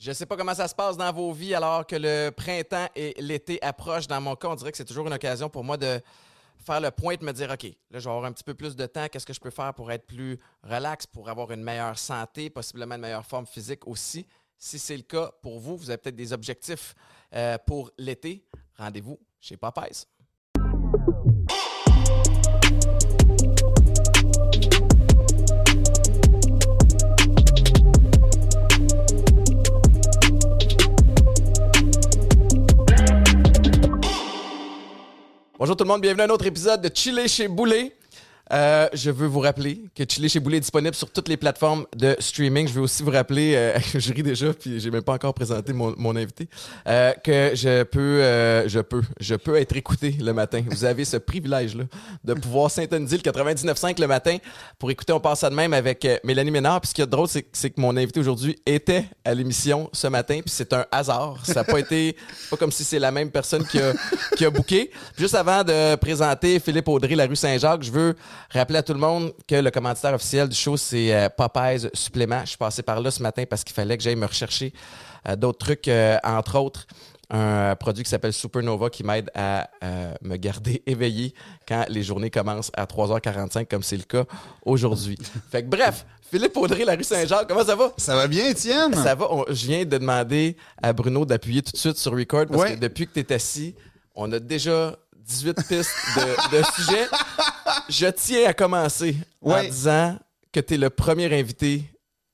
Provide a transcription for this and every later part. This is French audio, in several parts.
Je sais pas comment ça se passe dans vos vies alors que le printemps et l'été approchent. Dans mon cas, on dirait que c'est toujours une occasion pour moi de faire le point et de me dire, OK, là, je vais avoir un petit peu plus de temps. Qu'est-ce que je peux faire pour être plus relax, pour avoir une meilleure santé, possiblement une meilleure forme physique aussi? Si c'est le cas pour vous, vous avez peut-être des objectifs euh, pour l'été. Rendez-vous chez Popeyes. Bonjour tout le monde, bienvenue à un autre épisode de Chiller chez Boulet. Euh, je veux vous rappeler que Chiller chez Boulet est disponible sur toutes les plateformes de streaming. Je veux aussi vous rappeler, euh, je ris déjà, puis j'ai même pas encore présenté mon, mon invité, euh, que je peux, euh, je peux, je peux être écouté le matin. Vous avez ce privilège-là de pouvoir synthétiser le 99.5 le matin pour écouter On passe ça de même avec euh, Mélanie Ménard. Puis ce qui est drôle, c'est, que mon invité aujourd'hui était à l'émission ce matin, puis c'est un hasard. Ça n'a pas été, pas comme si c'est la même personne qui a, qui a booké. Juste avant de présenter Philippe Audry, la rue Saint-Jacques, je veux rappeler à tout le monde que le commanditaire officiel du show, c'est euh, Popeyes Supplément. Je suis passé par là ce matin parce qu'il fallait que j'aille me rechercher euh, d'autres trucs, euh, entre autres un produit qui s'appelle Supernova qui m'aide à euh, me garder éveillé quand les journées commencent à 3h45 comme c'est le cas aujourd'hui. Fait que bref, Philippe Audrey, la rue Saint-Jacques, comment ça va? Ça va bien, Étienne? Ça va. On- je viens de demander à Bruno d'appuyer tout de suite sur record parce Ouais. que depuis que tu es assis, on a déjà 18 pistes de, de sujets. Je tiens à commencer en Ouais. disant que tu es le premier invité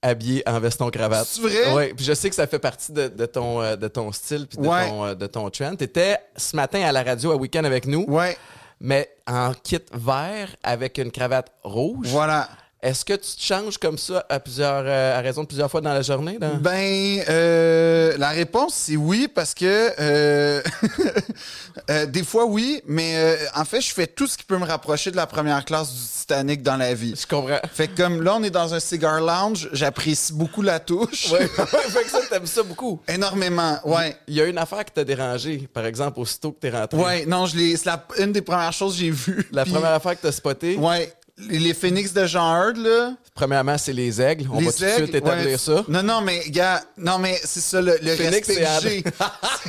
habillé en veston cravate. C'est vrai? Oui, puis je sais que ça fait partie de, de ton, euh, de ton style puis de, Ouais. ton, euh, de ton trend. Tu étais ce matin à la radio à Week-end avec nous, Ouais, mais en kit vert avec une cravate rouge. voilà. Est-ce que tu te changes comme ça à, plusieurs, euh, à raison de plusieurs fois dans la journée? Ben, euh, la réponse, c'est oui, parce que euh, des fois, oui, mais en fait, je fais tout ce qui peut me rapprocher de la première classe du Titanic dans la vie. Je comprends. Fait que comme là, on est dans un cigar lounge, j'apprécie beaucoup la touche. Ouais, fait que ça, t'aimes ça beaucoup. Énormément, ouais. Il y a une affaire qui t'a dérangé, par exemple, aussitôt que t'es rentré. Ouais, non, je l'ai. C'est une des premières choses que j'ai vues. La première affaire que t'as spoté, Ouais. Les, phoenix de Jean Hurd, là. premièrement, c'est les aigles. On les va tout de suite établir ouais. ça. Non, non, mais, gars, non, mais c'est ça, le, le Phoenix, respect c'est que André.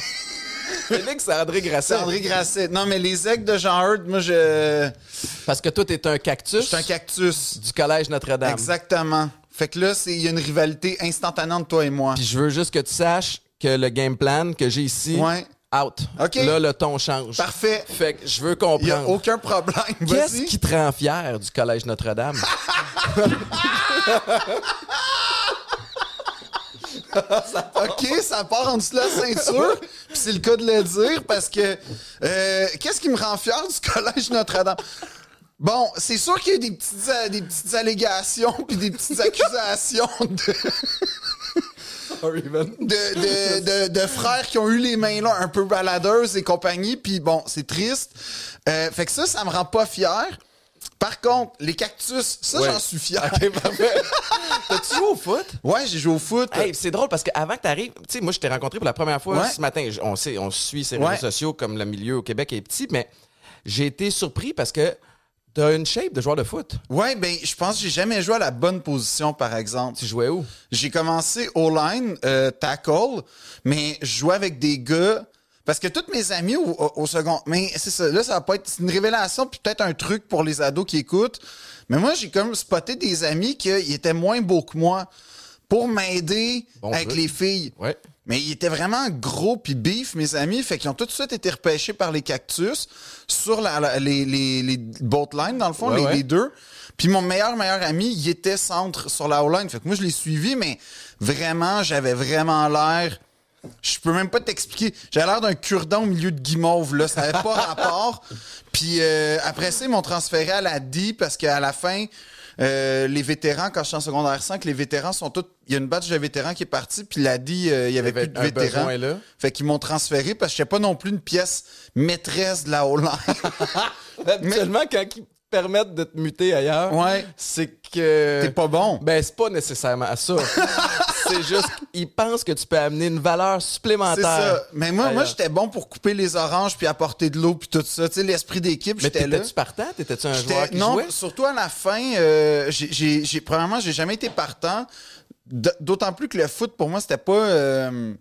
j'ai. Félix, c'est André Grasset. C'est André Grasset. Non, mais les aigles de Jean Hurd, moi, je. Parce que toi, t'es un cactus Je suis un cactus. du Collège Notre-Dame. Exactement. Fait que là, c'est- il y a une rivalité instantanée entre toi et moi. Puis je veux juste que tu saches que le game plan que j'ai ici, Ouais. Out. Là, le ton change. Parfait. Fait que je veux Il a comprendre. aucun problème. Qu'est-ce qui te rend fier du Collège Notre-Dame? OK, ça part en dessous de la ceinture. Puis c'est le cas de le dire parce que euh, qu'est-ce qui me rend fier du collège Notre-Dame? Bon, c'est sûr qu'il y a des petites, euh, des petites allégations puis des petites accusations de. De, de, frères qui ont eu les mains là un peu baladeuses et compagnie. Puis bon, c'est triste. Euh, fait que ça, ça me rend pas fier. Par contre, les cactus, ça, Ouais. j'en suis fier. T'as-tu joué au foot? Ouais, j'ai joué au foot. Hey, c'est drôle parce qu'avant que tu arrives, tu sais, moi, je t'ai rencontré pour la première fois Ouais. ce matin. On sait, on suit ces Ouais. réseaux sociaux comme le milieu au Québec est petit, mais j'ai été surpris parce que t'as une shape de joueur de foot? Ouais, ben, je pense que j'ai jamais joué à la bonne position, par exemple. Tu jouais où? J'ai commencé O-line, euh, tackle, mais je jouais avec des gars. Parce que tous mes amis au, au- au second. Mais c'est ça, là, ça va pas être. C'est une révélation, puis peut-être un truc pour les ados qui écoutent. Mais moi, j'ai comme spoté des amis qui étaient moins beaux que moi pour m'aider Bon avec les filles. Ouais. Mais ils étaient vraiment gros puis beef, mes amis. Fait qu'ils ont tout de suite été repêchés par les cactus sur la, la- les, les, les boat lines, dans le fond, Ouais, les, ouais. les deux. Puis mon meilleur, meilleur ami, il était centre sur la O-line. Fait que moi, je l'ai suivi, mais vraiment, j'avais vraiment l'air... Je peux même pas t'expliquer. J'avais l'air d'un cure-dent au milieu de guimauve, là. Ça n'avait pas rapport. Puis euh, après ça, ils m'ont transféré à la D parce qu'à la fin, euh, les vétérans, quand je suis en secondaire 5, les vétérans sont tous. Il y a une batch de vétérans qui est partie, puis la D, euh, il y avait avait plus de vétérans. là. Fait qu'ils m'ont transféré parce que je pas non plus une pièce maîtresse de la O-line. Habituellement, quand ils permettent de te muter ailleurs, Ouais. c'est que. T'es pas bon. Ben, c'est pas nécessairement ça. c'est juste qu'ils pensent que tu peux amener une valeur C'est supplémentaire. ça. Mais moi, moi j'étais bon pour couper les oranges puis apporter de l'eau puis tout ça. Tu sais, l'esprit d'équipe, Mais j'étais là. t'étais-tu partant? T'étais-tu un joueur qui non, jouait? surtout à la fin, euh, j'ai, premièrement, j'ai jamais été partant. D'autant plus que le foot, pour moi, c'était pas. euh,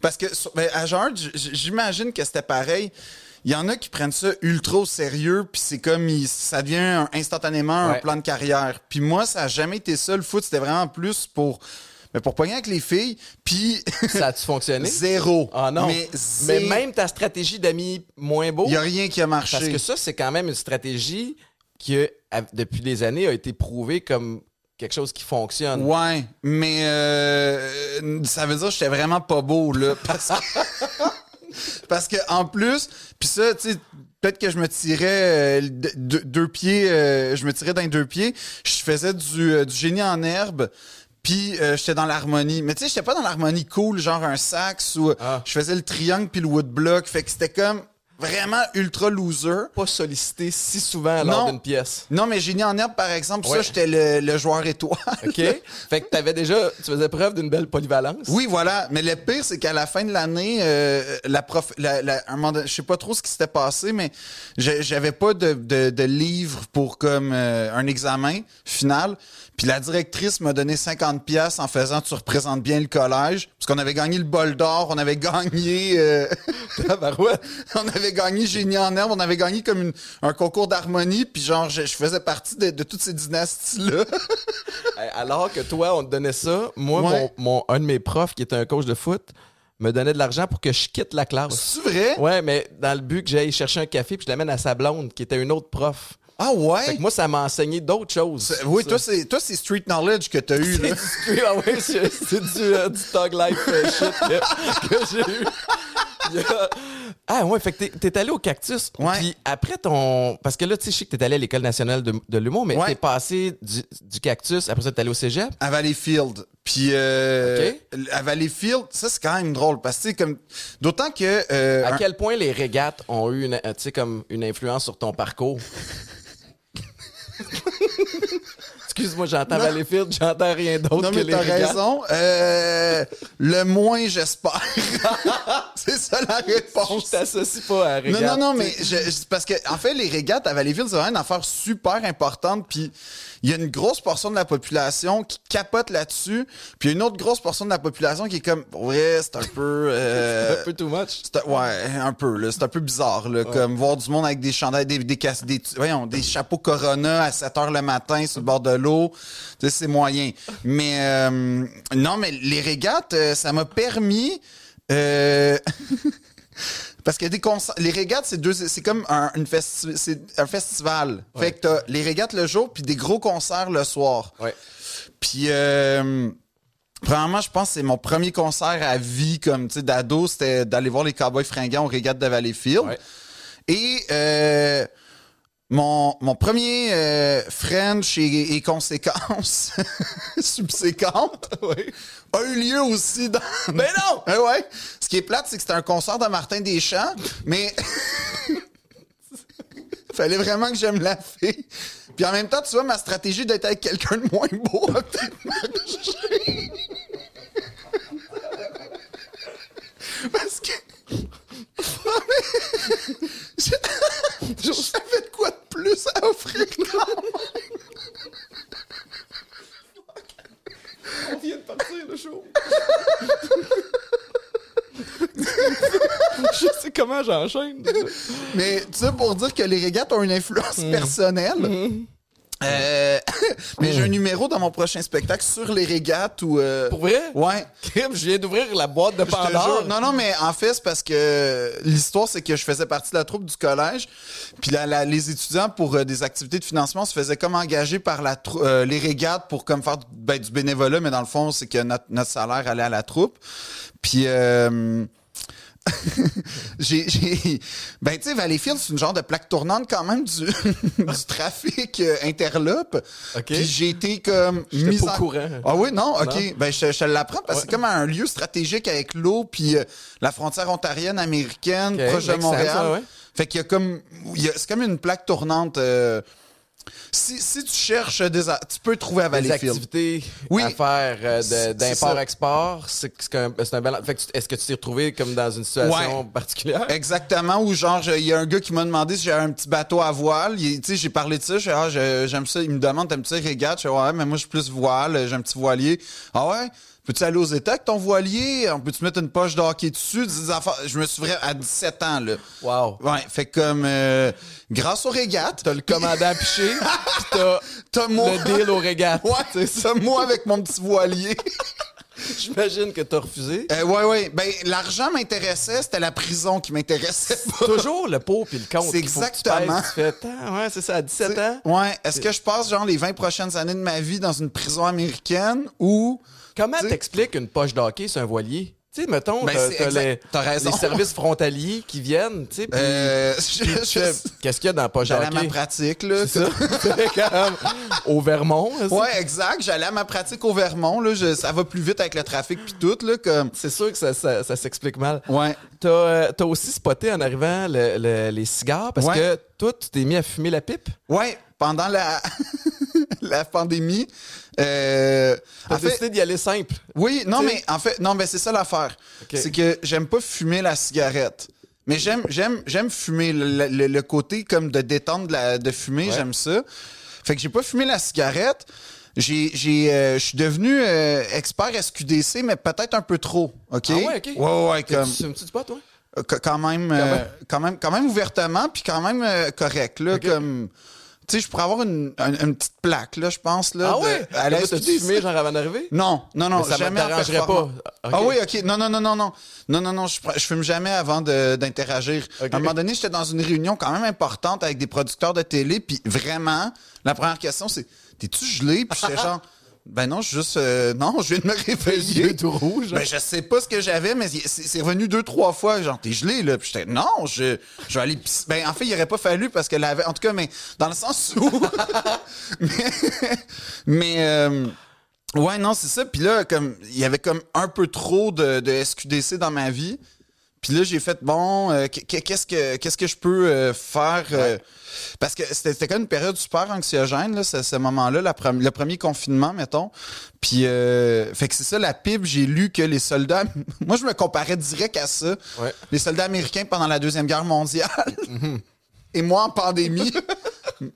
parce que ben, à George, j'imagine que c'était pareil. Il y en a qui prennent ça ultra au sérieux, puis c'est comme il- ça devient un- instantanément Ouais. un plan de carrière. Puis moi, ça a jamais été ça. Le foot, c'était vraiment plus pour, mais pour pogner avec les filles. Puis Ça a-tu fonctionné? zéro. Ah non. Mais, même ta stratégie d'amis moins beau, il y a rien qui a marché. parce que ça, c'est quand même une stratégie qui, depuis des années, a été prouvée comme quelque chose qui fonctionne. Ouais, mais euh, ça veut dire que j'étais vraiment pas beau, là. Parce que, parce que en plus, puis ça, tu sais, peut-être que je me tirais euh, de- de- deux pieds, euh, je me tirais d'un deux pieds, je faisais du, euh, du génie en herbe. Puis j'étais dans l'harmonie. Mais tu sais, j'étais pas dans l'harmonie cool, genre un sax ou Ah. je faisais le triangle puis le woodblock. Fait que c'était comme vraiment ultra loser. Pas sollicité si souvent lors d'une pièce. Non, mais génie en herbe, par exemple, Ouais. ça, j'étais le, le joueur étoile. OK? fait que t'avais déjà, tu faisais preuve d'une belle polyvalence. Oui, voilà. Mais le pire, c'est qu'à la fin de l'année, euh, la prof, la, la- un moment donné, je sais pas trop ce qui s'était passé, mais j'avais pas de, de, de livre pour comme euh, un examen final. Puis la directrice m'a donné 50 pièces en faisant tu représentes bien le collège parce qu'on avait gagné le bol d'or, on avait gagné euh, on avait gagné génie en herbe, on avait gagné comme une- un concours d'harmonie puis genre je, je faisais partie de, de toutes ces dynasties là. Alors que toi, on te donnait ça, moi, Ouais. mon, mon- un de mes profs, qui était un coach de foot, me donnait de l'argent pour que je quitte la classe. C'est vrai? Ouais, mais dans le but que j'aille chercher un café puis je l'amène à sa blonde, qui était une autre prof. Ah ouais? Fait que moi, ça m'a enseigné d'autres choses. Oui, Ça. toi, c'est toi, c'est street knowledge que t'as eu, là. Oui, ah ouais, c'est du, euh, du Thug Life euh, shit que, que j'ai eu. Ah ouais, fait que t'es- t'es allé au Cactus. Ouais. Puis après ton... Parce que là, tu sais, je sais que t'es allé à l'École nationale de, de l'humour, mais Ouais. t'es passé du, du Cactus, après ça, t'es allé au cégep? À Valleyfield. Puis euh, Ok. à Valleyfield, ça c'est quand même drôle parce que comme d'autant que euh, À quel point les régates ont eu une, euh, comme une influence sur ton parcours? Excuse-moi, j'entends Valleyfield, j'entends rien d'autre non que mais les t'as régates. raison, euh, le moins j'espère. c'est ça la Je réponse. t'associe pas à Non, régate. non, non, mais je- je- parce que en fait, les régates à Valleyfield, c'est vraiment une affaire super importante. Puis il y a une grosse portion de la population qui capote là-dessus. Puis il y a une autre grosse portion de la population qui est comme, ouais, c'est un peu. euh, un peu too much. Ouais, un peu, là. C'est un peu bizarre, là. Comme voir du monde avec des chandails, des, des, voyons, des chapeaux Corona à 7 heures le matin sur le bord de l'eau. C'est moyen. Mais, euh, non, mais les régates, euh, ça m'a permis, euh, Parce que des les régates, c'est deux, c'est comme un, une festi- un festival. Fait que t'as les régates le jour, puis des gros concerts le soir. Ouais. Puis, euh, premièrement, je pense que c'est mon premier concert à vie, comme, tu sais, d'ado, c'était d'aller voir les Cowboys fringants aux régates de Valleyfield. Ouais. Et euh, mon, mon premier euh, French et, et conséquences subséquentes a eu lieu aussi dans... Mais non! Ah ouais. Ce qui est plate, c'est que c'était un concert de Martin Deschamps, mais fallait vraiment que j'aime la fille. Puis en même temps, tu vois, ma stratégie d'être avec quelqu'un de moins beau a peut-être marché. Parce que... Non, mais... j'ai- J'avais de quoi plus à offrir quand même. On vient de partir le show. Je sais comment j'enchaîne. Mais tu sais, pour dire que les régates ont une influence personnelle. Euh, mais j'ai un numéro dans mon prochain spectacle sur les régates ou. euh, Pour vrai? Ouais. Kim, je viens d'ouvrir la boîte de Pandore. Non, non, mais en fait, c'est parce que l'histoire, c'est que je faisais partie de la troupe du collège. Puis la- la- les étudiants, pour euh, des activités de financement, se faisaient comme engager par la euh, les régates pour comme faire ben, du bénévolat, mais dans le fond, c'est que notre, notre salaire allait à la troupe. Puis... j'ai, j'ai- ben, tu sais, Valleyfield, c'est une genre de plaque tournante quand même du, du trafic euh, interlope. OK. Puis j'ai été comme J'étais mis pas au en- courant. Ah oui, non, OK. Non? Ben, je, je l'apprends parce que c'est comme un lieu stratégique avec l'eau puis euh, la frontière ontarienne américaine proche de Montréal. ouais, ouais. Fait qu'il y a comme, il y a- c'est comme une plaque tournante. euh, Si, si tu cherches des... a- Tu peux trouver à Des activités Oui. à faire euh, d'import-export, c'est un, bel- Est-ce que tu t'es retrouvé comme dans une situation Ouais. particulière? Exactement, ou genre, il y a un gars qui m'a demandé si j'avais un petit bateau à voile. Il- Tu sais, j'ai parlé de ça. J'ai ah, j'aime ça. Il me demande, t'aimes-tu ça, régate? Je dis, ouais, mais moi, je suis plus voile. J'ai un petit voilier. Ah ouais? Peux-tu aller aux États avec ton voilier? On peut-tu mettre une poche de hockey dessus? Des affaires. Je me suis vraiment à 17 ans, là. Wow. Ouais, fait comme, euh, grâce aux régates. T'as le commandant piché, pis t'as T'as moi. le deal au régates. Ouais, c'est ça, moi avec mon petit voilier. J'imagine que t'as refusé. Euh, ouais, ouais. Ben, l'argent m'intéressait, c'était la prison qui m'intéressait pas. Toujours le pot puis le compte. C'est qu'il faut que tu exactement. pèses. Tu fais, Tant, ouais, c'est ça, à 17 ans. Ouais. Est-ce que je passe, genre, les 20 prochaines années de ma vie dans une prison américaine ou. Comment t'expliques une poche d'hockey sur un voilier? Tu sais, mettons, Ben, t'as les, services frontaliers qui viennent, tu sais, Euh, fais, qu'est-ce qu'il y a dans la poche J'allais à ma pratique, là. C'est ça? Au Vermont. là, Ouais, exact. J'allais à ma pratique au Vermont, là. Je- ça va plus vite avec le trafic puis tout, là, comme. C'est sûr que ça, ça- ça s'explique mal. Ouais. T'as euh, aussi spoté en arrivant le- le- les cigares parce Ouais. que toi, tu t'es mis à fumer la pipe? Ouais, pendant la, la pandémie. Euh, T'as en fait, décidé d'y aller simple. oui, non, mais en fait, non, mais c'est ça l'affaire. C'est que j'aime pas fumer la cigarette. Mais j'aime, j'aime, j'aime fumer le, le- le côté comme de détendre de, la- de fumer, Ouais. j'aime ça. Fait que j'ai pas fumé la cigarette. J'ai, j'ai, euh, je suis devenu euh, expert SQDC, mais peut-être un peu trop, ok? Ah ouais, ok. Ouais, ouais, comme. Tu fumes-tu du pot, toi? Qu- quand même, euh, même. quand même, quand même ouvertement, puis quand même correct là, comme. Tu sais, je pourrais avoir une, une- une petite plaque là, je pense là. Ah de- ouais? à la T'as-tu SQDC. fumé genre avant d'arriver? Non, non, non, Mais ça jamais performance. pas. Ah Ok. oui, ok. Non, non, non, non, non. Non, non, non, je, je fume jamais avant d'interagir. À un moment donné, j'étais dans une réunion quand même importante avec des producteurs de télé, puis vraiment, la première question, c'est T'es-tu gelé? Puis j'étais genre Ben non, juste. euh, non, je viens de me réveiller. tout rouges, hein? Ben, je sais pas ce que j'avais, mais c'est c'est revenu deux, trois fois. Genre, t'es gelé, là. Puis j'étais, non, je, je vais aller pisser. Ben, en fait, il aurait pas fallu parce que la, en tout cas, mais dans le sens où. mais, mais, euh, ouais, non, c'est ça. Puis là, comme, il y avait comme un peu trop de, de SQDC dans ma vie. Puis là, j'ai fait, bon, euh, qu- qu'est-ce que qu'est-ce que je peux euh, faire? euh, parce que c'était quand même une période super anxiogène, là, ce, ce moment-là, le premier confinement, mettons. Puis, fait que c'est ça, la PIB, j'ai lu que les soldats... Moi, je me comparais direct à ça. Ouais. Les soldats américains pendant la Deuxième Guerre mondiale. Et moi, en pandémie.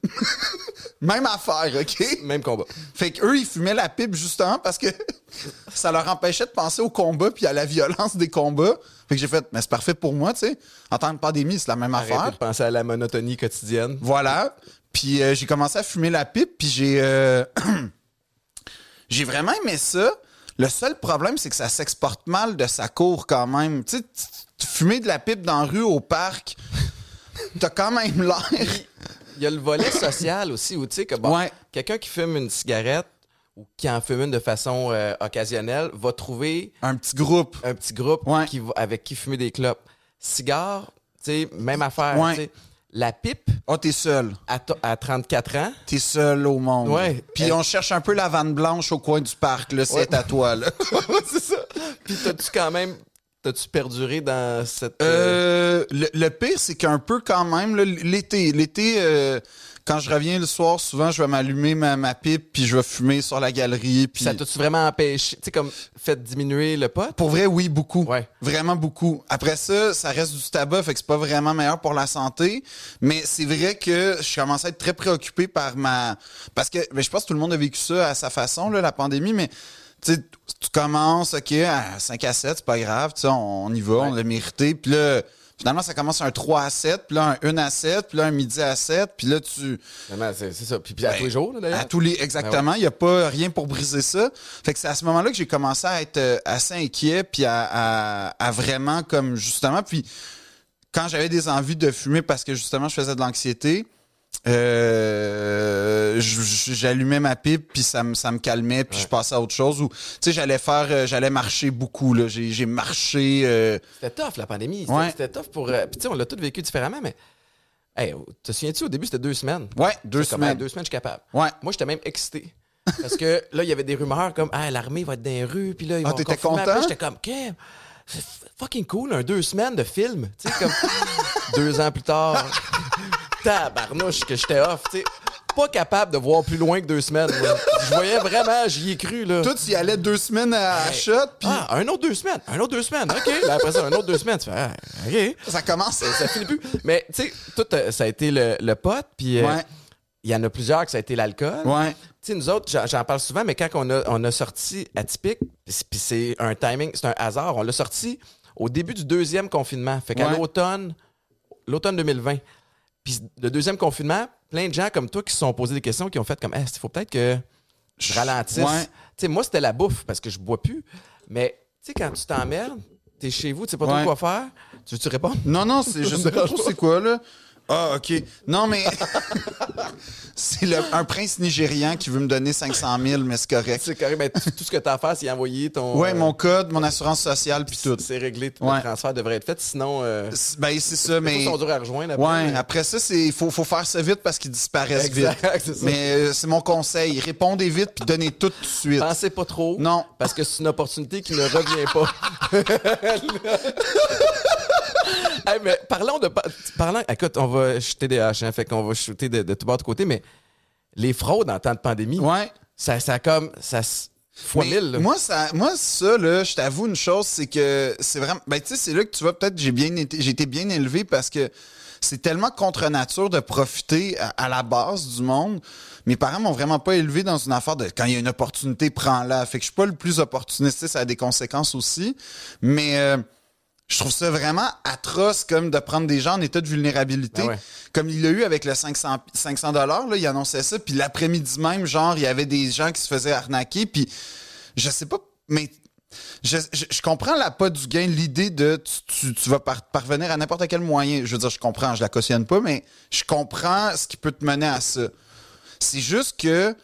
Même affaire, OK? Même combat. Fait qu'eux, ils fumaient la pipe justement parce que ça leur empêchait de penser au combat puis à la violence des combats. Fait que j'ai fait, mais c'est parfait pour moi, tu sais. En temps de pandémie, c'est la même Arrêtez affaire. de penser à la monotonie quotidienne. Voilà. Puis euh, j'ai commencé à fumer la pipe, puis j'ai euh, j'ai vraiment aimé ça. Le seul problème, c'est que ça s'exporte mal de sa cour quand même. Tu sais, fumer de la pipe dans la rue, au parc, t'as quand même l'air. Il y a le volet social aussi, où tu sais que bon, Ouais. quelqu'un qui fume une cigarette ou qui en fume une de façon euh, occasionnelle va trouver Un petit groupe. un petit groupe Ouais. qui va- avec qui fumer des clopes. Cigare, tu sais, même affaire. Ouais. tu sais. La pipe, Oh, t'es seul. à, à 34 ans, T'es seul au monde. Ouais. Puis Elle- on cherche un peu la vanne blanche au coin du parc, là. C'est Ouais. à toi, là. c'est ça. Puis t'as-tu quand même, t'as-tu perduré dans cette... euh, Euh, le, le pire, c'est qu'un peu quand même, l'été, l'été, euh, quand je reviens le soir, souvent, je vais m'allumer ma, ma pipe, puis je vais fumer sur la galerie. Puis ça t'a-tu vraiment empêché, tu sais, comme fait diminuer le pot? pour vrai, oui, beaucoup. Ouais. Vraiment beaucoup. Après ça, ça reste du tabac, fait que c'est pas vraiment meilleur pour la santé. Mais c'est vrai que je commence à être très préoccupé par ma... Parce que mais je pense que tout le monde a vécu ça à sa façon, là, la pandémie, mais tu sais, tu commences, OK, à 5 à 7, c'est pas grave, tu sais, on, on y va, on l'a mérité. Puis là, finalement, ça commence un 3 à 7, puis là, un 1 à 7, puis là, un midi à 7, puis là, tu... C'est ça. Puis, puis à Ben, tous les jours, là, d'ailleurs. À tous les, exactement. Il n'y a pas rien pour briser ça. Fait que c'est à ce moment-là que j'ai commencé à être euh, assez inquiet, puis à, à, à vraiment comme justement, puis quand j'avais des envies de fumer parce que justement je faisais de l'anxiété, euh, j'allumais ma pipe puis ça me ça me calmait puis je passais à autre chose ou tu sais j'allais faire euh, j'allais marcher beaucoup là j'ai j'ai marché euh, C'était tough, la pandémie. C'était Ouais. c'était tough pour... Puis tu sais, on l'a tous vécu différemment, mais... Hey, te souviens-tu, au début, c'était deux semaines. ouais deux semaines deux semaines, je suis capable. ouais Moi, j'étais même excité. Parce que là, il y avait des rumeurs comme ah, l'armée va être dans les rues, puis là, ils Ah, vont t'étais content? J'étais comme, Kim, c'est fucking cool, un deux semaines de film. Tu sais, comme deux ans plus tard, tabarnouche que j'étais off, tu sais. pas capable de voir plus loin que deux semaines. moi. Je voyais vraiment, j'y ai cru, là. Toi, tu y allais deux semaines à, à shot, puis Ah, un autre deux semaines, un autre deux semaines, OK. Là, après ça, un autre deux semaines, tu fais, ah, OK. ça commence. Ça, finit plus. Mais, tu sais, tout, euh, ça a été le, le pote, puis euh, Ouais. il y en a plusieurs que ça a été l'alcool. Ouais. Tu sais, nous autres, j'en- j'en parle souvent, mais quand on a, on a sorti Atypique, puis c'est- puis c'est un timing, c'est un hasard, on l'a sorti au début du deuxième confinement. Fait qu'à Ouais. l'automne, l'automne 2020. Puis le deuxième confinement, plein de gens comme toi qui se sont posés des questions, qui ont fait comme, il faut peut-être que je ralentisse? Ouais. Tu sais, moi, c'était la bouffe parce que je bois plus. Mais, tu sais, quand tu t'emmerdes, t'es chez vous, tu sais pas Ouais. trop quoi faire, tu veux-tu répondre? Non, non, c'est, je sais pas trop c'est quoi, là. Ah, OK. Non, mais c'est le- un prince nigérian qui veut me donner 500 000, mais c'est correct. C'est correct, mais tout ce que t'as à faire, c'est envoyer ton. Ouais, euh, mon code, mon assurance sociale, puis tout. C'est réglé, tout Ouais. le transfert devrait être fait. Sinon, euh, C'est- Ben, c'est ça, mais... ils sont durs à rejoindre. après, Ouais, mais- après ça, il faut, faut faire ça vite parce qu'ils disparaissent Exact, vite. ça. Mais euh, c'est mon conseil. Répondez vite puis donnez tout tout de suite. Pensez pas trop. Non. Parce que c'est une opportunité qui ne revient pas. Hey, mais parlons de. écoute, on va jeter des haches, hein, fait qu'on va shooter de, de tout bord de côté, mais les fraudes en temps de pandémie, Ouais. ça, ça comme. Ça, fois Mais mille. là. Moi, ça, moi, ça, là, je t'avoue une chose, c'est que c'est vraiment. Ben, tu sais, c'est là que tu vois, peut-être, j'ai bien été, j'ai été bien élevé parce que c'est tellement contre nature de profiter à, à la base du monde. Mes parents m'ont vraiment pas élevé dans une affaire de quand il y a une opportunité, prends-la. Fait que je suis pas le plus opportuniste, ça a des conséquences aussi. Mais euh, je trouve ça vraiment atroce comme de prendre des gens en état de vulnérabilité. Ouais. Comme il l'a eu avec le 500 500 dollars, là, il annonçait ça, puis l'après-midi même, genre, il y avait des gens qui se faisaient arnaquer, puis je sais pas, mais je, je- je comprends la pas du gain, l'idée de tu, tu- tu vas par- parvenir à n'importe quel moyen. Je veux dire, je comprends, je la cautionne pas, mais je comprends ce qui peut te mener à ça. C'est juste que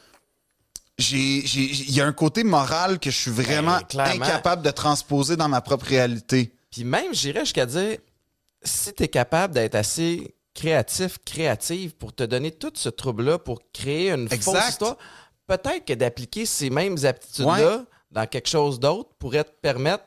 il y a un côté moral que je suis vraiment Ben, clairement. incapable de transposer dans ma propre réalité. Puis même, j'irais jusqu'à dire, si tu es capable d'être assez créatif, créative pour te donner tout ce trouble-là, pour créer une fausse Exact. histoire, peut-être que d'appliquer ces mêmes aptitudes-là dans quelque chose d'autre pourrait te permettre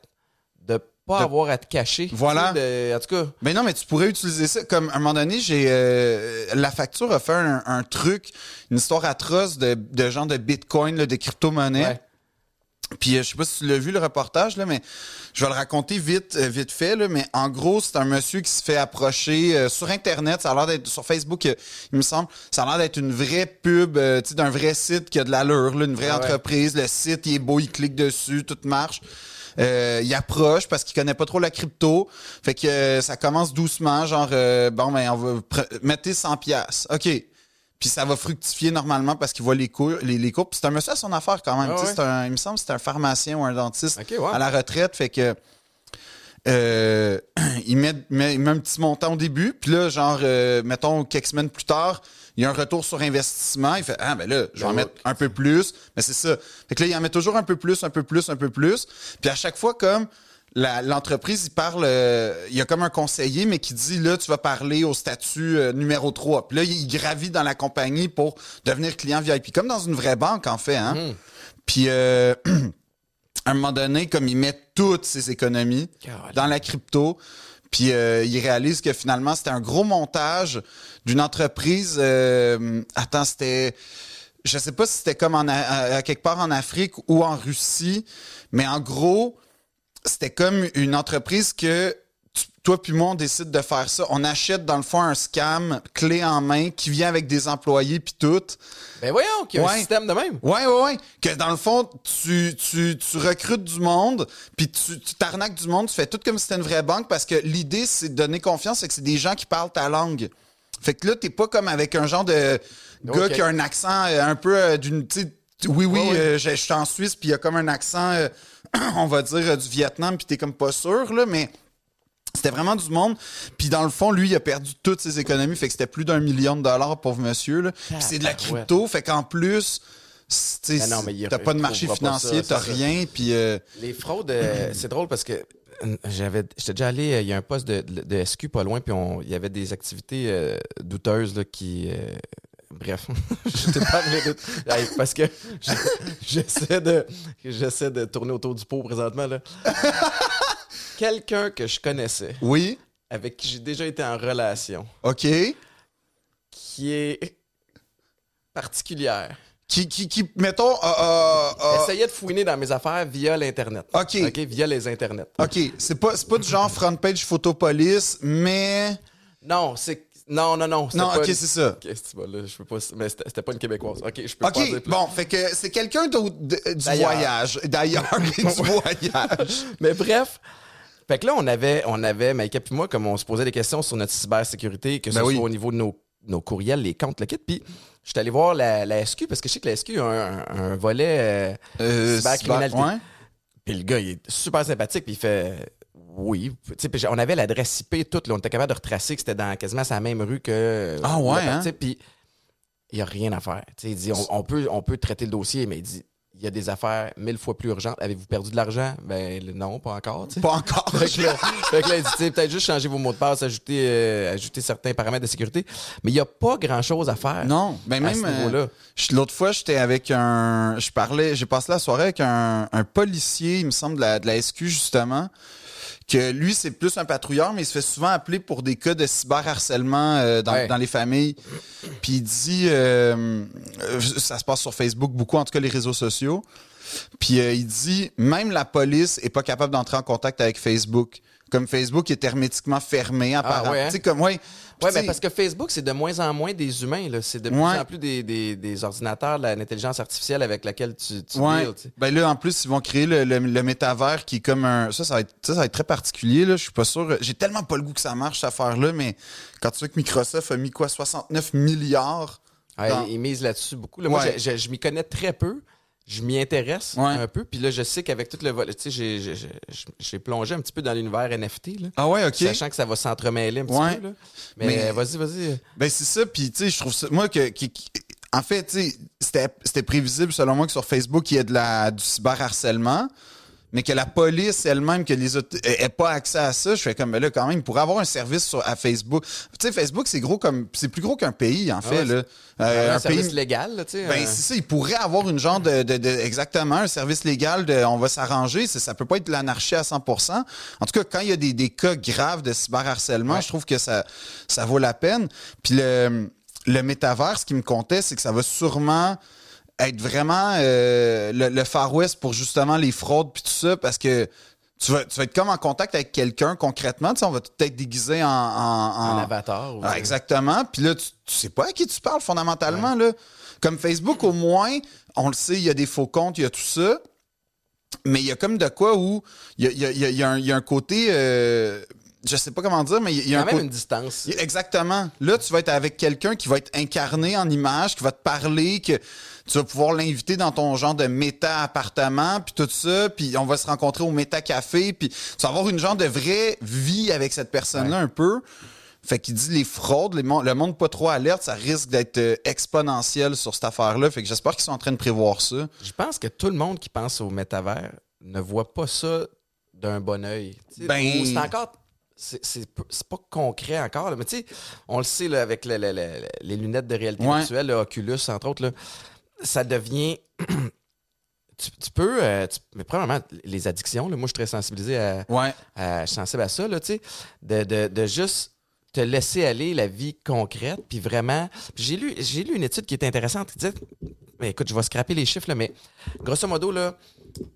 de pas De- avoir à te cacher. Voilà. Tu sais, de- en tout cas, Ben non, mais tu pourrais utiliser ça comme à un moment donné, j'ai euh, la facture a fait un, un truc, une histoire atroce de, de genre de Bitcoin, là, de crypto-monnaie. ouais. Puis euh, je sais pas si tu l'as vu le reportage là, mais je vais le raconter vite, euh, vite fait là. Mais en gros, c'est un monsieur qui se fait approcher euh, sur internet. Ça a l'air d'être sur Facebook, euh, il me semble. Ça a l'air d'être une vraie pub, euh, tu sais, d'un vrai site qui a de l'allure, là, une vraie Ah ouais. entreprise. Le site, il est beau, il clique dessus, tout marche. Euh, il approche parce qu'il connaît pas trop la crypto. Fait que euh, ça commence doucement, genre euh, bon ben on va mettez 100 pièces. OK. Puis ça va fructifier normalement parce qu'il voit les cours, les, les cours. Puis c'est un monsieur à son affaire quand même. Ah ouais. un- il me semble que c'est un pharmacien ou un dentiste à la retraite. Fait que euh, il, met, met- il met un petit montant au début. Puis là, genre, euh, mettons, quelques semaines plus tard, il y a un retour sur investissement. Il fait Ah, ben là, je vais en Ben mettre un peu plus. Mais c'est ça. Fait que là, il en met toujours un peu plus, un peu plus, un peu plus. Puis à chaque fois, comme l'entreprise, il parle, euh, il y a comme un conseiller, mais qui dit là, tu vas parler au statut euh, numéro 3. Puis là, il, gravit dans la compagnie pour devenir client VIP, comme dans une vraie banque, en fait. Hein? Mhm. Puis euh, à un moment donné, comme il met toutes ses économies dans la crypto, puis il réalise que finalement, c'était un gros montage d'une entreprise. attends, c'était. Je sais pas si c'était comme en, A- à, à quelque part en Afrique ou en Russie, mais en gros, c'était comme une entreprise que tu- toi puis moi, on décide de faire ça. On achète dans le fond un scam clé en main qui vient avec des employés puis tout. Ben voyons qu'il y a un système de même. Ouais, ouais, ouais. Que dans le fond, tu, tu, tu recrutes du monde, puis tu t'arnaques du monde, tu fais tout comme si c'était une vraie banque parce que l'idée, c'est de donner confiance, c'est que c'est des gens qui parlent ta langue. Fait que là, t'es pas comme avec un genre de gars qui a un accent euh, un peu euh, d'une. Oui, oui, Ouais, ouais. euh, je je suis en Suisse, puis il y a comme un accent, euh, on va dire, euh, du Vietnam, puis t'es comme pas sûr, là, mais. C'était vraiment du monde. Puis dans le fond, lui, il a perdu toutes ses économies. Fait que c'était plus d'un million de dollars, pauvre monsieur. Là. Puis c'est de la crypto. Fait qu'en plus, Ben t'as pas de marché financier, t'as rien. Puis euh, Les fraudes, euh, c'est drôle parce que j'avais, j'étais déjà allé, euh, il y a un poste de, de- de SQ pas loin, puis on- il y avait des activités euh, douteuses là, qui. euh, bref, je t'ai parlé de. Hey, parce que je- j'essaie de, j'essaie de tourner autour du pot présentement. Là. Quelqu'un que je connaissais, oui, avec qui j'ai déjà été en relation, OK. qui est particulière Qui, qui, qui mettons, euh, euh, euh, essayait de fouiner dans mes affaires via l'Internet. OK. OK, via les Internets. OK, c'est pas, c'est pas du genre front page photopolice, mais. Non, c'est. Non, non, non. Non, ok, une- c'est ça. Ok, c'est bon, là, je peux pas. Mais c'était pas une Québécoise. Ok, je peux pas dire OK, plus. bon, fait que c'est quelqu'un d'autre de- du D'ailleurs. voyage. D'ailleurs, du voyage. Mais bref. Fait que là, on avait, on avait, Maïka puis moi, comme on se posait des questions sur notre cybersécurité, que ce Ben oui. soit au niveau de nos, nos courriels, les comptes, le kit. Puis, je suis allé voir la, la SQ parce que je sais que la SQ a un, un- un volet euh, Euh, cybercriminalité. cyber- ouais. Puis le gars, il est super sympathique, puis il fait oui. On avait l'adresse IP toute, là, on était capable de retracer que c'était dans quasiment sa même rue que. Ah ouais, hein? Puis il n'y a rien à faire. Il dit on, on peut, on peut traiter le dossier, mais il dit il y a des affaires mille fois plus urgentes. Avez-vous perdu de l'argent? Ben non, pas encore. Pas encore. Fait que là, fait que là, il dit, peut-être juste changer vos mots de passe, ajouter, euh, ajouter certains paramètres de sécurité. Mais il n'y a pas grand-chose à faire. Non, ben à même ce euh, l'autre fois, j'étais avec un je parlais, j'ai passé la soirée avec un, un policier, il me semble de la, de la SQ justement, que lui c'est plus un patrouilleur mais il se fait souvent appeler pour des cas de cyberharcèlement euh, dans, Ouais. dans les familles. Puis il dit euh, euh, ça se passe sur Facebook beaucoup en tout cas les réseaux sociaux. Puis euh, il dit même la police est pas capable d'entrer en contact avec Facebook. Comme Facebook est hermétiquement fermé apparemment. ouais, hein? Tu sais comme ouais. Ben sais, parce que Facebook, c'est de moins en moins des humains. là. C'est de plus Ouais. en plus des, des, des ordinateurs, de l'intelligence artificielle avec laquelle tu, tu Ouais. deals. Ben là, en plus, ils vont créer le, le, le métavers qui est comme un. Ça, ça va être, ça, ça va être très particulier. Là. Je suis pas sûr. J'ai tellement pas le goût que ça marche, cette affaire-là, mais quand tu vois que Microsoft a mis quoi, 69 milliards. Ouais, dans- Ils misent là-dessus beaucoup. Là, Moi, Ouais. je, je- je m'y connais très peu. Je m'y intéresse Ouais. un peu. Puis là, je sais qu'avec tout le volet, tu sais, j'ai- plongé un petit peu dans l'univers NFT, là, Ah ouais, ok. sachant que ça va s'entremêler un petit Ouais. peu. Là. Mais, Mais- vas-y, vas-y. Ben c'est ça, puis tu sais, je trouve ça. Moi, que. qui- qui- en fait, tu sais, c'était c'était prévisible, selon moi, que sur Facebook, il y ait de la, du cyberharcèlement. Mais que la police elle-même, que les autres ait pas accès à ça, je fais comme ben là quand même, pour avoir un service sur, à Facebook. Tu sais, Facebook, c'est gros comme. C'est plus gros qu'un pays, en fait. ouais, là. Euh, un, un service pays- légal, là, tu sais. Ben, euh, c'est ça, il pourrait avoir une genre de, de- de- exactement un service légal de on va s'arranger, c'est- ça peut pas être de l'anarchie à 100%. En tout cas, quand il y a des, des cas graves de cyberharcèlement, Ouais. je trouve que ça ça vaut la peine. Puis le le métavers, ce qui me comptait, c'est que ça va sûrement être vraiment euh, le, le Far West pour justement les fraudes puis tout ça parce que tu vas, tu vas être comme en contact avec quelqu'un concrètement, tu sais, on va tout être déguisé en, en, un avatar. ah, exactement. Puis là, tu, tu sais pas à qui tu parles fondamentalement. Là. Comme Facebook, au moins, on le sait, il y a des faux comptes, il y a tout ça. Mais il y a comme de quoi où il y a, y a- il y a- il y a un, il y a un côté. euh, je sais pas comment dire, mais il y a- un quand même une distance. Exactement. Là, tu vas être avec quelqu'un qui va être incarné en image, qui va te parler, que tu vas pouvoir l'inviter dans ton genre de méta-appartement, puis tout ça, puis on va se rencontrer au méta-café, puis tu vas avoir une genre de vraie vie avec cette personne-là un peu. Fait qu'il dit les fraudes, les mon- le monde pas trop alerte, ça risque d'être euh, exponentiel sur cette affaire-là. Fait que j'espère qu'ils sont en train de prévoir ça. Je pense que tout le monde qui pense au métavers ne voit pas ça d'un bon oeil. Ben- C'est encore. C'est pas concret encore, là, mais tu sais, on le sait là, avec le- le- le- les lunettes de réalité Ouais. virtuelle, le Oculus, entre autres, là, ça devient. tu, tu peux. euh, tu- mais premièrement, les addictions, là, moi je suis très sensibilisé à, Ouais. à- je suis sensible à ça, là, tu sais, de, de, de juste te laisser aller la vie concrète, puis vraiment. J'ai lu, j'ai lu une étude qui est intéressante qui disait, mais écoute, je vais scraper les chiffres, là, mais grosso modo, là,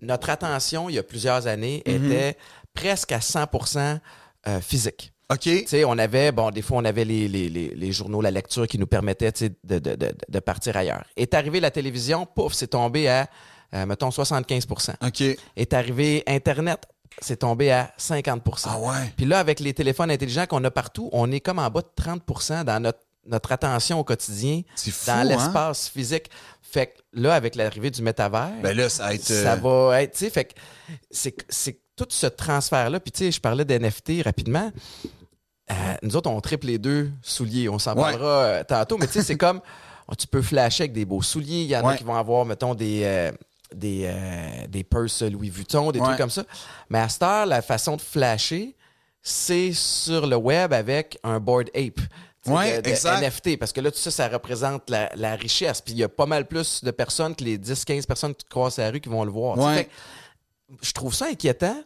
notre attention, il y a plusieurs années, était presque à 100% euh, physique. OK. Tu sais, on avait, bon, des fois, on avait les, les, les, les journaux, la lecture qui nous permettait de, de, de, de partir ailleurs. Est arrivé la télévision, pouf, c'est tombé à, euh, mettons, 75% OK. Est arrivé Internet, c'est tombé à 50% Ah ouais. Puis là, avec les téléphones intelligents qu'on a partout, on est comme en bas de 30% dans notre, notre attention au quotidien, fou, dans hein? l'espace physique. Fait que là, avec l'arrivée du métavers, Ben là, ça va être. ça euh, va être, tu sais, fait que c'est tout ce transfert-là. Puis, tu sais, je parlais d'NFT rapidement. Euh, nous autres, on triple les deux souliers. On s'en Ouais. parlera euh, tantôt. Mais tu sais, c'est comme, oh, tu peux flasher avec des beaux souliers. Il y en a qui vont avoir, mettons, des, euh, des, euh, des purses Louis Vuitton, des Ouais. trucs comme ça. Mais à cette heure, la façon de flasher, c'est sur le web avec un board ape. Ouais, de- de exact. NFT, parce que là, tout ça, ça représente la, la richesse. Puis il y a pas mal plus de personnes que les 10-15 personnes qui croisent la rue qui vont le voir. Ouais. Je trouve ça inquiétant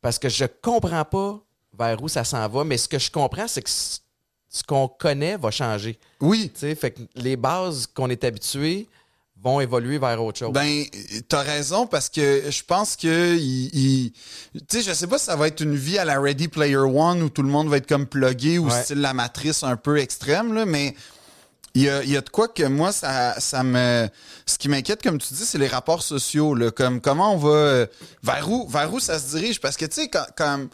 parce que je comprends pas vers où ça s'en va, mais ce que je comprends, c'est que ce qu'on connaît va changer. Oui. Tu sais, fait que les bases qu'on est habitué vont évoluer vers autre chose. Ben, t'as raison parce que je pense que il, il- tu sais, je sais pas si ça va être une vie à la Ready Player One où tout le monde va être comme plugué ou Ouais. style la matrice un peu extrême là, mais il y a, il y a de quoi que moi ça, ça me, ce qui m'inquiète comme tu dis, c'est les rapports sociaux là, comme comment on va, euh, vers où, vers où ça se dirige? Parce que tu sais quand, quand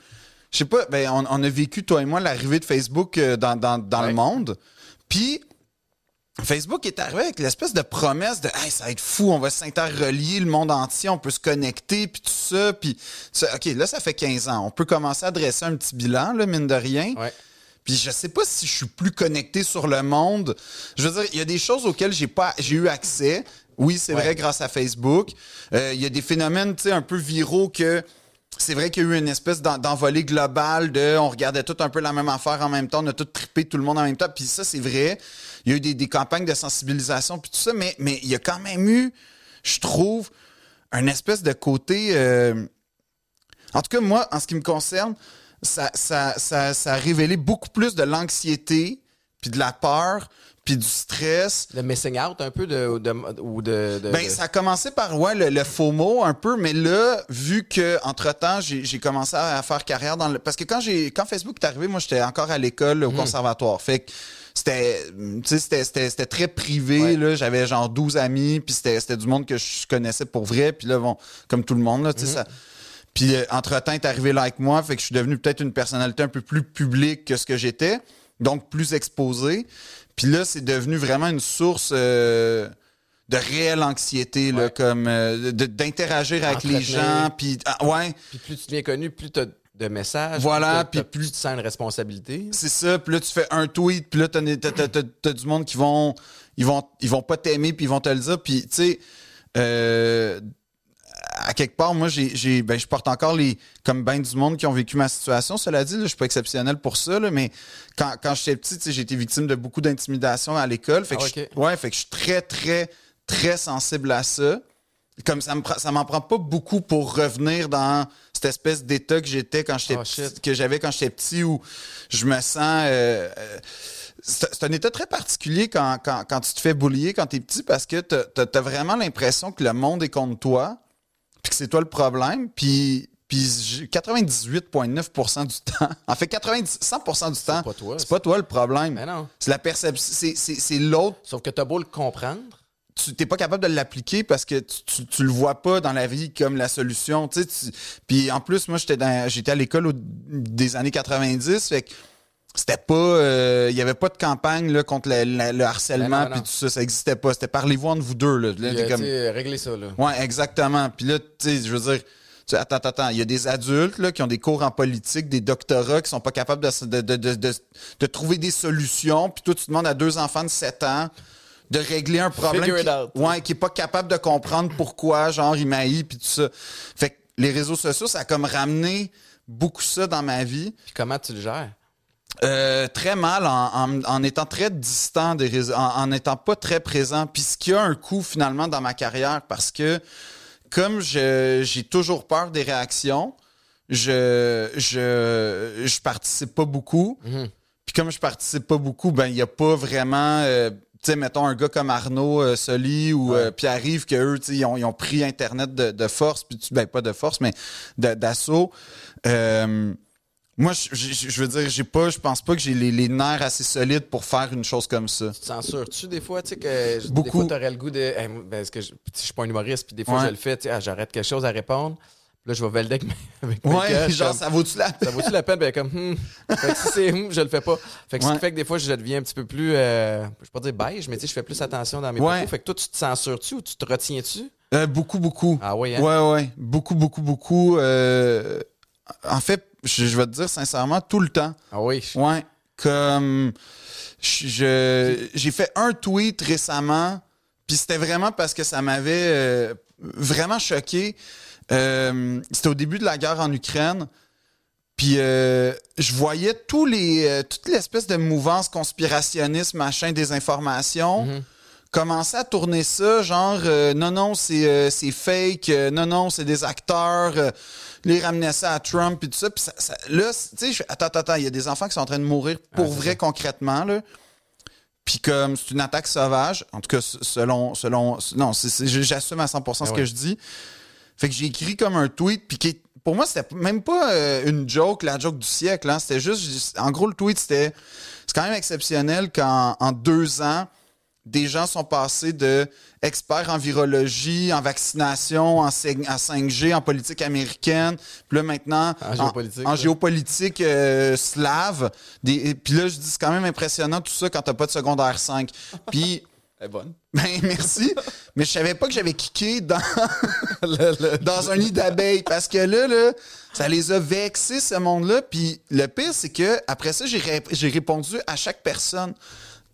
je sais pas, ben on, on a vécu toi et moi l'arrivée de Facebook euh, dans, dans, dans Ouais. le monde, puis Facebook est arrivé avec l'espèce de promesse de hey, ça va être fou, on va s'interrelier le monde entier, on peut se connecter, puis tout ça. Puis, OK, là, ça fait 15 ans. On peut commencer à dresser un petit bilan, là, mine de rien. Ouais. Puis je sais pas si je suis plus connecté sur le monde. Je veux dire, il y a des choses auxquelles j'ai pas j'ai eu accès. Oui, c'est Ouais. vrai, grâce à Facebook. Euh, Il y a des phénomènes, tu sais, un peu viraux que c'est vrai qu'il y a eu une espèce d'en- d'envolée globale de on regardait tout un peu la même affaire en même temps, on a tout trippé tout le monde en même temps. Puis ça, c'est vrai. Il y a eu des, des campagnes de sensibilisation puis tout ça, mais mais il y a quand même eu, je trouve, un espèce de côté. euh, En tout cas, moi, en ce qui me concerne, ça, ça, ça, ça a révélé beaucoup plus de l'anxiété, puis de la peur, puis du stress. Le missing out un peu de, de- ou de. de- Ben, ça a commencé par ouais, le, le FOMO un peu, mais là, vu que entre temps j'ai commencé à faire carrière dans le. Parce que quand j'ai quand Facebook est arrivé, moi j'étais encore à l'école, au conservatoire. Fait que c'était très privé. Ouais. J'avais genre 12 amis, puis c'était du monde que je connaissais pour vrai. Puis là, bon, comme tout le monde, là, ça. Puis euh, entre-temps, est arrivé like moi, fait que je suis devenu peut-être une personnalité un peu plus publique que ce que j'étais, donc plus exposé. Puis là, c'est devenu vraiment une source euh, de réelle anxiété, là, comme euh, d'interagir avec les gens. Puis ah, ouais, Puis plus tu deviens connu, plus tu as de messages. Voilà, puis plus tu sens une responsabilité. c'est ça. Puis là, tu fais un tweet, puis là, t'as, t'as du monde qui vont, ils vont, ils vont pas t'aimer, puis ils vont te le dire. Puis tu sais, euh, à quelque part, moi, j'ai, j'ai, ben, je porte encore les, comme ben du monde qui ont vécu ma situation. Cela dit, là, je suis pas exceptionnel pour ça, là, mais quand, quand j'étais petit, j'ai été victime de beaucoup d'intimidation à l'école. Fait que Ah, je- ouais, fait que je suis très, très, très sensible à ça. Comme ça me ça m'en prend pas beaucoup pour revenir dans cette espèce d'état que j'étais quand j'étais Oh, petit- shit. que j'avais quand j'étais petit où je me sens euh, euh, c'est un état très particulier quand, quand, quand tu te fais boulier quand t'es petit parce que t'as- t'as vraiment l'impression que le monde est contre toi puis que c'est toi le problème puis puis j'ai- 98,9% du temps en fait 90 100% du temps pas toi, c'est pas toi le problème Ben non. c'est la perception c'est- c'est c'est l'autre Sauf que t'as beau le comprendre. tu t'es pas capable de l'appliquer parce que tu, tu le vois pas dans la vie comme la solution. Tu sais, tu- puis en plus, moi, j'étais dans, j'étais à l'école au- des années 90, fait que c'était pas, euh, il y avait pas de campagne là, contre le, le- le harcèlement Ben puis tout ça, ça existait pas. C'était parlez-vous entre vous deux là. T'es euh, comme- sais, régler ça, là. Ouais, exactement. Puis là, tu sais, je veux dire, attends, attends, attends. Il y a des adultes là, qui ont des cours en politique, des doctorats, qui sont pas capables de, de, de, de, trouver des solutions. Puis toi, tu demandes à deux enfants de 7 ans de régler un problème qui, ouais, qui est pas capable de comprendre pourquoi, genre, il m'haït, puis tout ça. Fait que les réseaux sociaux, ça a comme ramené beaucoup ça dans ma vie. Puis comment tu le gères? Euh, très mal en, en- en étant très distant des en, en étant pas très présent. Puis ce qui a un coût finalement dans ma carrière parce que comme j'ai toujours peur des réactions, je je je participe pas beaucoup. Mhm. Puis comme je participe pas beaucoup, ben il y a pas vraiment euh, tu sais, mettons un gars comme Arnaud euh, Soli ou Ouais. euh, Pierre-Yves, que eux, ils ont, ils ont pris Internet de, de force, puis tu- ben pas de force, mais d'assaut. Euh, moi, je, je- je veux dire, j'ai pas, je pense pas que j'ai les, les nerfs assez solides pour faire une chose comme ça. Tu te censures-tu des fois, tu sais, que des Beaucoup. fois, t'aurais le goût de. Hey, moi, ben, que je, suis pas un humoriste, puis des fois, Ouais. je le fais, tu sais, ah, j'arrête quelque chose à répondre. Puis là, je vais valider avec avec mes Ouais, gars, genre, comme, ça vaut-tu la ça peine? vaut-tu la peine? Ben, comme, hmm. Fait que si c'est hmm, je le fais pas. Fait que ce qui fait que des fois, je deviens un petit peu plus, euh, je vais pas dire beige, mais tu sais, je fais plus attention dans mes Ouais. propos. Fait que toi, tu te censures-tu ou tu te retiens-tu? Euh, beaucoup, beaucoup. Ah oui, hein? Ouais, ouais. Beaucoup, beaucoup, beaucoup. Euh, en fait, je, je vais te dire sincèrement, tout le temps. Ah oui. Ouais. Comme j'ai fait un tweet récemment, puis c'était vraiment parce que ça m'avait euh, vraiment choqué. Euh, c'était au début de la guerre en Ukraine. Puis euh, je voyais tous les, toute l'espèce de mouvance conspirationniste, machin, désinformation, Mhm. commençaient à tourner ça, genre, euh, non, non, c'est euh, fake, euh, non, non, c'est des acteurs. Les ramenaient ça à Trump et tout ça. Puis ça, ça- là, tu sais, attends, attends, attends, il y a des enfants qui sont en train de mourir pour Ah, c'est vrai, ça. concrètement, là. Puis comme c'est une attaque sauvage, en tout cas, selon... selon non, j'assume à 100% ce Ah que je dis. Fait que j'ai écrit comme un tweet, puis qui pour moi, c'était même pas euh, une joke, la joke du siècle. Hein. C'était juste, en gros, le tweet, c'était, c'est quand même exceptionnel qu'en en deux ans, des gens sont passés de experts en virologie, en vaccination, en, cin- en 5G, en politique américaine, puis là maintenant En géopolitique, en là. géopolitique euh, slave. Des, et puis là, je dis c'est quand même impressionnant tout ça quand t'as pas de secondaire 5. Puis Elle est bonne. ben merci, mais je savais pas que j'avais kické dans Le- le- dans un nid d'abeilles parce que là, là, ça les a vexés, ce monde-là. Puis le pire, c'est que après ça, j'ai ré- j'ai répondu à chaque personne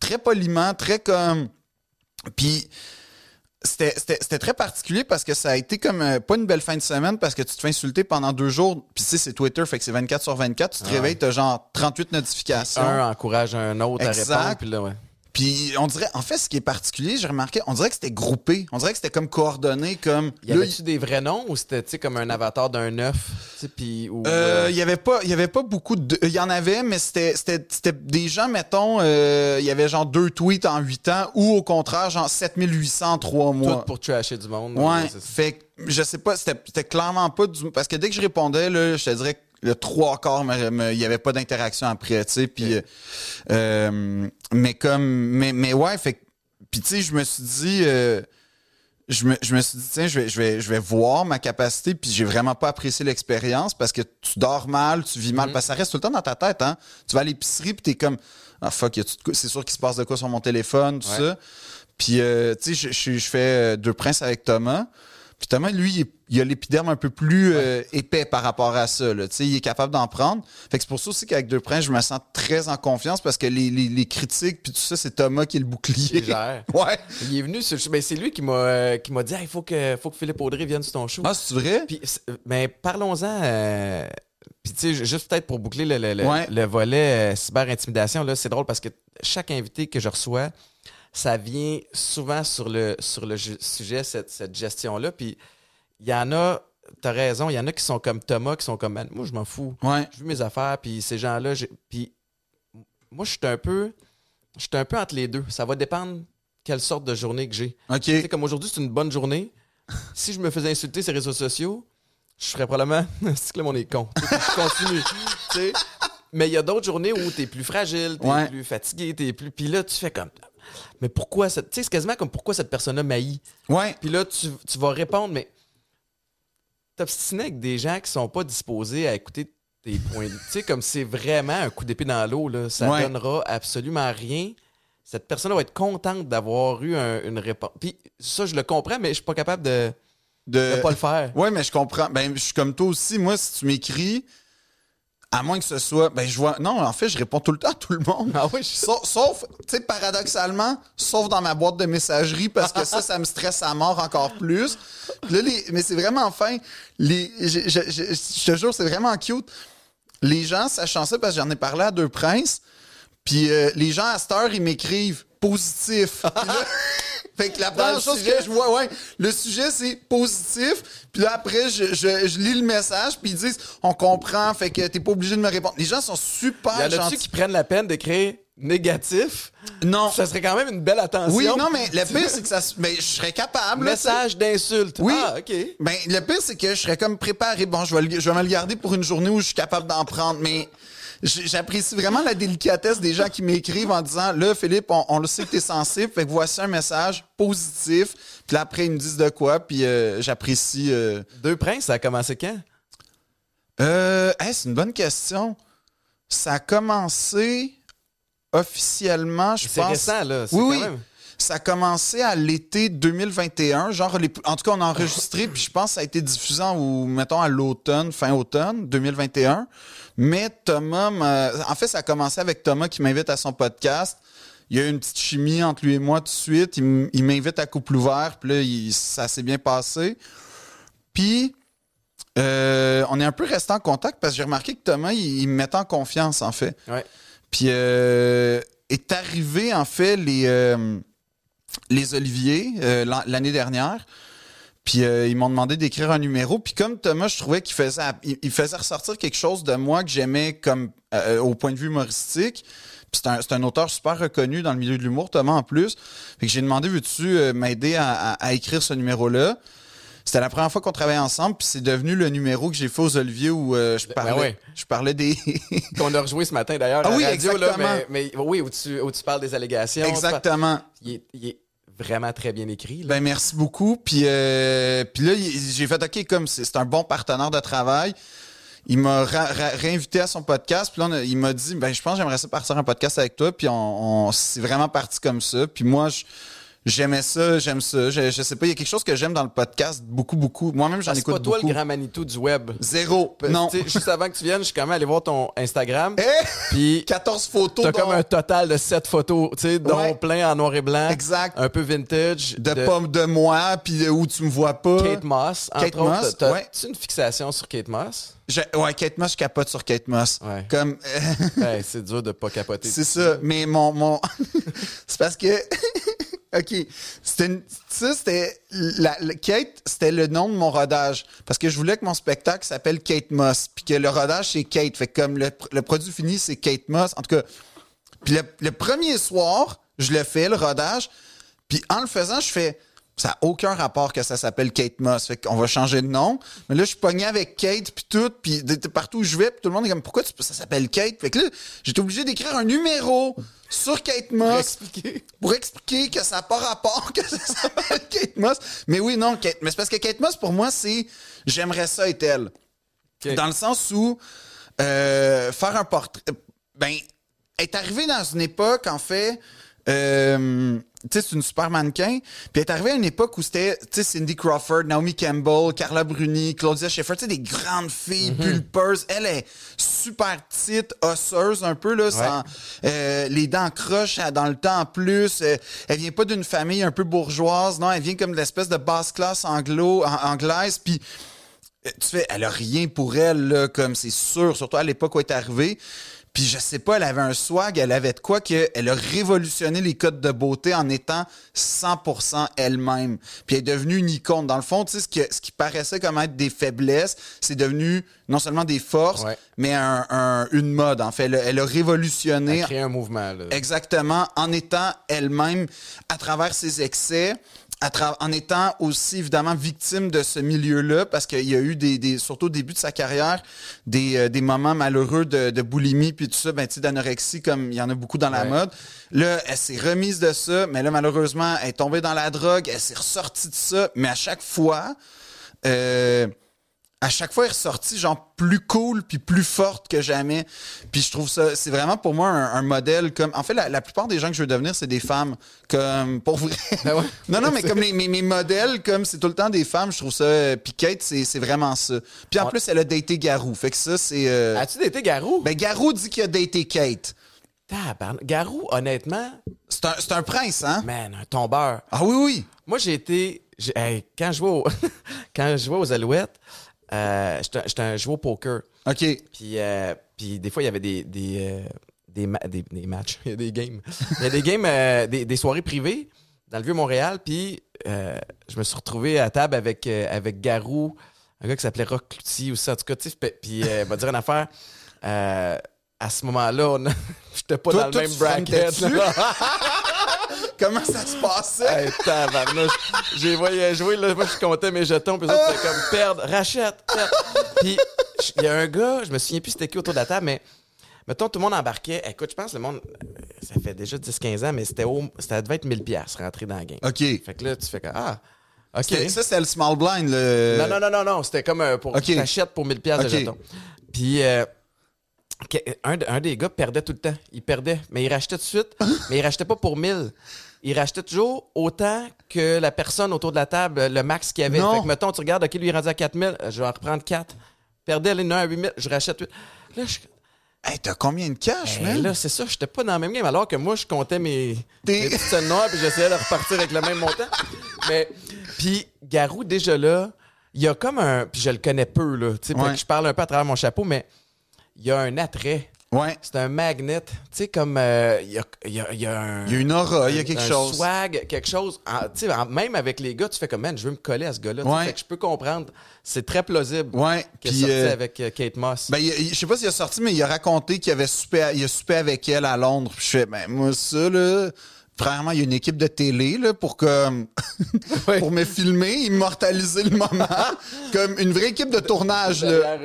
très poliment, très comme. Puis c'était- très particulier parce que ça a été comme euh, pas une belle fin de semaine parce que tu te fais insulter pendant deux jours. Puis sais, c'est Twitter, fait que c'est 24 sur 24. Tu te ouais. réveilles, t'as genre 38 notifications. Un encourage un autre Exact. à répondre, puis là, ouais. Puis on dirait, en fait, ce qui est particulier, j'ai remarqué, on dirait que c'était groupé. On dirait que c'était comme coordonné, comme. Y avait-tu des vrais noms ou c'était tu sais, comme un avatar d'un œuf? tu sais, Puis, ou, Euh, euh, Il y avait pas, il y avait pas beaucoup de, il y en avait, mais c'était, c'était, c'était des gens, mettons, euh, il y avait genre deux tweets en huit ans, ou au contraire, genre 7800 en trois tout mois. pour trasher du monde. Ouais, c'est ça. fait que je sais pas, c'était, c'était clairement pas du, parce que dès que je répondais, là, je te dirais que le trois quarts, il y avait pas d'interaction après, tu sais, puis, euh, mais comme, mais, mais ouais, fait puis tu sais, je me suis dit, euh, je me, je me suis dit, tiens, je vais, je, vais, je vais voir ma capacité, puis j'ai vraiment pas apprécié l'expérience parce que tu dors mal, tu vis mal, Mhm. parce que ça reste tout le temps dans ta tête, hein. Tu vas à l'épicerie, puis t'es comme, ah fuck, c'est sûr qu'il se passe de quoi sur mon téléphone, tout Ouais. ça. Puis, euh, tu sais, je, je, je fais deux princes avec Thomas. Thomas, lui, il, a l'épiderme un peu plus euh, épais par rapport à ça. Là. Il est capable d'en prendre. Fait que c'est pour ça aussi qu'avec Deux Princes, je me sens très en confiance parce que les, les, les critiques puis tout ça, c'est Thomas qui est le bouclier. Gère. Ouais. Il est venu sur ben, c'est lui qui m'a euh, qui m'a dit il faut que faut que Philippe Audrey vienne sur ton show. Ah, c'est vrai? Puis mais parlons-en euh, puis tu sais juste peut-être pour boucler le, le- le- Ouais. le volet euh, cyber intimidation là, c'est drôle parce que chaque invité que je reçois ça vient souvent sur le sur le sujet cette, cette gestion là puis il y en a T'as raison, il y en a qui sont comme Thomas, qui sont comme moi je m'en fous. Ouais. je vis mes affaires, puis ces gens-là, puis moi, je suis un peu, je suis un peu entre les deux. Ça va dépendre quelle sorte de journée que j'ai. OK. Tu sais, comme aujourd'hui, c'est une bonne journée. si je me faisais insulter sur les réseaux sociaux, je ferais probablement, c'est que là, on est con. Tu je continue. tu sais. Mais il y a d'autres journées où t'es plus fragile, t'es Ouais. plus fatigué, t'es plus. Puis là, tu fais comme. Mais pourquoi cette. Tu sais, c'est quasiment comme pourquoi cette personne-là m'haït. Ouais. Puis là, tu, tu vas répondre, mais t'obstiner avec des gens qui sont pas disposés à écouter tes points de vue. Tu sais, comme c'est vraiment un coup d'épée dans l'eau, là. Ça Ouais. donnera absolument rien. Cette personne va être contente d'avoir eu un- une réponse. Puis ça, je le comprends, mais je suis pas capable de De... ne pas le faire. Ouais, mais je comprends. Ben, je suis comme toi aussi. Moi, si tu m'écris, à moins que ce soit. Ben, je vois. Non, en fait, je réponds tout le temps à tout le monde. Ah oui, je Sauf, sauf, tu sais, paradoxalement, sauf dans ma boîte de messagerie, parce que ça, ça me stresse à mort encore plus. Là, les- mais c'est vraiment fin. Les, je, je- je- je te jure, c'est vraiment cute. Les gens, sachant ça, parce que j'en ai parlé à deux princes, puis euh, les gens à cette heure, ils m'écrivent positif. Puis là, fait que la première le chose sujet. que je vois, ouais, le sujet, c'est positif. Puis là, après, je, je- je lis le message, puis ils disent, on comprend, fait que t'es pas obligé de me répondre. Les gens sont super Il y en a-tu gentils. qui prennent la peine d'écrire négatif? Non. Ça serait quand même une belle attention. Oui, non, mais le pire, c'est que ça. se- Ben, je serais capable. Message d'insulte. Oui. Ah, OK. Ben, le pire, c'est que je serais comme préparé. Bon, je vais, le- je vais me le garder pour une journée où je suis capable d'en prendre, mais j'apprécie vraiment la délicatesse des gens qui m'écrivent en disant Là, Philippe, on, on le sait que t'es sensible, fait que voici un message positif. Puis là, après, ils me disent de quoi, puis euh, j'apprécie. euh, Deux princes, ça a commencé quand? Euh, hey, c'est une bonne question. Ça a commencé officiellement, je C'est pense. récent, là. C'est Oui, quand oui. même- Ça a commencé à l'été 2021. Genre, les- en tout cas, on a enregistré, puis je pense que ça a été diffusé, ou mettons, à l'automne, fin automne 2021. Mais Thomas, m'a- en fait, ça a commencé avec Thomas qui m'invite à son podcast. Il y a eu une petite chimie entre lui et moi tout de suite. Il, m'invite à couple ouvert, puis là, il- ça s'est bien passé. Puis, euh, on est un peu resté en contact parce que j'ai remarqué que Thomas, il, il me mettait en confiance, en fait. Ouais. Puis euh, est arrivé, en fait, les, euh, les Oliviers l'an- l'année dernière. Puis euh, ils m'ont demandé d'écrire un numéro. Puis comme Thomas, je trouvais qu'il faisait, il, il faisait ressortir quelque chose de moi que j'aimais comme euh, au point de vue humoristique. Puis c'est un, c'est un auteur super reconnu dans le milieu de l'humour, Thomas en plus. Fait que j'ai demandé, veux-tu euh, m'aider à, à- à écrire ce numéro-là? C'était la première fois qu'on travaillait ensemble, puis c'est devenu le numéro que j'ai fait aux Oliviers où euh, je, parlais, Ben ouais. je parlais des... Qu'on a rejoué ce matin d'ailleurs Ah à la oui, radio, là, exactement. mais, mais oui, où tu, où tu parles des allégations. Exactement. Il est, il est vraiment très bien écrit. Ben merci beaucoup. Puis, euh, puis là, j'ai fait OK, comme c'est un bon partenaire de travail. Il m'a réinvité à son podcast. Puis là, il m'a dit, ben je pense que j'aimerais ça partir un podcast avec toi. Puis on, on- c'est vraiment parti comme ça. Puis moi, je- j'aimais ça, j'aime ça. Je, je sais pas, il y a quelque chose que j'aime dans le podcast beaucoup, beaucoup. Moi-même, j'en Ah, c'est écoute pas toi beaucoup. le grand Manitou du web. Zéro. P- Non. Juste avant que tu viennes, je suis quand même allé voir ton Instagram. Eh! Puis 14 photos t'as dont- comme un total de 7 photos, tu sais, dont Ouais. plein en noir et blanc. Exact. Un peu vintage. de, pommes de moi, puis de où tu me vois pas. Kate Moss, entre Kate autres. Moss, T'as- ouais. Une fixation sur Kate Moss? Je- ouais, Kate Moss, je capote sur Kate Moss. Ouais. Comme, Ouais, c'est dur de pas capoter. C'est ça, mais mon. mon... c'est parce que. OK. Ça, c'était. Kate, c'était le nom de mon rodage. Parce que je voulais que mon spectacle s'appelle Kate Moss. Puis que le rodage, c'est Kate. Fait que comme le, le produit fini, c'est Kate Moss. En tout cas. Puis le, le premier soir, je le fais, le rodage. Puis en le faisant, je fais. Ça n'a aucun rapport que ça s'appelle Kate Moss. Fait qu'on va changer de nom. Mais là, je suis pogné avec Kate, puis tout. Puis partout où je vais, puis tout le monde est comme, pourquoi tu- ça s'appelle Kate? Fait que là, j'étais obligé d'écrire un numéro sur Kate Pour Moss expliquer. pour expliquer que ça n'a pas rapport que ça s'appelle Kate Moss. Mais oui, non, Kate, mais c'est parce que Kate Moss, pour moi, c'est j'aimerais ça être elle. Dans le sens où euh, faire un portrait. Ben, est arrivé dans une époque, en fait. euh, c'est une super mannequin. Puis elle est arrivée à une époque où c'était, tu sais, Cindy Crawford, Naomi Campbell, Carla Bruni, Claudia Schiffer, tu sais, des grandes filles pulpeuses. Elle est super petite, osseuse un peu, là, sans, euh, les dents croches dans le temps en plus. Euh, elle vient pas d'une famille un peu bourgeoise, non, elle vient comme de l'espèce de basse classe anglo, an- anglaise. Puis euh, tu fais, elle a rien pour elle, là, comme c'est sûr, surtout à l'époque où elle est arrivée. Puis je sais pas, elle avait un swag, elle avait de quoi que elle a révolutionné les codes de beauté en étant 100% elle-même. Puis elle est devenue une icône. Dans le fond, tu sais, ce, que- ce qui paraissait comme être des faiblesses, c'est devenu non seulement des forces, Ouais. mais un- un- une mode. En fait, elle, a- elle a révolutionné Créer un mouvement. Là. Exactement, en étant elle-même à travers ses excès, en étant aussi évidemment victime de ce milieu-là, parce qu'il y a eu des, des- surtout au début de sa carrière, des, euh, des moments malheureux de, de boulimie puis tout ça, ben d'anorexie comme il y en a beaucoup dans la mode. Là, elle s'est remise de ça, mais là malheureusement, elle est tombée dans la drogue, elle s'est ressortie de ça, mais à chaque fois. euh, à chaque fois, elle est ressortie genre plus cool puis plus forte que jamais. Puis je trouve ça, c'est vraiment pour moi un, un modèle comme. En fait, la, la plupart des gens que je veux devenir, c'est des femmes. Comme pour vrai. Ben ouais. non, non, mais comme les- mes, mes modèles, comme c'est tout le temps des femmes, je trouve ça. euh, Puis Kate, c'est vraiment ça. Puis en Ouais. plus, elle a daté Garou. Fait que ça, c'est. euh, As-tu daté Garou? Ben Garou dit qu'il a daté Kate. Tabarnak. Garou, honnêtement, C'est un, c'est un prince, hein? man, un tombeur. Ah oui, oui. Moi, j'ai été. hey, quand, je jouais au- quand je jouais aux Alouettes, euh, j'étais un joueur au poker. OK. Puis, euh, puis des fois, il y avait des, des, euh, des, ma- des- des matchs, il y a des games. Il y a des games, euh, des, des soirées privées dans le Vieux-Montréal. Puis je me suis retrouvé à table avec, avec Garou, un gars qui s'appelait Rock Cloutier ou ça. En tout cas, tu sais, puis- il va dire une affaire. à ce moment-là, on j'étais pas Toi- dans le même bracket. Comment ça se passait? Hey, tabarnouche. J'ai voyé jouer, là, moi, je comptais mes jetons, puis les autres, c'était comme perdre, rachète, perdre. Puis, il y a un gars, je me souviens plus c'était qui autour de la table, mais mettons, tout le monde embarquait. Écoute, je pense que le monde, euh, ça fait déjà 10-15 ans, mais c'était au, ça devait être 1000$ piastres rentrer dans la game. OK. Fait que là, tu fais que, ah, OK. C'était- Ça, c'est le small blind. Le... Non, non, non, non, non, c'était comme euh, pour Ok. tu t'achètes pour 1000$ piastres Ok. de jetons. Puis, euh, un, de- un des gars perdait tout le temps. Il perdait, mais il rachetait tout de suite. mais il rachetait pas pour 1000. Il rachetait toujours autant que la personne autour de la table, le max qu'il y avait. Non. Fait que, mettons, tu regardes, OK, lui, il est rendu à 4000, euh, je vais en reprendre 4. Perdait, les 1 à 8000, je rachète 8. Là, je, Hey, t'as combien de cash, Hey, man? là, c'est ça, j'étais pas dans le même game, alors que moi, je comptais mes, mes petites scènes noires, puis j'essayais de repartir avec le même montant. Mais, puis Garou, déjà là, il y a comme un, puis je le connais peu, là, tu sais, Ouais. je parle un peu à travers mon chapeau, mais il y a un attrait. Ouais. C'est un magnet. Tu sais, comme euh, il y, a, il y, a, y a un. Il y a une aura, il y a quelque un chose. swag, quelque chose. Tu sais, même avec les gars, tu fais comme, man, je veux me coller à ce gars-là. tu sais. Ouais. Fait que je peux comprendre. C'est très plausible. Ouais. Puis, sorti euh, avec euh, Kate Moss. Ben, je sais pas s'il a sorti, mais il a raconté qu'il avait soupé, il a soupé avec elle à Londres. Puis je fais, ben, moi, ça, là, premièrement, il y a une équipe de télé, là, pour comme, Ouais. pour me filmer, immortaliser le moment, comme une vraie équipe de tournage, là.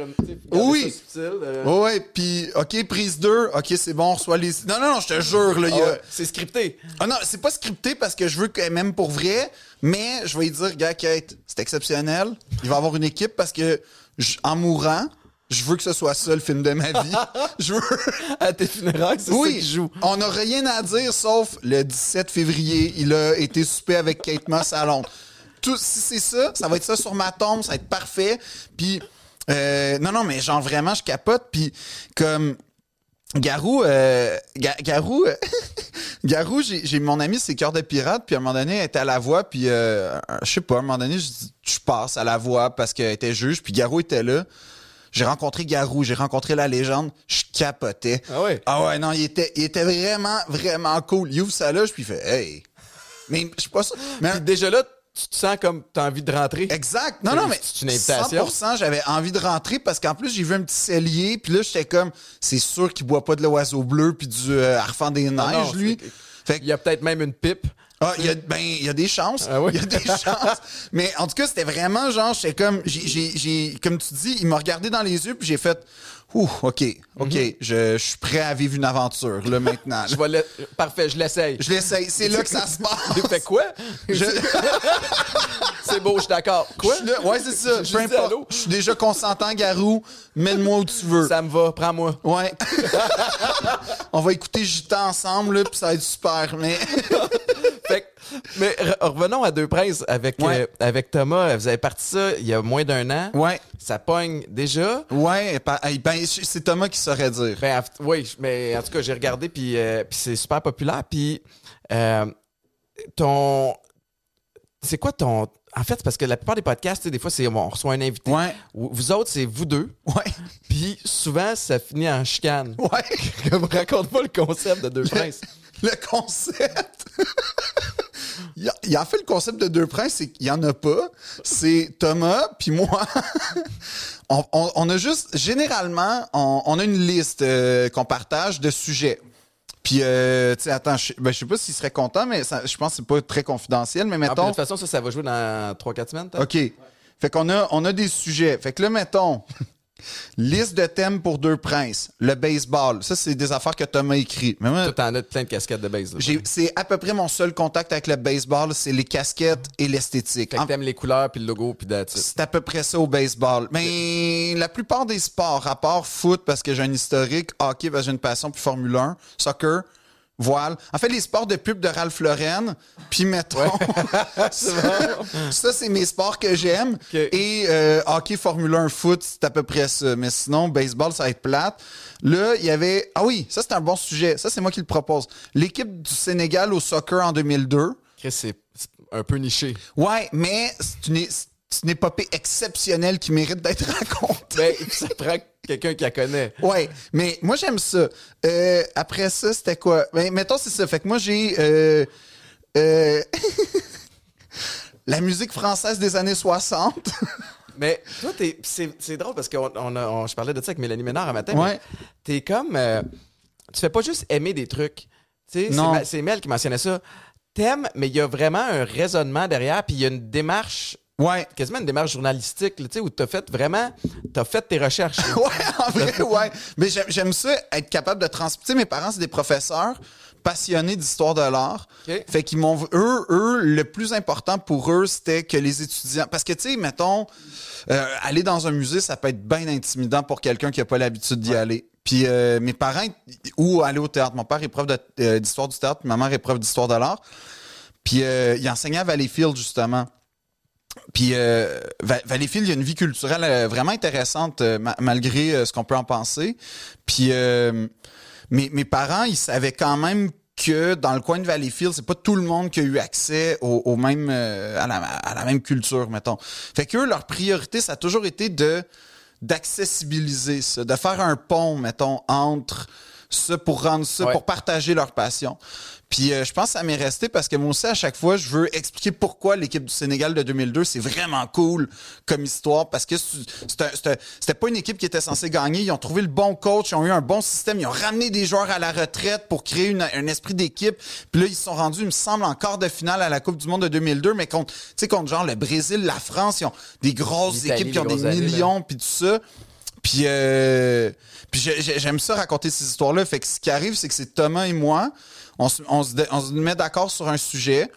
Oui. subtil, euh. Ouais, ouais, puis, OK, prise 2, OK, c'est bon, on reçoit les... Non, non, non, je te jure, là, Ah a... ouais, C'est scripté. Ah non, c'est pas scripté parce que je veux qu'elle m'aime pour vrai, mais je vais lui dire, gars, Kate, c'est exceptionnel. Il va avoir une équipe parce que, en mourant, je veux que ce soit ça le film de ma vie. je veux... À tes funérailles, c'est ça Oui, qui joue. on n'a rien à dire sauf le 17 février, il a été soupé avec Kate Moss à Londres. Tout, si c'est ça, ça va être ça sur ma tombe, ça va être parfait. Puis, euh, non, non, mais genre vraiment, je capote. Puis, comme Garou, euh, Ga- Garou, euh, Garou, j'ai mon ami, c'est Cœur de Pirate, puis à un moment donné, elle était à la voix, puis euh, je sais pas, à un moment donné, je, dis, je passe à la voix parce qu'elle était juge, puis Garou était là. J'ai rencontré Garou, j'ai rencontré la légende, je capotais. Ah ouais? Ah ouais, non, il était, il était vraiment, vraiment cool. Il ouvre sa loge, puis il fait Hey! Mais je suis pas sûr. Mais Puis déjà là, tu te sens comme t'as envie de rentrer. Exact. Non, non, mais C'est une invitation. 100%, j'avais envie de rentrer parce qu'en plus, j'ai vu un petit cellier, puis là, j'étais comme, c'est sûr qu'il boit pas de l'oiseau bleu puis du euh, Arfan des Ah non, Neiges, lui. Fait Il que, y a peut-être même une pipe. Ah, il y a, ben, il y a des chances. Ah oui? Il y a des chances. Mais en tout cas, c'était vraiment genre, j'étais comme, j'ai, j'ai, j'ai- comme tu dis, il m'a regardé dans les yeux, puis j'ai fait, ouh, OK, OK, je, je suis prêt à vivre une aventure, là, maintenant. Mhm. Je vais le- Parfait, je l'essaye. Je l'essaye. C'est là que ça se passe. Il fait quoi? Je- C'est beau, je suis d'accord. Quoi? Je Ouais, c'est ça. Je Peu importe. Je suis déjà consentant, Garou. Mène-moi où tu veux. Ça me va, prends-moi. Ouais. On va écouter Gita ensemble, là, puis ça va être super. Mais Fait que- mais re- revenons à Deux Princes avec, Ouais. euh, avec Thomas. Vous avez parti ça il y a moins d'un an. ouais, Ça pogne déjà. ouais. hey, Ben, c'est Thomas qui saurait dire. Ben, en- oui, mais en tout cas, j'ai regardé, puis euh, puis c'est super populaire. Puis, euh, ton. C'est quoi ton. En fait, parce que la plupart des podcasts, tu sais, des fois, c'est on reçoit un invité. Ouais, Vous autres, c'est vous deux. ouais, Puis souvent, ça finit en chicane. ouais. Comme raconte-moi le concept de Deux Princes. Le concept. il, a, il a fait le concept de deux princes, c'est qu'il y en a pas. C'est Thomas puis moi. on, on- on a juste, généralement, on, on a une liste euh, qu'on partage de sujets. Puis, euh, tu sais, attends, je, ben, sais pas s'il serait content, mais ça- je pense que c'est pas très confidentiel, mais Ah, puis de mettons. toute façon, ça, ça va jouer dans 3-4 semaines. OK. Fait qu'on a, on a des sujets. Fait que là, mettons, liste de thèmes pour deux princes. Le baseball. Ça, c'est des affaires que Thomas écrit. Mais moi, Toi, t'en as plein de casquettes de base. là. j'ai- c'est à peu près mon seul contact avec le baseball, c'est les casquettes et l'esthétique. Fait que En- t'aimes les couleurs, puis le logo, puis that's it. C'est à peu près ça au baseball. Mais la plupart des sports, à part foot parce que j'ai un historique, hockey parce que j'ai une passion, puis Formule 1, soccer, voile. En fait, les sports de pub de Ralph Lauren, puis mettons... ça, ça, c'est mes sports que j'aime. Et euh, hockey, Formule 1, foot, c'est à peu près ça. Mais sinon, baseball, ça va être plate. Là, il y avait... Ah oui, ça, c'est un bon sujet. Ça, c'est moi qui le propose. L'équipe du Sénégal au soccer en 2002. Chris, c'est c'est un peu niché. Ouais, mais c'est une, c'est une épopée exceptionnelle qui mérite d'être racontée. Ben, ça prend quelqu'un qui la connaît. Ouais, mais moi j'aime ça. Euh, après ça, c'était quoi? Ben, mettons, c'est ça. Fait que moi j'ai euh, euh, la musique française des années 60. Mais toi, t'es- c'est c'est drôle parce que on, on je parlais de ça avec Mélanie Ménard un matin. Ouais. mais T'es comme. euh, tu fais pas juste aimer des trucs. C'est Mel qui mentionnait ça. T'aimes, mais il y a vraiment un raisonnement derrière, puis il y a une démarche, Ouais. quasiment une démarche journalistique, tu sais, où t'as fait vraiment. T'as fait tes recherches. Ouais, en vrai, ouais. Mais j'aime- ça, être capable de transmettre. Tu sais, mes parents, c'est des professeurs passionnés d'histoire de l'art. Fait qu'ils m'ont. Eux, eux, le plus important pour eux, c'était que les étudiants. Parce que, tu sais, mettons, euh, aller dans un musée, ça peut être bien intimidant pour quelqu'un qui n'a pas l'habitude d'y aller. Puis euh, mes parents, ou aller au théâtre. Mon père est prof euh, d'histoire du théâtre, puis ma mère est prof d'histoire de l'art. Puis il enseignait à Valleyfield, justement. Puis euh, Va- Valleyfield, il y a une vie culturelle euh, vraiment intéressante, euh, ma- malgré euh, ce qu'on peut en penser. Puis mes, mes parents, ils savaient quand même que dans le coin de Valleyfield, c'est pas tout le monde qui a eu accès au, au même à, la, à la même culture, mettons. Fait que eux, leur priorité, ça a toujours été de d'accessibiliser ça, de faire un pont, mettons, entre ça pour rendre ça, Ouais. pour partager leur passion. Puis euh, je pense que ça m'est resté parce que moi aussi, à chaque fois, je veux expliquer pourquoi l'équipe du Sénégal de 2002, c'est vraiment cool comme histoire parce que c'était pas une équipe qui était censée gagner. Ils ont trouvé le bon coach, ils ont eu un bon système, ils ont ramené des joueurs à la retraite pour créer une- un esprit d'équipe. Puis là, ils se sont rendus, il me semble, en quart de finale à la Coupe du Monde de 2002, mais contre, tu sais, contre genre le Brésil, la France, ils ont des grosses équipes qui ont des années, millions, puis tout ça. Puis, euh, puis j'ai- j'ai- j'aime ça raconter ces histoires-là. Fait que ce qui arrive, c'est que c'est Thomas et moi, on se, on se, on se met d'accord sur un sujet.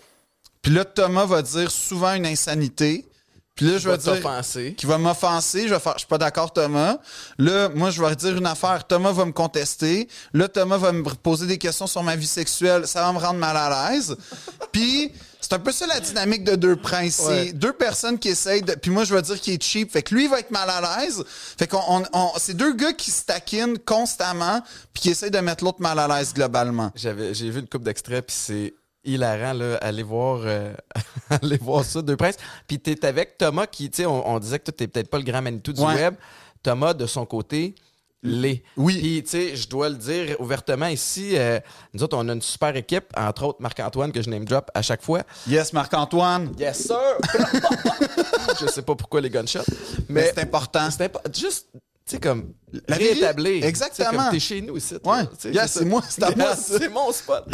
Puis là, Thomas va dire souvent une insanité. Puis là, je va vais dire qui va m'offenser, je vais faire je suis pas d'accord Thomas. Là, moi je vais dire une affaire, Thomas va me contester. Là Thomas va me poser des questions sur ma vie sexuelle, ça va me rendre mal à l'aise. Puis c'est un peu ça la dynamique de deux princes, Ouais. c'est deux personnes qui essayent de puis moi je vais dire qu'il est cheap, fait que lui il va être mal à l'aise. Fait qu'on on, on- c'est deux gars qui se taquinent constamment puis qui essayent de mettre l'autre mal à l'aise globalement. J'avais, j'ai vu une coupe d'extraits, puis c'est hilarant, là. Allez voir, euh, allez voir ça, Deux Princes. Puis t'es avec Thomas, qui, tu sais, on, on disait que toi, t'es peut-être pas le grand Manitou du Ouais. web. Thomas, de son côté, l'est. Oui. Puis, tu sais, je dois le dire ouvertement ici, euh, nous autres, on a une super équipe, entre autres Marc-Antoine, que je name drop à chaque fois. Yes Marc-Antoine, Yes, sir! je sais pas pourquoi les gunshots. mais Mais c'est important. c'est impo- juste, tu sais, comme, La réétablir. vérité, exactement. T'es chez nous ici. Ouais. Yeah, c'est moi, c'est à Yeah. C'est mon spot.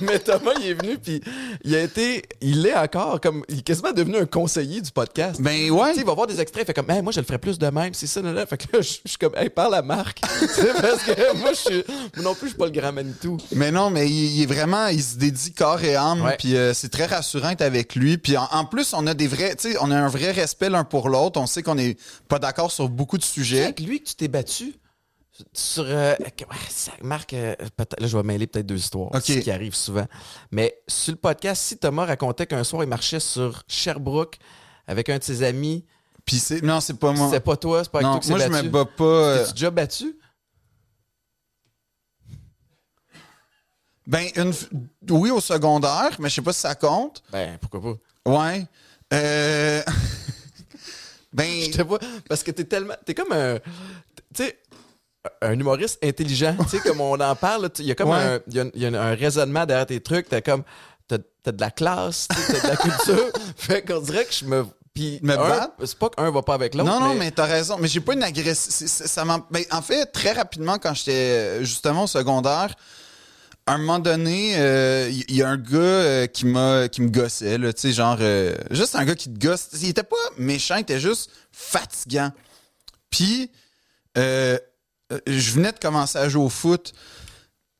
Mais Thomas, il est venu, puis il a été, il est encore comme, il est quasiment devenu un conseiller du podcast. Ben ouais. Tu sais, il va voir des extraits, il fait comme, hey, moi, je le ferais plus de même, c'est ça, là, là. Fait que là, je suis comme, hey, parle à Marc. Parce que moi, je suis, moi non plus, je suis pas le grand Manitou. Mais non, mais il, il est vraiment, il se dédie corps et âme, puis euh, c'est très rassurant d'être avec lui. Puis en, en plus, on a des vrais, tu sais, on a un vrai respect l'un pour l'autre. On sait qu'on est pas d'accord sur beaucoup de C'est sujets. avec lui que tu t'es battu sur. euh, ça- Marc, euh, là, je vais mêler peut-être deux histoires. Ce qui arrive souvent. Mais sur le podcast, si Thomas racontait qu'un soir, il marchait sur Sherbrooke avec un de ses amis, Puis c'est, non, c'est pas moi. c'est pas toi, c'est pas avec non, toi que c'est moi je me bats pas. euh, T'es-tu déjà battu? ben une, oui au secondaire, mais je sais pas si ça compte. Ben, pourquoi pas? Ouais. Euh... ben Je te vois, parce que t'es tellement. T'es comme un. Tu sais, un humoriste intelligent. tu sais, comme on en parle, il y a comme Ouais. un, il y a, y a un raisonnement derrière tes trucs. T'as comme. T'as t'as de la classe, t'as de la culture. fait qu'on dirait que je me. Puis, Me c'est pas qu'un va pas avec l'autre. Non, non, mais t'as raison. Mais j'ai pas une. Ça ben, en fait, très rapidement, quand j'étais justement au secondaire, à un moment donné, euh, il y, a un gars euh, qui m'a qui me gossait, là, tu sais, genre euh, juste un gars qui te gosse. Il était pas méchant, il était juste fatigant. Puis euh, euh, je venais de commencer à jouer au foot.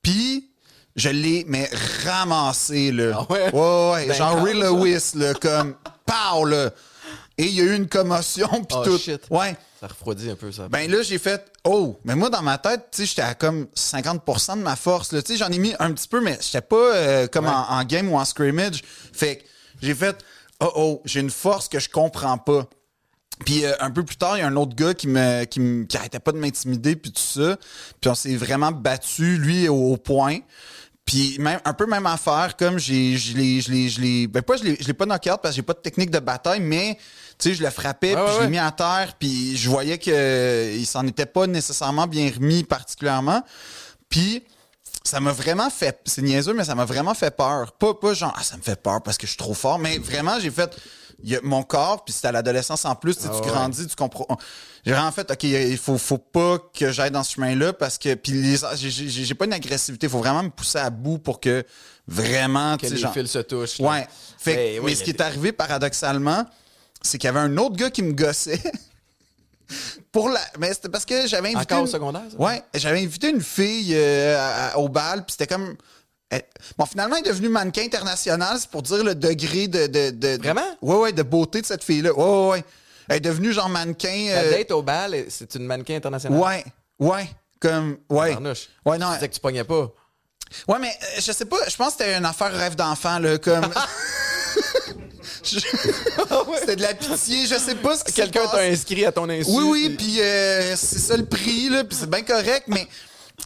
Puis je l'ai mais ramassé là. Ah ouais? Ouais, ouais, Ben, genre Ray? Lewis là, comme pow là. Et il y a eu une commotion puis Oh, tout. shit. Ouais. Ça refroidit un peu ça. Ben là, j'ai fait oh, mais moi dans ma tête, tu sais, j'étais à comme 50% de ma force tu sais, j'en ai mis un petit peu mais j'étais pas euh, comme Ouais. en, en game ou en scrimmage. Fait que j'ai fait oh oh, j'ai une force que je comprends pas. Puis euh, un peu plus tard, il y a un autre gars qui me qui, me- qui arrêtait pas de m'intimider puis tout ça. Puis on s'est vraiment battu lui au, au point. Puis même un peu même affaire comme j'ai je l'ai je l'ai je l'ai ben pas je l'ai je l'ai pas knocké out parce que j'ai pas de technique de bataille mais tu sais je le frappais puis ouais, je l'ai mis à terre puis je voyais que il s'en était pas nécessairement bien remis particulièrement. Puis ça m'a vraiment fait c'est niaiseux mais ça m'a vraiment fait peur. Pas pas genre ah ça me fait peur parce que je suis trop fort mais vraiment j'ai fait y a mon corps puis c'était à l'adolescence en plus tu Ah tu ouais. grandis tu comprends j'ai vraiment fait OK il faut faut pas que j'aille dans ce chemin là parce que puis j'ai- pas une agressivité il faut vraiment me pousser à bout pour que vraiment que les genre fils se touchent. Ouais. Fait Ben, oui, mais ce qui des- est arrivé paradoxalement, c'est qu'il y avait un autre gars qui me gossait. pour la. Mais c'était parce que j'avais invité. Encore au une- secondaire, ça? Ouais, j'avais invité une fille euh, à- à- au bal, puis c'était comme. Elle- Bon, finalement, elle est devenue mannequin international, c'est pour dire le degré de. de, de- Vraiment? Ouais, ouais, de beauté de cette fille-là. Ouais, ouais, ouais. Elle est devenue genre mannequin. Euh, date au bal, c'est une mannequin internationale? Ouais, ouais. Comme. Ouais. Ouais, non. Tu disais que tu pognais pas. Ouais, mais euh, je sais pas, je pense que c'était une affaire rêve d'enfant, là, comme. Je- C'était de la pitié, je sais pas ce Quelqu'un t'a inscrit à ton insu. Oui, oui, puis euh, c'est ça le prix, là, puis c'est bien correct, mais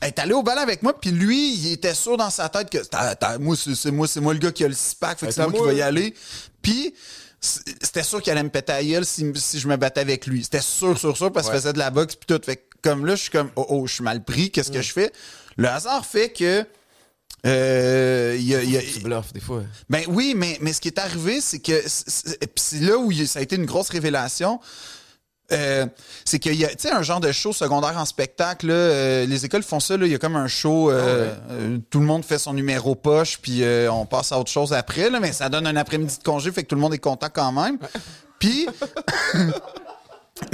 elle est allée au bal avec moi, puis lui, il était sûr dans sa tête que moi, c'est moi, c'est moi le gars qui a le six-pack, fait que Ben, c'est moi qui vais y aller. Puis c'était sûr qu'elle allait me péter à gueule si, si je me battais avec lui. C'était sûr, sûr, sûr, parce qu'il Ouais. faisait de la boxe puis tout. Fait que comme là, je suis comme, oh, oh, je suis mal pris, qu'est-ce Mm. que je fais? Le hasard fait que. euh, il y a- il y a- Tu bluffes des fois. ben oui, mais, mais ce qui est arrivé, c'est que c'est- là où ça a été une grosse révélation. Euh, c'est qu'il y a tu sais un genre de show secondaire en spectacle là, euh, les écoles font ça là, il y a comme un show euh, euh, tout le monde fait son numéro poche puis on passe à autre chose après là, mais ça donne un après-midi de congé fait que tout le monde est content quand même. Puis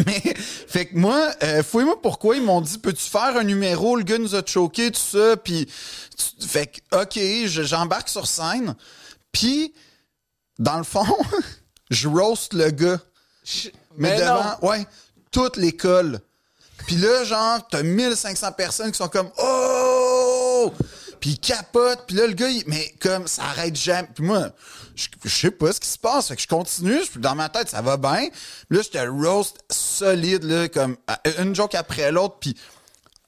mais fait que moi, euh, fouille-moi pourquoi ils m'ont dit peux-tu faire un numéro, le gars nous a choqué tout ça, puis fait que ok, je- j'embarque sur scène, puis dans le fond, je roast le gars, mais, Mais devant ouais toute l'école. Puis là genre t'as 1500 personnes qui sont comme oh puis il capote, puis là, le gars, il- mais comme, ça arrête jamais. Puis moi, je, je sais pas ce qui se passe. Fait que je continue, je- dans ma tête, ça va bien. Puis là, j'étais roast solide, là, comme une joke après l'autre. Puis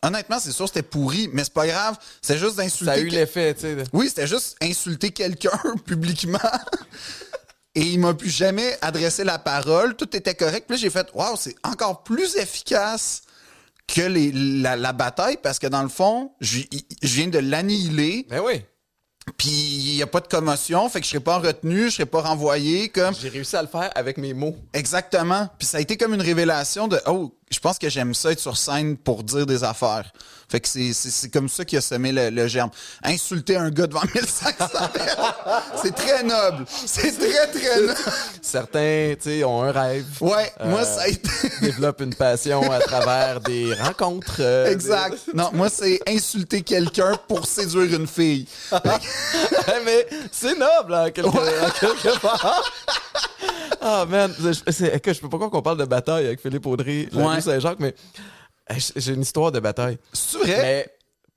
honnêtement, c'est sûr, c'était pourri, mais c'est pas grave. C'est juste d'insulter. Ça a eu l'effet, tu sais. oui, c'était juste insulter quelqu'un publiquement. Et il m'a plus jamais adressé la parole. Tout était correct. Puis là, j'ai fait, waouh, c'est encore plus efficace que les- la, la bataille parce que dans le fond, je, je viens de l'annihiler. Ben oui. Puis il n'y a pas de commotion. Fait que je serai pas retenu, je serai pas renvoyé. Comme J'ai réussi à le faire avec mes mots. Exactement. Puis ça a été comme une révélation de oh, je pense que j'aime ça être sur scène pour dire des affaires. Fait que c'est, comme ça qui a semé le, le germe. Insulter un gars devant 1500 personnes, c'est très noble. C'est très, très noble. Certains, tu sais, ont un rêve. Ouais, moi, ça a été. développent une passion à travers des rencontres. euh, exact. Non, moi, c'est insulter quelqu'un pour séduire une fille. mais c'est noble, en quelque, en quelque part. Ah, man. Je, écoute, je peux pas croire qu'on parle de bataille avec Philippe Audry, Ouais. Rue Saint-Jacques, mais j'ai une histoire de bataille. C'est vrai? Mais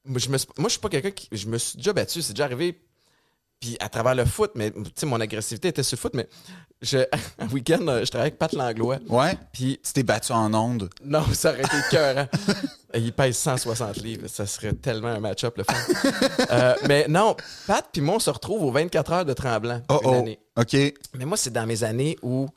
moi, je me suis- moi, je suis pas quelqu'un qui. Je me suis déjà battu. C'est déjà arrivé. Puis à travers le foot, mais tu sais, mon agressivité était sur le foot, mais je, un week-end, euh, je travaillais avec Pat Langlois. Ouais. Puis Tu t'es battu en onde. non, ça aurait été cœur. Il pèse 160 livres. Ça serait tellement un match-up, le fun. Euh, mais non, Pat puis moi, on se retrouve aux 24 heures de Tremblant Oh une oh. année. OK. Mais moi, c'est dans mes années où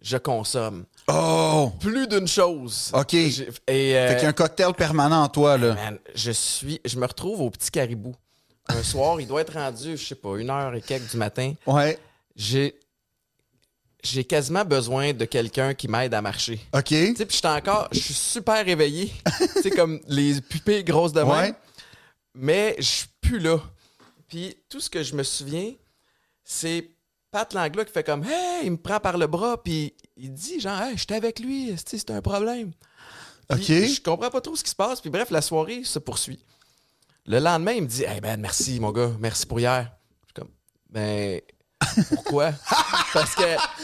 je consomme Oh! plus d'une chose. OK. Et, euh, Fait qu'il y a un cocktail permanent en toi, là. Man, je suis, je me retrouve au petit caribou. Un soir, il doit être rendu, je sais pas, une heure et quelques du matin. Ouais. J'ai, j'ai quasiment besoin de quelqu'un qui m'aide à marcher. OK. Tu sais, puis j'étais encore, je suis super réveillé. tu sais, comme les pupilles grosses de. Ouais. Mais je suis plus là. Puis tout ce que je me souviens, c'est Pat Langlois qui fait comme Hey, il me prend par le bras, puis il dit genre, Hey, j'étais avec lui, c'est un problème. Puis OK. Je comprends pas trop ce qui se passe. Puis bref, la soirée se poursuit. Le lendemain, il me dit Hey ben merci mon gars, merci pour hier. Je suis comme Ben pourquoi? Parce que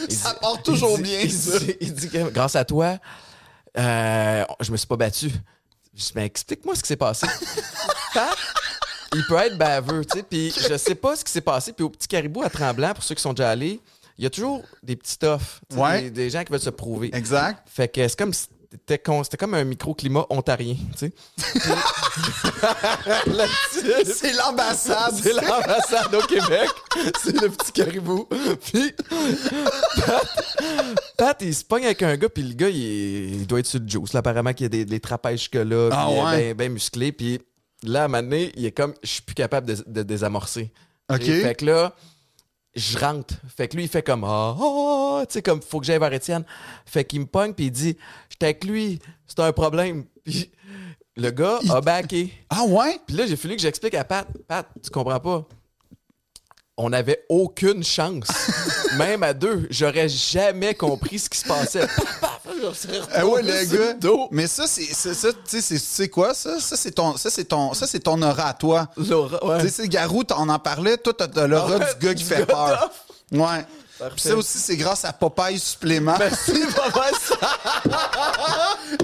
il Ça dit- part toujours il dit- bien, il ça. dit- il dit que grâce à toi, euh, je me suis pas battu. Je dis Ben explique-moi ce qui s'est passé. Pat, il peut être baveux, tu sais. Puis je sais pas ce qui s'est passé. Puis au petit caribou à Tremblant, pour ceux qui sont déjà allés, il y a toujours des petits sais, Ouais. des, des gens qui veulent se prouver. Exact. Fait que c'est comme si c'était comme un microclimat ontarien, tu sais. C'est l'ambassade. c'est l'ambassade au Québec. C'est le petit caribou. Puis, Pat, Pat, il se pogne avec un gars, puis le gars, il, doit être sur le juice. Là, apparemment qu'il y a des, des trapèzes que là, Ah puis il est ouais? bien ben musclé. Puis là, à un moment donné, il est comme, je suis plus capable de, de désamorcer. OK. Et Fait que là, je rentre. Fait que lui, il fait comme Ah, ah, tu sais, comme faut que j'aille vers Étienne. Fait qu'il me pogne, puis il dit J'étais avec lui, c'est un problème. Puis le gars a backé. Ah ouais? Puis là, j'ai fallu que j'explique à Pat Pat, tu comprends pas? On n'avait aucune chance. Même à deux, j'aurais jamais compris ce qui se passait. serais Ah ouais, le gars. dos. Mais ça, c'est ça, ça, tu sais, c'est- quoi ça? Ça, c'est ton, ça, c'est ton, ça, c'est ton aura à toi. Laura, ouais. Tu sais, c'est Garou, on en parlait, toi, t'as t'as l'aura Ah ouais, du gars qui fait peur. Ouais. Puis ça aussi, c'est grâce à Popeye supplément. Merci.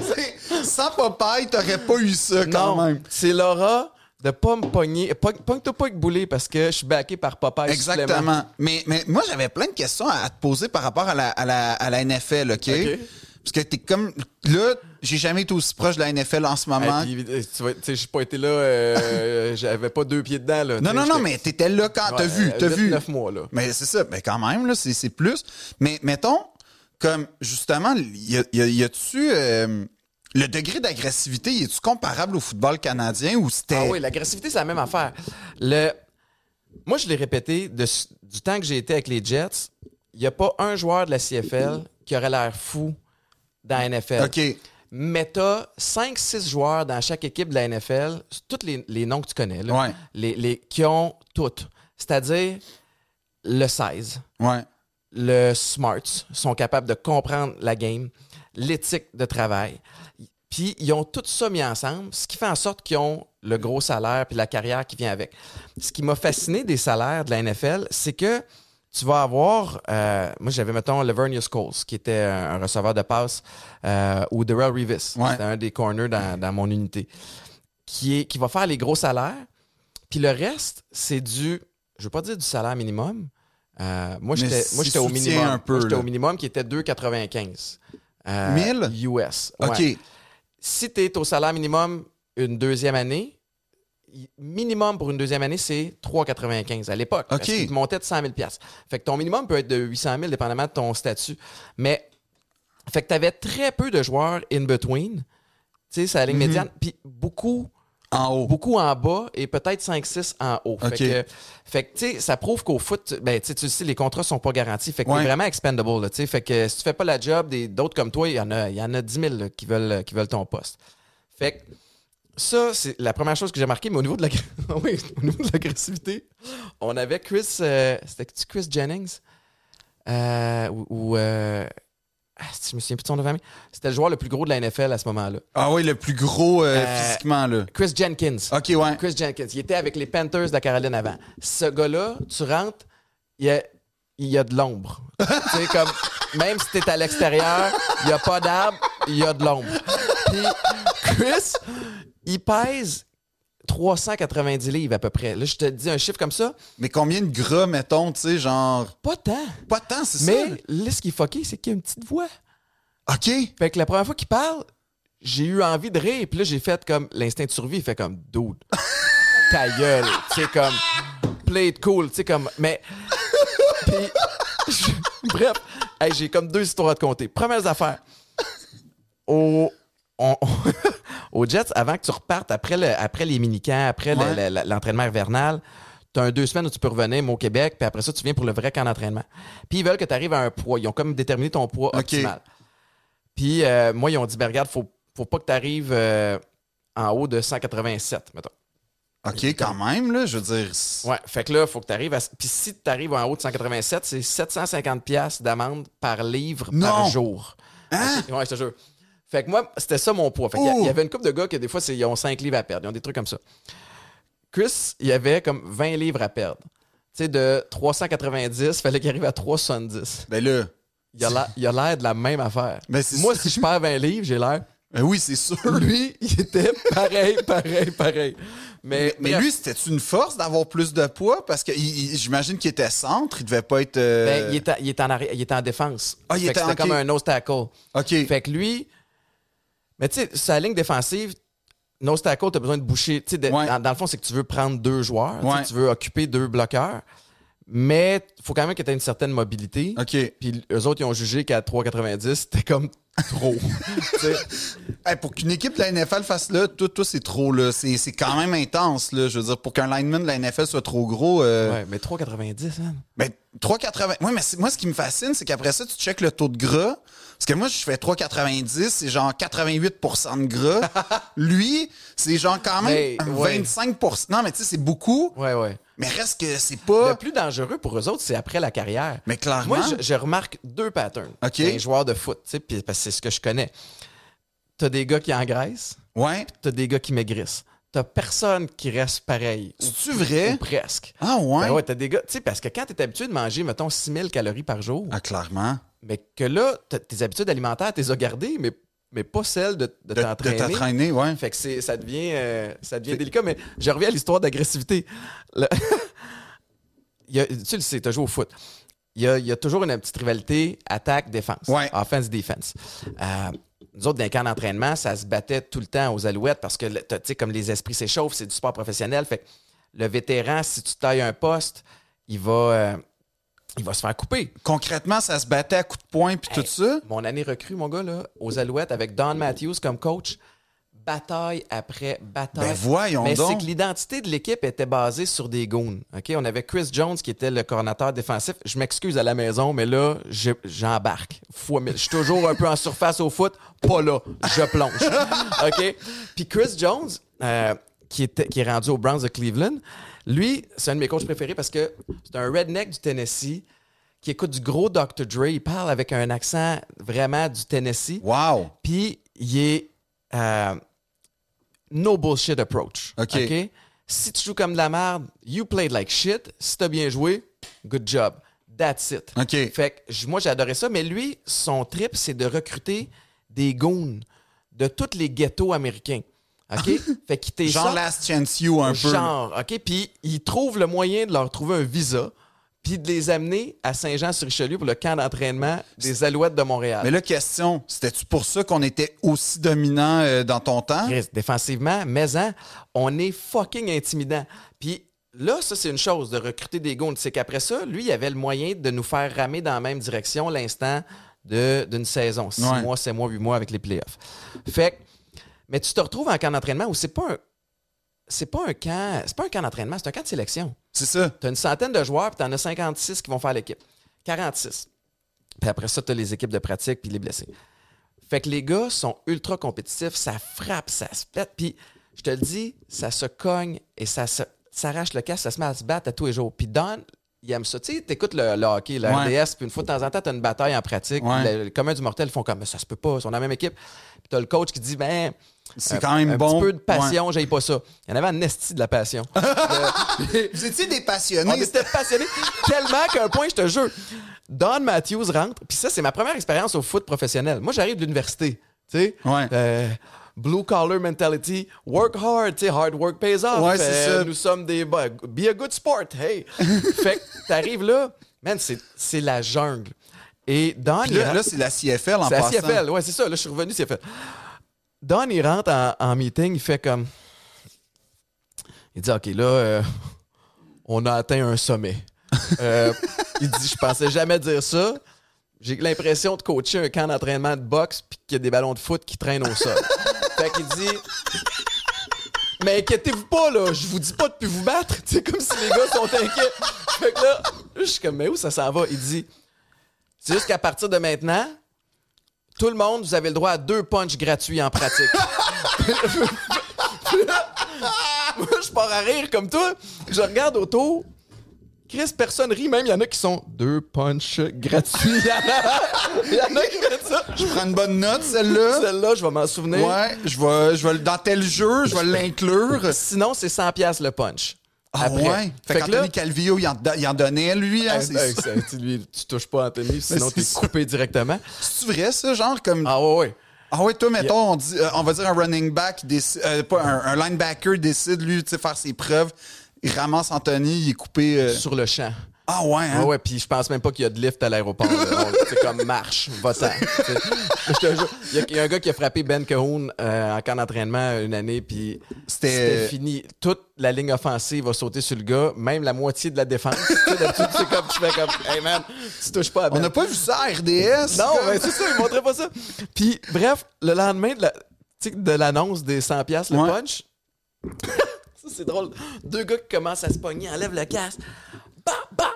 C'est- Sans Popeye, t'aurais pas eu ça quand Non, même. c'est Laura de pas me pogner. Pog- Pogne-toi pas avec boulet parce que je suis backé par papa. Exactement. Mais, mais moi, j'avais plein de questions à, à te poser par rapport à la, à la, à la NFL, OK? OK. Parce que t'es comme. Là, j'ai jamais été aussi proche de la NFL en ce moment. Hey, puis, euh, tu vois, tu sais, j'ai pas été là, euh, j'avais pas deux pieds dedans. Là, non, non, non, mais t'étais là quand t'as Ouais, vu, euh, t'as vu. neuf mois, là. Mais c'est ça, mais quand même, là, c'est c'est plus. Mais mettons, comme justement, y a- y a- y a-tu. euh, le degré d'agressivité, y est-tu comparable au football canadien ou c'était. Ah oui, l'agressivité, c'est la même affaire. Le... Moi, je l'ai répété, de- du temps que j'ai été avec les Jets, il n'y a pas un joueur de la CFL qui aurait l'air fou dans la NFL. OK. Mais t'as 5-6 joueurs dans chaque équipe de la NFL, tous les, les noms que tu connais, là, Ouais. les, les- qui ont toutes. C'est-à-dire le 16, Ouais. le smarts, sont capables de comprendre la game, l'éthique de travail. Puis ils ont tout ça mis ensemble, ce qui fait en sorte qu'ils ont le gros salaire puis la carrière qui vient avec. Ce qui m'a fasciné des salaires de la NFL, c'est que tu vas avoir, euh, moi j'avais mettons Laverne Coles, qui était un, receveur de passe, euh, ou Darrell Revis, Ouais. c'était un des corners dans, dans mon unité, qui, est, qui va faire les gros salaires. Puis le reste, c'est du, je veux pas dire du salaire minimum. Euh, moi, j'étais moi, s'il j'étais au minimum. un peu, Moi, j'étais au minimum qui était 2,95. Euh, 1000? US. OK. Si tu es au salaire minimum une deuxième année, minimum pour une deuxième année, c'est 3,95 à l'époque. OK. Parce qu'il te montait de 100 000 Fait que ton minimum peut être de 800 000 dépendamment de ton statut. Mais, fait que tu avais très peu de joueurs in between. Tu sais, c'est la Mhm. ligne médiane. Puis beaucoup En haut. beaucoup en bas et peut-être 5-6 en haut. Fait que, fait que, tu sais, ça prouve qu'au foot, ben, tu sais, les contrats sont pas garantis. Fait que Ouais. t'es vraiment expendable, là. Fait que si tu fais pas la job, d'autres comme toi, il y en a, il y en a 10 000 là, qui veulent, qui veulent ton poste. Fait que, ça, c'est la première chose que j'ai marqué, mais au niveau de la, oui, au niveau de l'agressivité, on avait Chris, euh, c'était Chris Jennings, euh, ou, euh, ah, je me souviens plus de son nom de famille. C'était le joueur le plus gros de la NFL à ce moment-là. Ah oui, le plus gros physiquement, là. Chris Jenkins. OK, ouais. Chris Jenkins. Il était avec les Panthers de la Caroline avant. Ce gars-là, tu rentres, il y a, il y a de l'ombre. tu sais, comme, même si t'es à l'extérieur, il n'y a pas d'arbre, il y a de l'ombre. Puis, Chris, il pèse 390 livres à peu près. Là, je te dis un chiffre comme ça. Mais combien de gras, mettons, tu sais, genre? Pas tant. Pas tant, c'est ça? Mais là, ce qui est fucké, c'est qu'il y a une petite voix. OK. Fait que la première fois qu'il parle, j'ai eu envie de rire. Puis là, j'ai fait comme l'instinct de survie. Il fait comme dude. Ta gueule. Tu sais, comme play it cool. Tu sais, comme. Mais. Puis. je- bref. Hey, j'ai comme deux histoires à te compter. Première affaire. Au. On- aux Jets, avant que tu repartes après, le- après les mini-camps, après le- l'entraînement hivernal, tu as un deux semaines où tu peux revenir au Québec, puis après ça, tu viens pour le vrai camp d'entraînement. Puis ils veulent que tu arrives à un poids. Ils ont comme déterminé ton poids optimal. Puis euh, moi, ils ont dit, ben, regarde, faut, faut pas que tu arrives en haut de 187, mettons. OK, quand même, là, je veux dire. Ouais, fait que là, faut que tu arrives à. Puis si tu arrives en haut de 187, c'est 750$ piastres d'amende par livre par jour. Hein? Ouais, je te jure. Fait que moi, c'était ça mon poids. Fait y il y avait une couple de gars qui, des fois, ils ont 5 livres à perdre. Ils ont des trucs comme ça. Chris, il y avait comme 20 livres à perdre. Tu sais, de 390, fallait qu'il arrive à 370. Ben là. Il a l'air- il a l'air de la même affaire. Ben, Moi, si je perds 20 livres, j'ai l'air. Ben oui, c'est sûr. Lui, il était pareil, pareil, pareil. Mais, Mais lui, c'était une force d'avoir plus de poids? Parce que il- il- j'imagine qu'il était centre, il devait pas être. euh, ben, il, était, il était en il était en défense. Ah, il Fait que était comme un nose tackle. OK. Fait que lui, mais tu sais, sa ligne défensive, nose tackle, t'as besoin de boucher. Tu sais, de- Ouais. dans, dans le fond, c'est que tu veux prendre deux joueurs, tu Ouais. tu veux occuper deux bloqueurs, mais il faut quand même que tu aies une certaine mobilité. OK. Puis eux autres, ils ont jugé qu'à 3,90, c'était comme trop. Tu Hey, pour qu'une équipe de la NFL fasse là, tout, tout c'est trop là. C'est quand même intense là. Je veux dire, pour qu'un lineman de la NFL soit trop gros. euh, ouais, mais 3,90, man. Ben, 3,80. Ouais, mais moi, ce qui me fascine, c'est qu'après ça, tu checkes le taux de gras. Parce que moi, je fais 3,90, c'est genre 88% de gras. Lui, c'est genre quand même Mais, ouais. 25% Non, mais tu sais, c'est beaucoup, Ouais, ouais. mais reste que c'est Le pas. plus dangereux pour eux autres, c'est après la carrière. Mais clairement. Moi, je, je remarque deux patterns. OK. Un joueur de foot, tu sais, puis- parce que c'est ce que je connais. T'as des gars qui engraissent, Ouais. t'as des gars qui maigrissent. T'as personne qui reste pareil. C'est-tu vrai? ou presque. Ah, ouais. Ben ouais, t'as des gars, tu sais, parce que quand t'es habitué de manger, mettons, 6000 calories par jour, Ah, clairement. Mais que là, tes habitudes alimentaires, t'es as gardées, mais, mais pas celles de, de De, de t'entraîner. t'entraîner, ouais. Fait que c'est, ça devient, euh, ça devient délicat, mais je reviens à l'histoire d'agressivité. Le- Il y a- tu le sais, t'as joué au foot. il y a, il y a toujours une petite rivalité attaque-défense. Ouais. Offense-defense. Euh, nous autres, dans les camps d'entraînement, ça se battait tout le temps aux alouettes parce que, tu sais, comme les esprits s'échauffent, c'est du sport professionnel. Fait que le vétéran, si tu tailles un poste, il va, euh, il va se faire couper. Concrètement, ça se battait à coups de poing puis tout ça? Mon année recrue, mon gars, là, aux Alouettes, avec Don Matthews comme coach, bataille après bataille. Ben voyons Mais c'est que l'identité de l'équipe était basée sur des goons. OK? On avait Chris Jones qui était le coordinateur défensif. Je m'excuse à la maison, mais là, je- j'embarque. Mille. Je suis toujours un peu en surface au foot. Pas là. Je plonge. OK? Puis Chris Jones, euh, qui, est rendu aux Browns de Cleveland, lui, c'est un de mes coachs préférés parce que c'est un redneck du Tennessee qui écoute du gros Dr. Dre. Il parle avec un accent vraiment du Tennessee. Wow. Puis il est euh, no bullshit approach. OK. Si tu joues comme de la merde, you played like shit. Si t'as bien joué, good job. That's it. OK. Fait que moi, j'ai adoré ça. Mais lui, son trip, c'est de recruter des goons de tous les ghettos américains. OK? fait qu'il t'est Genre ça- Last Chance You un peu. Genre, OK? Puis il trouve le moyen de leur trouver un visa puis de les amener à Saint-Jean-sur-Richelieu pour le camp d'entraînement des Alouettes de Montréal. Mais là, question, c'était-tu pour ça qu'on était aussi dominant euh, dans ton temps? Chris, défensivement, mais hein, on est fucking intimidant. Puis là, ça, c'est une chose de recruter des goons. C'est qu'après ça, lui, il avait le moyen de nous faire ramer dans la même direction l'instant d'une saison. Six Ouais. mois, sept mois, huit mois avec les playoffs. Fait que, mais tu te retrouves en camp d'entraînement où c'est pas un. C'est pas un camp. C'est pas un camp d'entraînement, c'est un camp de sélection. C'est ça. Tu as une centaine de joueurs, puis tu en as 56 qui vont faire l'équipe. 46. Puis après ça, tu as les équipes de pratique, puis les blessés. Fait que les gars sont ultra compétitifs, ça frappe, ça se pète, puis je te le dis, ça se cogne et ça se- s'arrache le casque, ça se met à se battre à tous les jours. Puis Don, il aime ça. Tu sais, t'écoutes le, le hockey, le Ouais. RDS, puis une fois de temps en temps, t'as une bataille en pratique. Ouais. Le, le commun du mortel font comme, mais ça se peut pas, ils sont dans la même équipe. Puis t'as le coach qui dit, ben, C'est un- quand même un bon. petit peu de passion, j'aille pas ça. Il y en avait un esti de la passion. Euh, Vous étiez des on passionnés. était passionnés tellement qu'à un point, je te jure, Don Matthews rentre, puis ça, c'est ma première expérience au foot professionnel. Moi, j'arrive de l'université, tu sais. Ouais. Euh, Blue collar mentality, work hard, tu sais, hard work pays off. Ouais, c'est Euh, ça. Nous sommes des. bah, be a good sport, hey! fait que t'arrives là, man, c'est la jungle. Et Don, Puis là, c'est la CFL en c'est la passant. CFL, ouais, c'est ça. Là, je suis revenu CFL. Don, il rentre en, en meeting, il fait comme. Il dit OK, là, euh, on a atteint un sommet. Euh, il dit Je pensais jamais dire ça. J'ai l'impression de coacher un camp d'entraînement de boxe puis qu'il y a des ballons de foot qui traînent au sol. fait qu'il dit Mais inquiétez-vous pas, là, je vous dis pas de plus vous battre. C'est comme si les gars sont inquiets. Fait que là, je suis comme Mais où ça s'en va? Il dit C'est juste qu'à partir de maintenant, tout le monde, vous avez le droit à deux punchs gratuits en pratique. Moi, je pars à rire comme toi. Je regarde autour. Chris, personne rit, même il y en a qui sont deux punchs gratuits. Il y en a, qui mettent ça. Je prends une bonne note, celle-là. Celle-là, je vais m'en souvenir. Ouais, je vais, je vais, dans tel jeu, je vais l'inclure. Sinon, c'est 100$ piastres le punch. Ah Après. ouais? Fait, Fait qu'Anthony Calvillo, il en, il en donnait, lui. Hein, Hey, c'est hey, ça, tu- lui, tu touches pas Anthony, sinon c'est t'es coupé directement. C'est-tu vrai, ça? Genre, comme. Ah ouais, ouais. Ah ouais, toi, mettons, on, dit, euh, on va dire un running back, décide, euh, pas un, un linebacker décide, lui, tu sais, faire ses preuves. Il ramasse Anthony, il est coupé. euh, Sur le champ. Ah ouais, hein? Ouais, ouais, puis je pense même pas qu'il y a de lift à l'aéroport. C'est comme marche, va-t'en. Il y, a- il y a un gars qui a frappé Ben Cahoon euh, en camp d'entraînement une année, puis C'était- fini. Toute la ligne offensive va sauter sur le gars, même la moitié de la défense. D'habitude, c'est comme tu fais comme, hey man, tu touches pas à Ben. On n'a pas vu ça à RDS. Non, comme- ben, c'est ça, ils montraient pas ça. Puis, bref, le lendemain de la- l'annonce des 100$, piastres, le Ouais. punch, c'est drôle. Deux gars qui commencent à se pogner, enlèvent le casque. Bah, bah!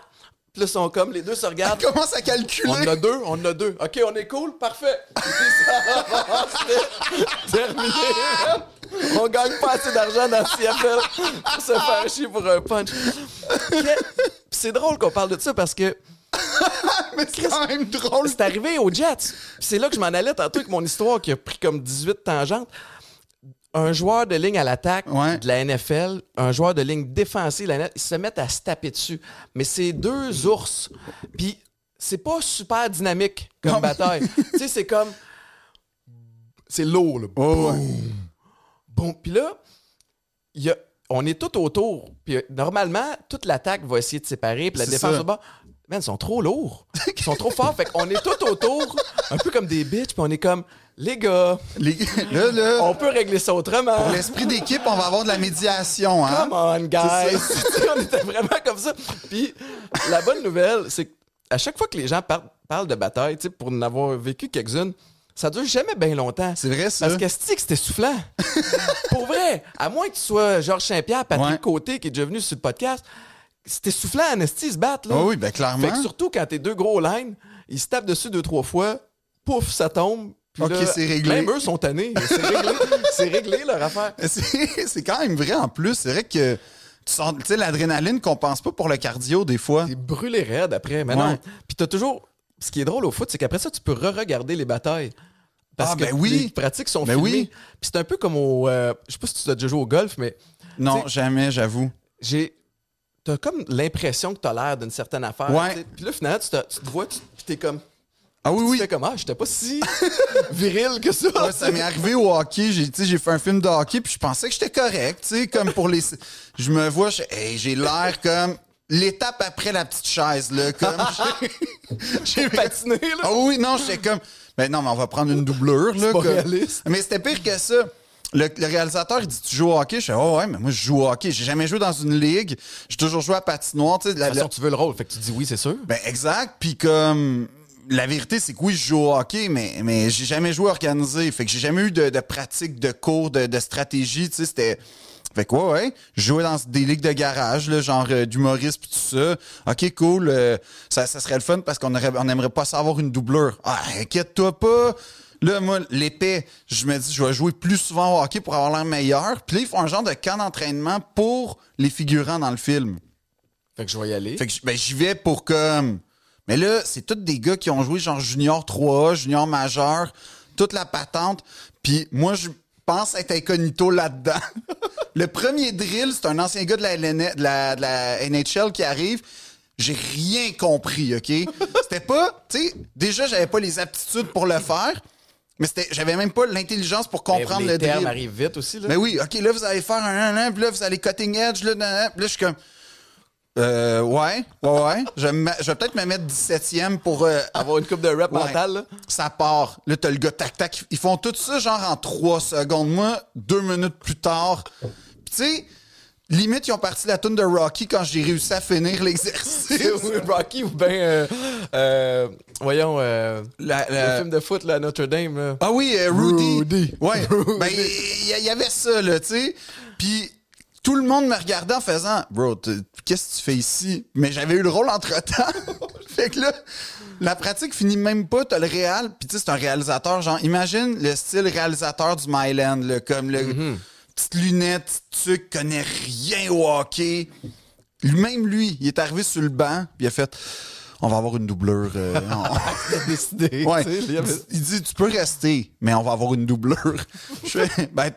Puis là, sont comme, les deux se regardent. Il commence à calculer. On en a deux, on en a deux. OK, on est cool, parfait. Terminé. On gagne pas assez d'argent dans le CFL pour se faire chier pour un punch. C'est drôle qu'on parle de ça parce que Mais c'est quand même drôle. c'est arrivé aux Jets. C'est là que je m'en allais tantôt avec mon histoire qui a pris comme 18 tangentes. Un joueur de ligne à l'attaque Ouais. de la NFL, un joueur de ligne défensive la NFL, ils se mettent à se taper dessus. Mais c'est deux ours. Puis c'est pas super dynamique comme Non. bataille. tu sais, c'est comme. C'est lourd, là. Oh, ouais. Bon, puis là, il y a- on est tout autour. Puis normalement, toute l'attaque va essayer de séparer, puis la défense au bas. Man, ils sont trop lourds. Ils sont trop forts. Fait qu'on est tout autour, un peu comme des bitches, puis on est comme, les gars, Les- là, là, on peut régler ça autrement. pour l'esprit d'équipe, on va avoir de la médiation, hein? Come on, guys! On était vraiment comme ça. Puis la bonne nouvelle, c'est qu'à chaque fois que les gens par- parlent de bataille, pour en avoir vécu quelques-unes, ça dure jamais bien longtemps. C'est vrai, ça. Parce que que c'était soufflant? pour vrai, à moins que tu sois Georges Saint-Pierre, Patrick Ouais. Côté, qui est déjà venu sur le podcast, c'était soufflant, Anesti, se battre, là. Ah oui, ben clairement. Fait que surtout quand t'es deux gros lines, ils se tapent dessus deux, trois fois, pouf, ça tombe. puis Ok, là, c'est réglé. Même eux sont tannés. C'est réglé, c'est réglé leur affaire. C'est c'est quand même vrai en plus. C'est vrai que tu sens, tu sais, l'adrénaline qu'on pense pas pour le cardio des fois. T'es brûlé raide après. Mais Ouais. non. Puis t'as toujours. Ce qui est drôle au foot, c'est qu'après ça, tu peux re-regarder les batailles. Parce Ah, que ben oui. les pratiques sont Ben filmées. oui. Puis c'est un peu comme au. euh, je sais pas si tu as déjà joué au golf, mais Non, jamais, j'avoue. j'ai. T'as comme l'impression que t'as l'air d'une certaine affaire. Ouais. Puis là, finalement, tu te, tu te vois, tu puis t'es comme. Ah oui, Tu oui. fais comme, ah, j'étais pas si viril que ça. Ouais, ça m'est arrivé au hockey. J'ai, j'ai fait un film de hockey, puis je pensais que j'étais correct. Tu sais, comme pour les. Je me vois, hey, j'ai l'air comme l'étape après la petite chaise, là. Comme. j'ai- patiné, là. Ah oui, non, j'étais comme. Ben non, mais on va prendre une doublure, là. comme-. Mais c'était pire que ça. Le, le réalisateur, il dit Tu joues au hockey? Je fais Oh ouais, mais moi, je joue au hockey. J'ai jamais joué dans une ligue. J'ai toujours joué à patinoire. Tu sais, la- De toute façon, tu veux le rôle, fait que tu dis oui, c'est sûr. ben exact. Puis comme la vérité, c'est que oui, je joue au hockey, mais, mais j'ai jamais joué organisé. Fait que j'ai jamais eu de, de pratique, de cours, de, de stratégie. Tu sais, c'était. Fait que ouais, ouais. Je jouais dans des ligues de garage, là, genre euh, d'humorisme pis tout ça. OK, cool. euh, ça, ça serait le fun parce qu'on on aimerait pas savoir une doublure. Ah, inquiète-toi pas. Là, moi, l'épée, je me dis, je vais jouer plus souvent au hockey pour avoir l'air meilleur. Puis là, ils font un genre de camp d'entraînement pour les figurants dans le film. Fait que je vais y aller. Fait que ben, j'y vais pour comme. Mais là, c'est tous des gars qui ont joué genre junior 3A, junior majeur, toute la patente. Puis moi, je pense être incognito là-dedans. Le premier drill, c'est un ancien gars de la, LN de la, de la NHL qui arrive. J'ai rien compris, OK? C'était pas, tu sais, déjà, j'avais pas les aptitudes pour le faire, mais c'était, j'avais même pas l'intelligence pour Mais comprendre les le termes drill. arrivent vite aussi, là. Mais oui, OK, là, vous allez faire un, un, un, puis là, vous allez cutting edge, là. Puis là, je suis comme. Euh, ouais, ouais, ouais. Je vais, me- je vais peut-être me mettre 17e pour. euh, Avoir une coupe de rap ouais. mentale, là. Ça part. Là, t'as le gars tac-tac. Ils font tout ça, genre, en 3 secondes. Moi, deux minutes plus tard. Puis, tu sais, limite, ils ont parti la tune de Rocky quand j'ai réussi à finir l'exercice. Oui, Rocky ou bien, euh, euh, voyons, euh, La- le la- film de foot, là, à Notre-Dame. là. Ah oui, euh, Rudy. Rudy. Ouais. Rudy. Ben, il y, y avait ça, là, tu sais. Puis tout le monde me regardait en faisant Bro, qu'est-ce que tu fais ici? Mais j'avais eu le rôle entre-temps. fait que là, la pratique finit même pas, t'as le réal. Puis tu sais, c'est un réalisateur, genre, imagine le style réalisateur du Myland, là, comme le petite lunette, petit truc, connaît rien au hockey. Lui-même, lui, il est arrivé sur le banc, puis il a fait On va avoir une doubleur. euh, on- décidé. Ouais. tu il y avait- Il dit tu peux rester, mais on va avoir une doubleur. Je fais ben,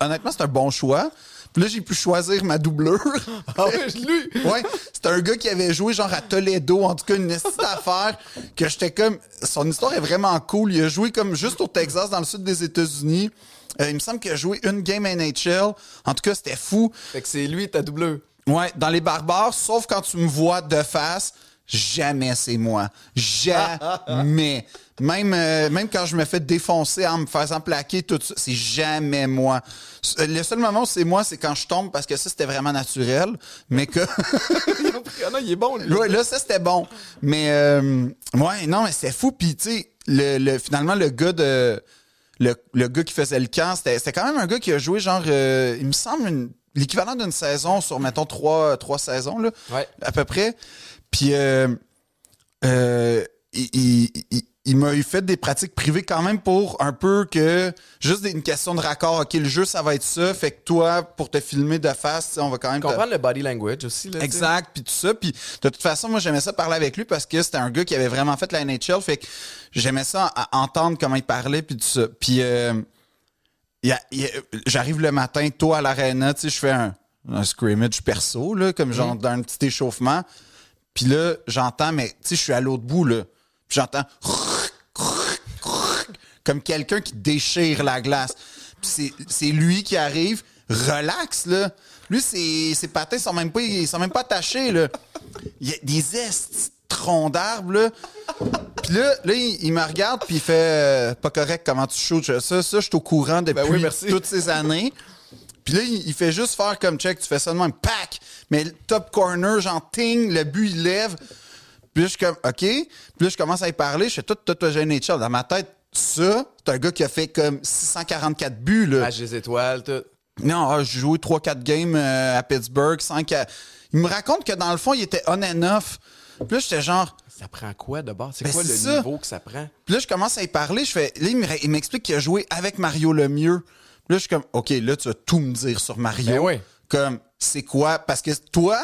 honnêtement, c'est un bon choix. Puis là, j'ai pu choisir ma doubleur. Ah ouais, lui! ouais, c'était un gars qui avait joué genre à Toledo, en tout cas une petite affaire que j'étais comme son histoire est vraiment cool. Il a joué comme juste au Texas dans le sud des États-Unis. Euh, il me semble qu'il a joué une game NHL. En tout cas, c'était fou. Fait que c'est lui ta doubleur. Ouais, dans les barbares, sauf quand tu me vois de face, jamais c'est moi. Jamais. même, euh, même quand je me fais défoncer en me faisant plaquer, tout ça, c'est jamais moi. Euh, Le seul moment où c'est moi, c'est quand je tombe parce que ça, c'était vraiment naturel. Mais que. Ah non, il est bon, lui. Ouais, là, ça, c'était bon. Mais, euh, ouais, non, mais c'était fou. Puis, tu sais, le, le- finalement, le gars de. Le, le gars qui faisait le camp, c'était c'était quand même un gars qui a joué, genre, euh, il me semble, une- l'équivalent d'une saison sur, mettons, trois, trois saisons, là, Ouais. à peu près. Puis, euh, euh, il, il- il- il m'a eu fait des pratiques privées quand même pour un peu que juste une question de raccord. OK, le jeu, ça va être ça. Fait que toi, pour te filmer de face, on va quand même te- Comprendre le body language aussi, là. Exact, puis tout ça. Puis de toute façon, moi, j'aimais ça parler avec lui parce que c'était un gars qui avait vraiment fait la NHL. Fait que j'aimais ça à- entendre comment il parlait, puis tout ça. Puis euh, j'arrive le matin, tôt à l'aréna, tu sais, je fais un, un scrimmage perso, là, comme genre Mhm. d'un petit échauffement. Puis là, j'entends, mais tu sais, je suis à l'autre bout, là. Puis j'entends comme quelqu'un qui déchire la glace. Puis c'est, lui qui arrive, relax, là. Lui, ses, ses patins sont même pas, ils sont même pas attachés, là. Il y a des est tronc d'arbre, là. Puis là, là il, il me regarde, puis il fait euh, Pas correct, comment tu shoots Je- Ça, ça, je suis au courant depuis Ben oui, merci. toutes ces années. Puis là, il, il fait juste faire comme check, tu fais ça de même, pack! Mais le top corner, genre ting, le but, il lève. Puis là, je suis comme, OK. Puis là, je commence à y parler. Je fais tout, tout, tout. Dans ma tête, ça, c'est un gars qui a fait comme 644 buts, là. Match des étoiles, tout. Non, ah, j'ai joué 3-4 games euh, à Pittsburgh, 5 à... Il me raconte que dans le fond, il était on and off. Puis là, j'étais genre... Ça prend quoi de base? C'est Ben, quoi le ça. niveau que ça prend? Puis là, je commence à y parler. Je fais... Là, il me- il m'explique qu'il a joué avec Mario Lemieux. Puis là, je suis comme, OK, là, tu vas tout me dire sur Mario. Ben oui. Comme, c'est quoi? Parce que toi,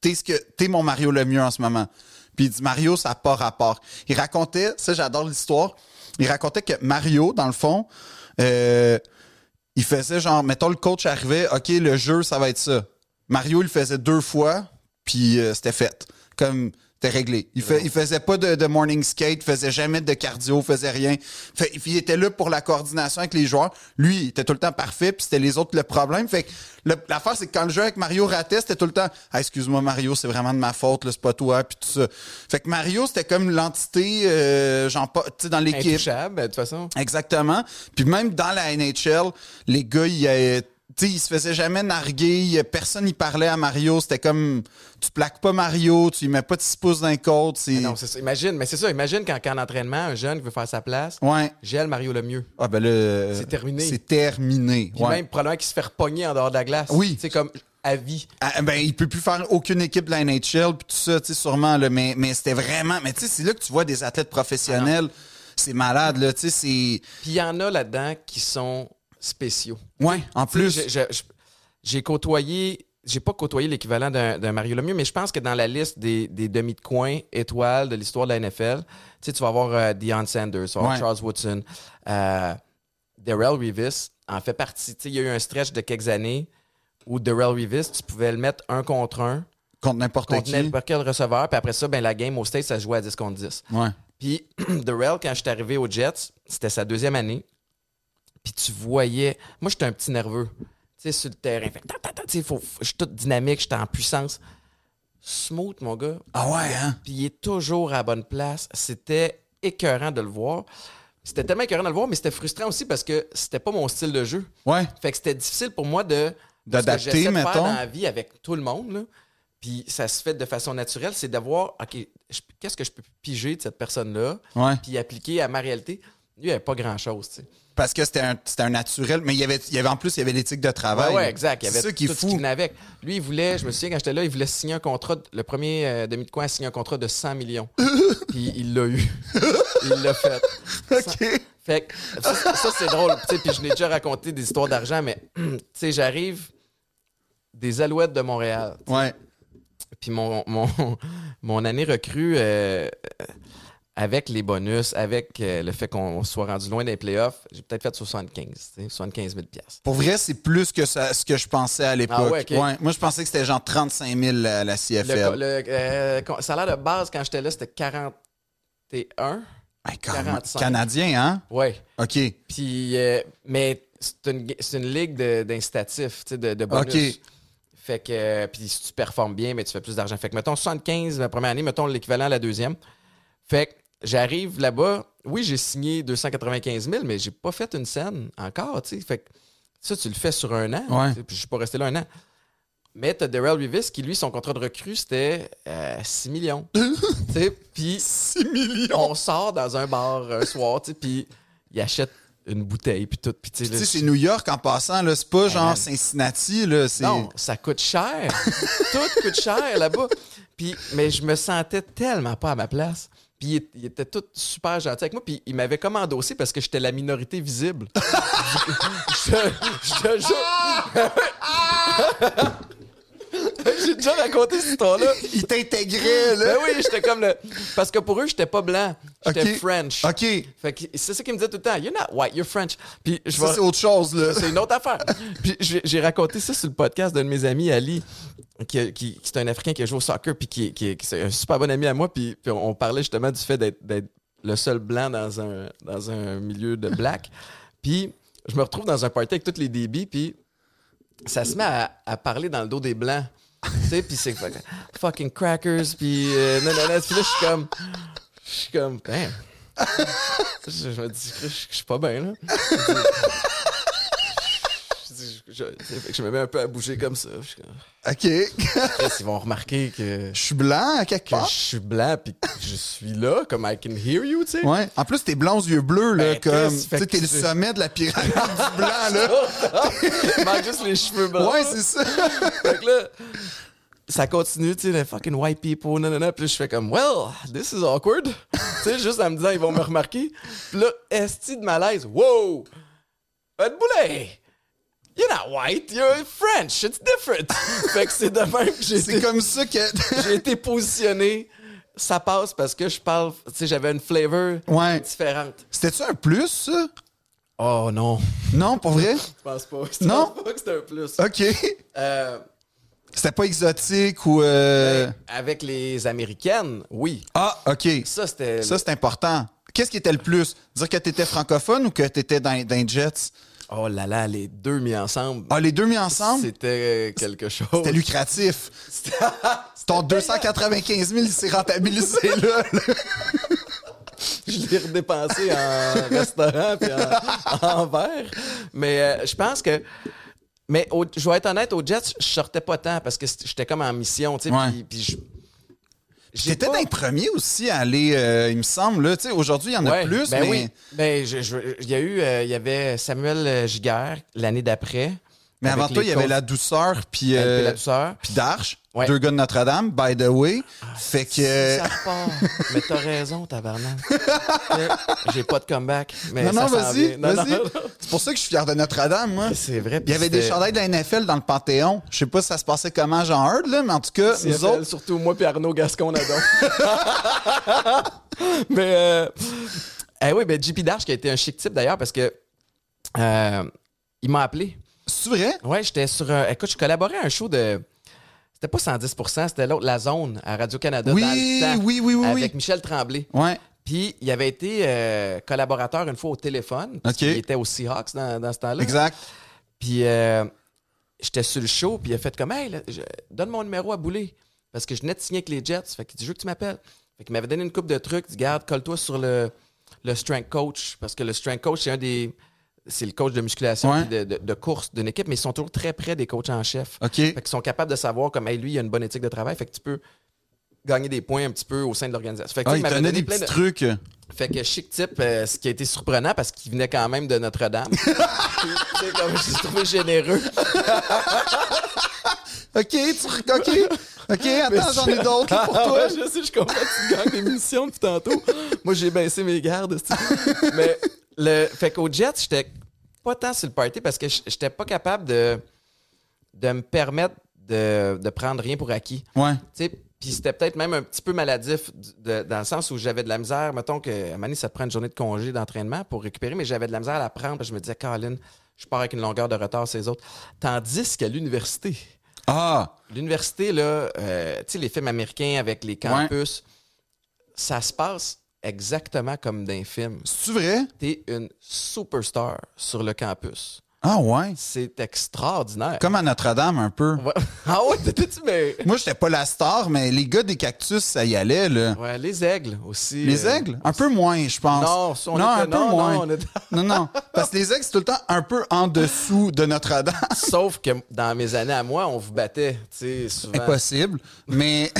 t'es ce que t'es mon Mario Lemieux en ce moment. Puis il dit, Mario, ça n'a pas rapport. Il racontait, ça, j'adore l'histoire. Il racontait que Mario, dans le fond, euh, il faisait genre, mettons, le coach arrivait, OK, le jeu, ça va être ça. Mario, il faisait deux fois, puis euh, c'était fait. Comme, c'était réglé. Il, fait, il faisait pas de, de morning skate, faisait jamais de cardio, faisait rien. Fait, il était là pour la coordination avec les joueurs. Lui, il était tout le temps parfait, puis c'était les autres le problème. Fait l'affaire, c'est que quand le jeu avec Mario ratait, c'était tout le temps ah, excuse-moi Mario, c'est vraiment de ma faute, c'est pas toi, puis tout ça. Fait que Mario, c'était comme l'entité, euh, genre, pas, tu sais, dans l'équipe. De toute façon. Exactement. Puis même dans la NHL, les gars, ils, euh, tu sais, ils se faisaient jamais narguer. il Personne n'y parlait à Mario. C'était comme, tu plaques pas Mario, tu lui mets pas de 6 pouces d'un côte. C'est... Non, c'est ça. Imagine, mais c'est ça. Imagine quand, quand en entraînement, un jeune qui veut faire sa place, Ouais. gèle Mario le mieux. Ah ben là, C'est terminé. C'est terminé. Puis ouais. même probablement qu'il se fait repogner en dehors de la glace. Oui. C'est comme à vie. Ah, ben, il peut plus faire aucune équipe de la NHL puis tout ça, tu sais, sûrement. Là, mais, mais c'était vraiment... Mais tu sais, c'est là que tu vois des athlètes professionnels. c'est malade, là. Tu sais, c'est... Puis il y en a là-dedans qui sont spéciaux. Ouais, en plus... j'ai côtoyé, j'ai pas côtoyé l'équivalent d'un Mario Lemieux, mais je pense que dans la liste des, des demi de coin étoiles de l'histoire de la NFL, tu sais, tu vas avoir euh, Deion Sanders, tu vas avoir Ouais. Charles Woodson, euh, Darrell Revis en fait partie. Tu sais, il y a eu un stretch de quelques années où Darrell Revis, tu pouvais le mettre un contre un contre n'importe contre qui. n'importe quel receveur, puis après ça, ben, la game au States, ça se jouait à 10 contre 10. Ouais. Puis Darrell, quand je suis arrivé aux Jets, c'était sa deuxième année. Puis tu voyais. Moi, j'étais un petit nerveux. Tu sais, sur le terrain. Fait faut- je suis toute dynamique, j'étais en puissance. Smooth, mon gars. Ah ouais, hein? Puis il est toujours à la bonne place. C'était écœurant de le voir. C'était tellement écœurant de le voir, mais c'était frustrant aussi parce que c'était pas mon style de jeu. Ouais. Fait que c'était difficile pour moi de. D'adapter, de faire mettons. dans la vie avec tout le monde, là. Puis ça se fait de façon naturelle, c'est d'avoir, OK, qu'est-ce que je peux piger de cette personne-là, Ouais. puis appliquer à ma réalité? Lui, il n'y avait pas grand-chose, tu sais. Parce que c'était un, c'était un naturel, mais il y avait, il y avait en plus, il y avait l'éthique de travail. Ouais, exact. Il y avait ça qui tout ce qui venait avec. Lui, il voulait, je me souviens quand j'étais là, il voulait signer un contrat, le premier euh, demi de coin a signé un contrat de 100 millions. puis il l'a eu. il l'a fait. OK. Fait que ça, ça, c'est drôle. Puis je n'ai déjà raconté des histoires d'argent, mais tu sais, j'arrive des Alouettes de Montréal. Ouais. Puis mon, mon, mon année recrue, euh, avec les bonus, avec euh, le fait qu'on soit rendu loin des playoffs, j'ai peut-être fait 75, tu sais, 75 000 piastres. Pour vrai, c'est plus que ça, ce que je pensais à l'époque. Ah ouais, ok. Moi, je pensais que c'était genre 35 000 la, la Le, CFL. le, euh, con- salaire de base, quand j'étais là, c'était 41. Hey, quand même. 45. Canadien, hein? Ouais. OK. Puis, euh, mais c'est une, ligue d'incitatifs, de, de bonus. OK. Fait que, euh, puis si tu performes bien, mais tu fais plus d'argent. Fait que, mettons, 75 la première année, mettons l'équivalent à la deuxième. Fait que j'arrive là-bas. Oui, j'ai signé 295 000, mais j'ai pas fait une scène encore, tu sais. Fait que ça, tu le fais sur un an. Ouais. Puis je suis pas resté là un an. Mais t'as Darrell Revis qui, lui, son contrat de recrue, c'était euh, 6 millions. tu sais, puis 6 millions. on sort dans un bar un soir, puis il achète une bouteille, puis tout. Puis tu sais, c'est New York en passant, là. C'est pas genre. Cincinnati, là. Non, ça coûte cher. tout coûte cher là-bas. Puis, mais je me sentais tellement pas à ma place. Puis il, était tout super gentil avec moi. Puis il m'avait comme endossé parce que j'étais la minorité visible. je, je. J'ai déjà raconté cette histoire-là. Il t'intégrait, Ben là. oui, j'étais comme le. Parce que pour eux, j'étais pas blanc. J'étais Ok. French. OK. Fait que c'est ça qu'ils me disaient tout le temps. You're not white, you're French. Puis je Ça, c'est autre chose, là. c'est une autre affaire. Puis j'ai raconté ça sur le podcast d'un de mes amis, Ali, qui, qui, qui est un Africain qui a joué au soccer, puis qui, qui, qui- c'est un super bon ami à moi. Puis, puis on parlait justement du fait d'être d'être le seul blanc dans un, dans un milieu de black. Puis je me retrouve dans un party avec tous les débits, puis ça se met à, parler dans le dos des blancs. Tu sais, puis c'est fucking, crackers, puis euh, non, non, non. Puis là, je suis comme, je suis comme, je, je me dis, je, je suis pas bien, là. Je fait que me mets un peu à bouger comme ça. Je suis comme, OK. Chris, ils vont remarquer que, Je suis blanc à quelque que part. je suis blanc, puis que je suis là, comme I can hear you, tu sais. Ouais. En plus, t'es blond aux yeux bleus, là, Ben, comme. Chris, Tu fait sais, que t'es le c'est- sommet de la pyramide du blanc, là. Il manque juste les cheveux blancs. Ouais, c'est ça. Fait que là, ça continue, tu sais, les fucking white people, nanana. Puis là, je fais comme, well, this is awkward. tu sais, juste en me disant, ils vont me remarquer. Puis là, esti de malaise. Wow! Ed Boulet! You're not white, you're French, it's different. fait que c'est de même que j'ai C'est été, comme ça que. j'ai été positionné. Ça passe parce que je parle, tu sais, j'avais une flavor Ouais. différente. C'était-tu un plus, ça? Oh non, Non, pour vrai? je pense pas. Je Non? pense pas que c'était un plus. OK. Euh, C'était pas exotique ou. euh, avec les Américaines, oui. Ah, OK. Ça, c'était. Ça, c'est important. Qu'est-ce qui était le plus? Dire que t'étais francophone ou que t'étais dans, dans les Jets? Oh là là, les deux mis ensemble. Ah, les deux mis ensemble? C'était quelque chose. C'était lucratif. Ton 295 000, il s'est rentabilisé là. Je l'ai redépensé en restaurant puis en, en verre. Mais euh, je pense que. Mais au- je vais être honnête, au Jets, je sortais pas tant parce que j'étais comme en mission, tu sais. Puis, puis J'étais pas- dans les premiers aussi à aller, euh, il me semble. Là. Tu sais, Aujourd'hui, il y en a Ouais, plus, ben mais. oui. Ben, je- je- il y a eu, euh, il y avait Samuel euh, Giguère l'année d'après. Mais avant toi, il y avait la douceur, puis euh, la douceur. puis Darche, Ouais. deux gars de Notre-Dame, by the way. fait que. Si ça mais t'as raison, tabarnak. J'ai pas de comeback. Mais non, non, vas-y. C'est pour ça que je suis fier de Notre-Dame, moi. C'est vrai. Il y avait des chandails de la NFL dans le Panthéon. Je sais pas si ça se passait comment, Jean Hurd, là, mais en tout cas, nous autres. Surtout moi puis Arnaud Gascon Nadon. mais euh, eh oui, ben JP Dash qui a été un chic type d'ailleurs parce que euh, il m'a appelé. C'est vrai? Ouais, j'étais sur un. Écoute, je collaborais à un show de. C'était pas 110% c'était l'autre, La Zone, à Radio-Canada. Oui, dans le temps, oui, oui, oui, Avec oui. Michel Tremblay. Ouais. Puis, il avait été euh, collaborateur une fois au téléphone. parce qu'il était aux Seahawks dans, dans ce temps-là. Exact. Puis, euh, j'étais sur le show, puis il a fait comme, hey, là, je- donne mon numéro à Boulet. Parce que je venais de signer avec les Jets. Fait qu'il dit, je veux que tu m'appelles. Fait qu'il m'avait donné une coupe de trucs. Il dit, garde, colle-toi sur le, le strength coach. Parce que le strength coach, c'est un des. C'est le coach de musculation Ouais. de, de- de course d'une équipe, mais ils sont toujours très près des coachs en chef. OK. Fait qu'ils sont capables de savoir comme hey, lui, il a une bonne éthique de travail. Fait que tu peux gagner des points un petit peu au sein de l'organisation. Fait que, Ah, il donnait donné des plein petits de- trucs. Fait que chic type, euh, ce qui a été surprenant parce qu'il venait quand même de Notre-Dame. Sais, comme je trouvé généreux. OK, tu... OK. OK, attends, j'en ai d'autres pour toi. Ouais, je sais, je comprends que tu gagnes des munitions depuis tantôt. Moi, j'ai baissé mes gardes. c'est- Mais le, fait qu'au Jet, j'étais pas tant sur le party parce que j'étais pas capable de, de me permettre de, de prendre rien pour acquis. Ouais. Tu sais, Puis c'était peut-être même un petit peu maladif de- dans le sens où j'avais de la misère. Mettons que à ça te prend une journée de congé d'entraînement pour récupérer, mais j'avais de la misère à la prendre parce que je me disais, Colin, je pars avec une longueur de retard, ces autres. Tandis qu'à l'université, Ah, l'université, là, euh, tu sais, les films américains avec les campus, ça se passe exactement comme dans les films. c'est-tu vrai? T'es une superstar sur le campus. Ah, ouais? C'est extraordinaire. Comme à Notre-Dame, un peu. Ouais. Ah ouais, t'étais-tu, mais. Moi, j'étais pas la star, mais les gars des cactus, ça y allait, là. Ouais, les aigles aussi. Les euh, aigles? Un peu moins, je pense. Non, on non était- un peu non, moins. non, était- non, non. Parce que les aigles, c'est tout le temps un peu en dessous de Notre-Dame. Sauf que dans mes années à moi, on vous battait, tu sais, souvent. Impossible. Mais.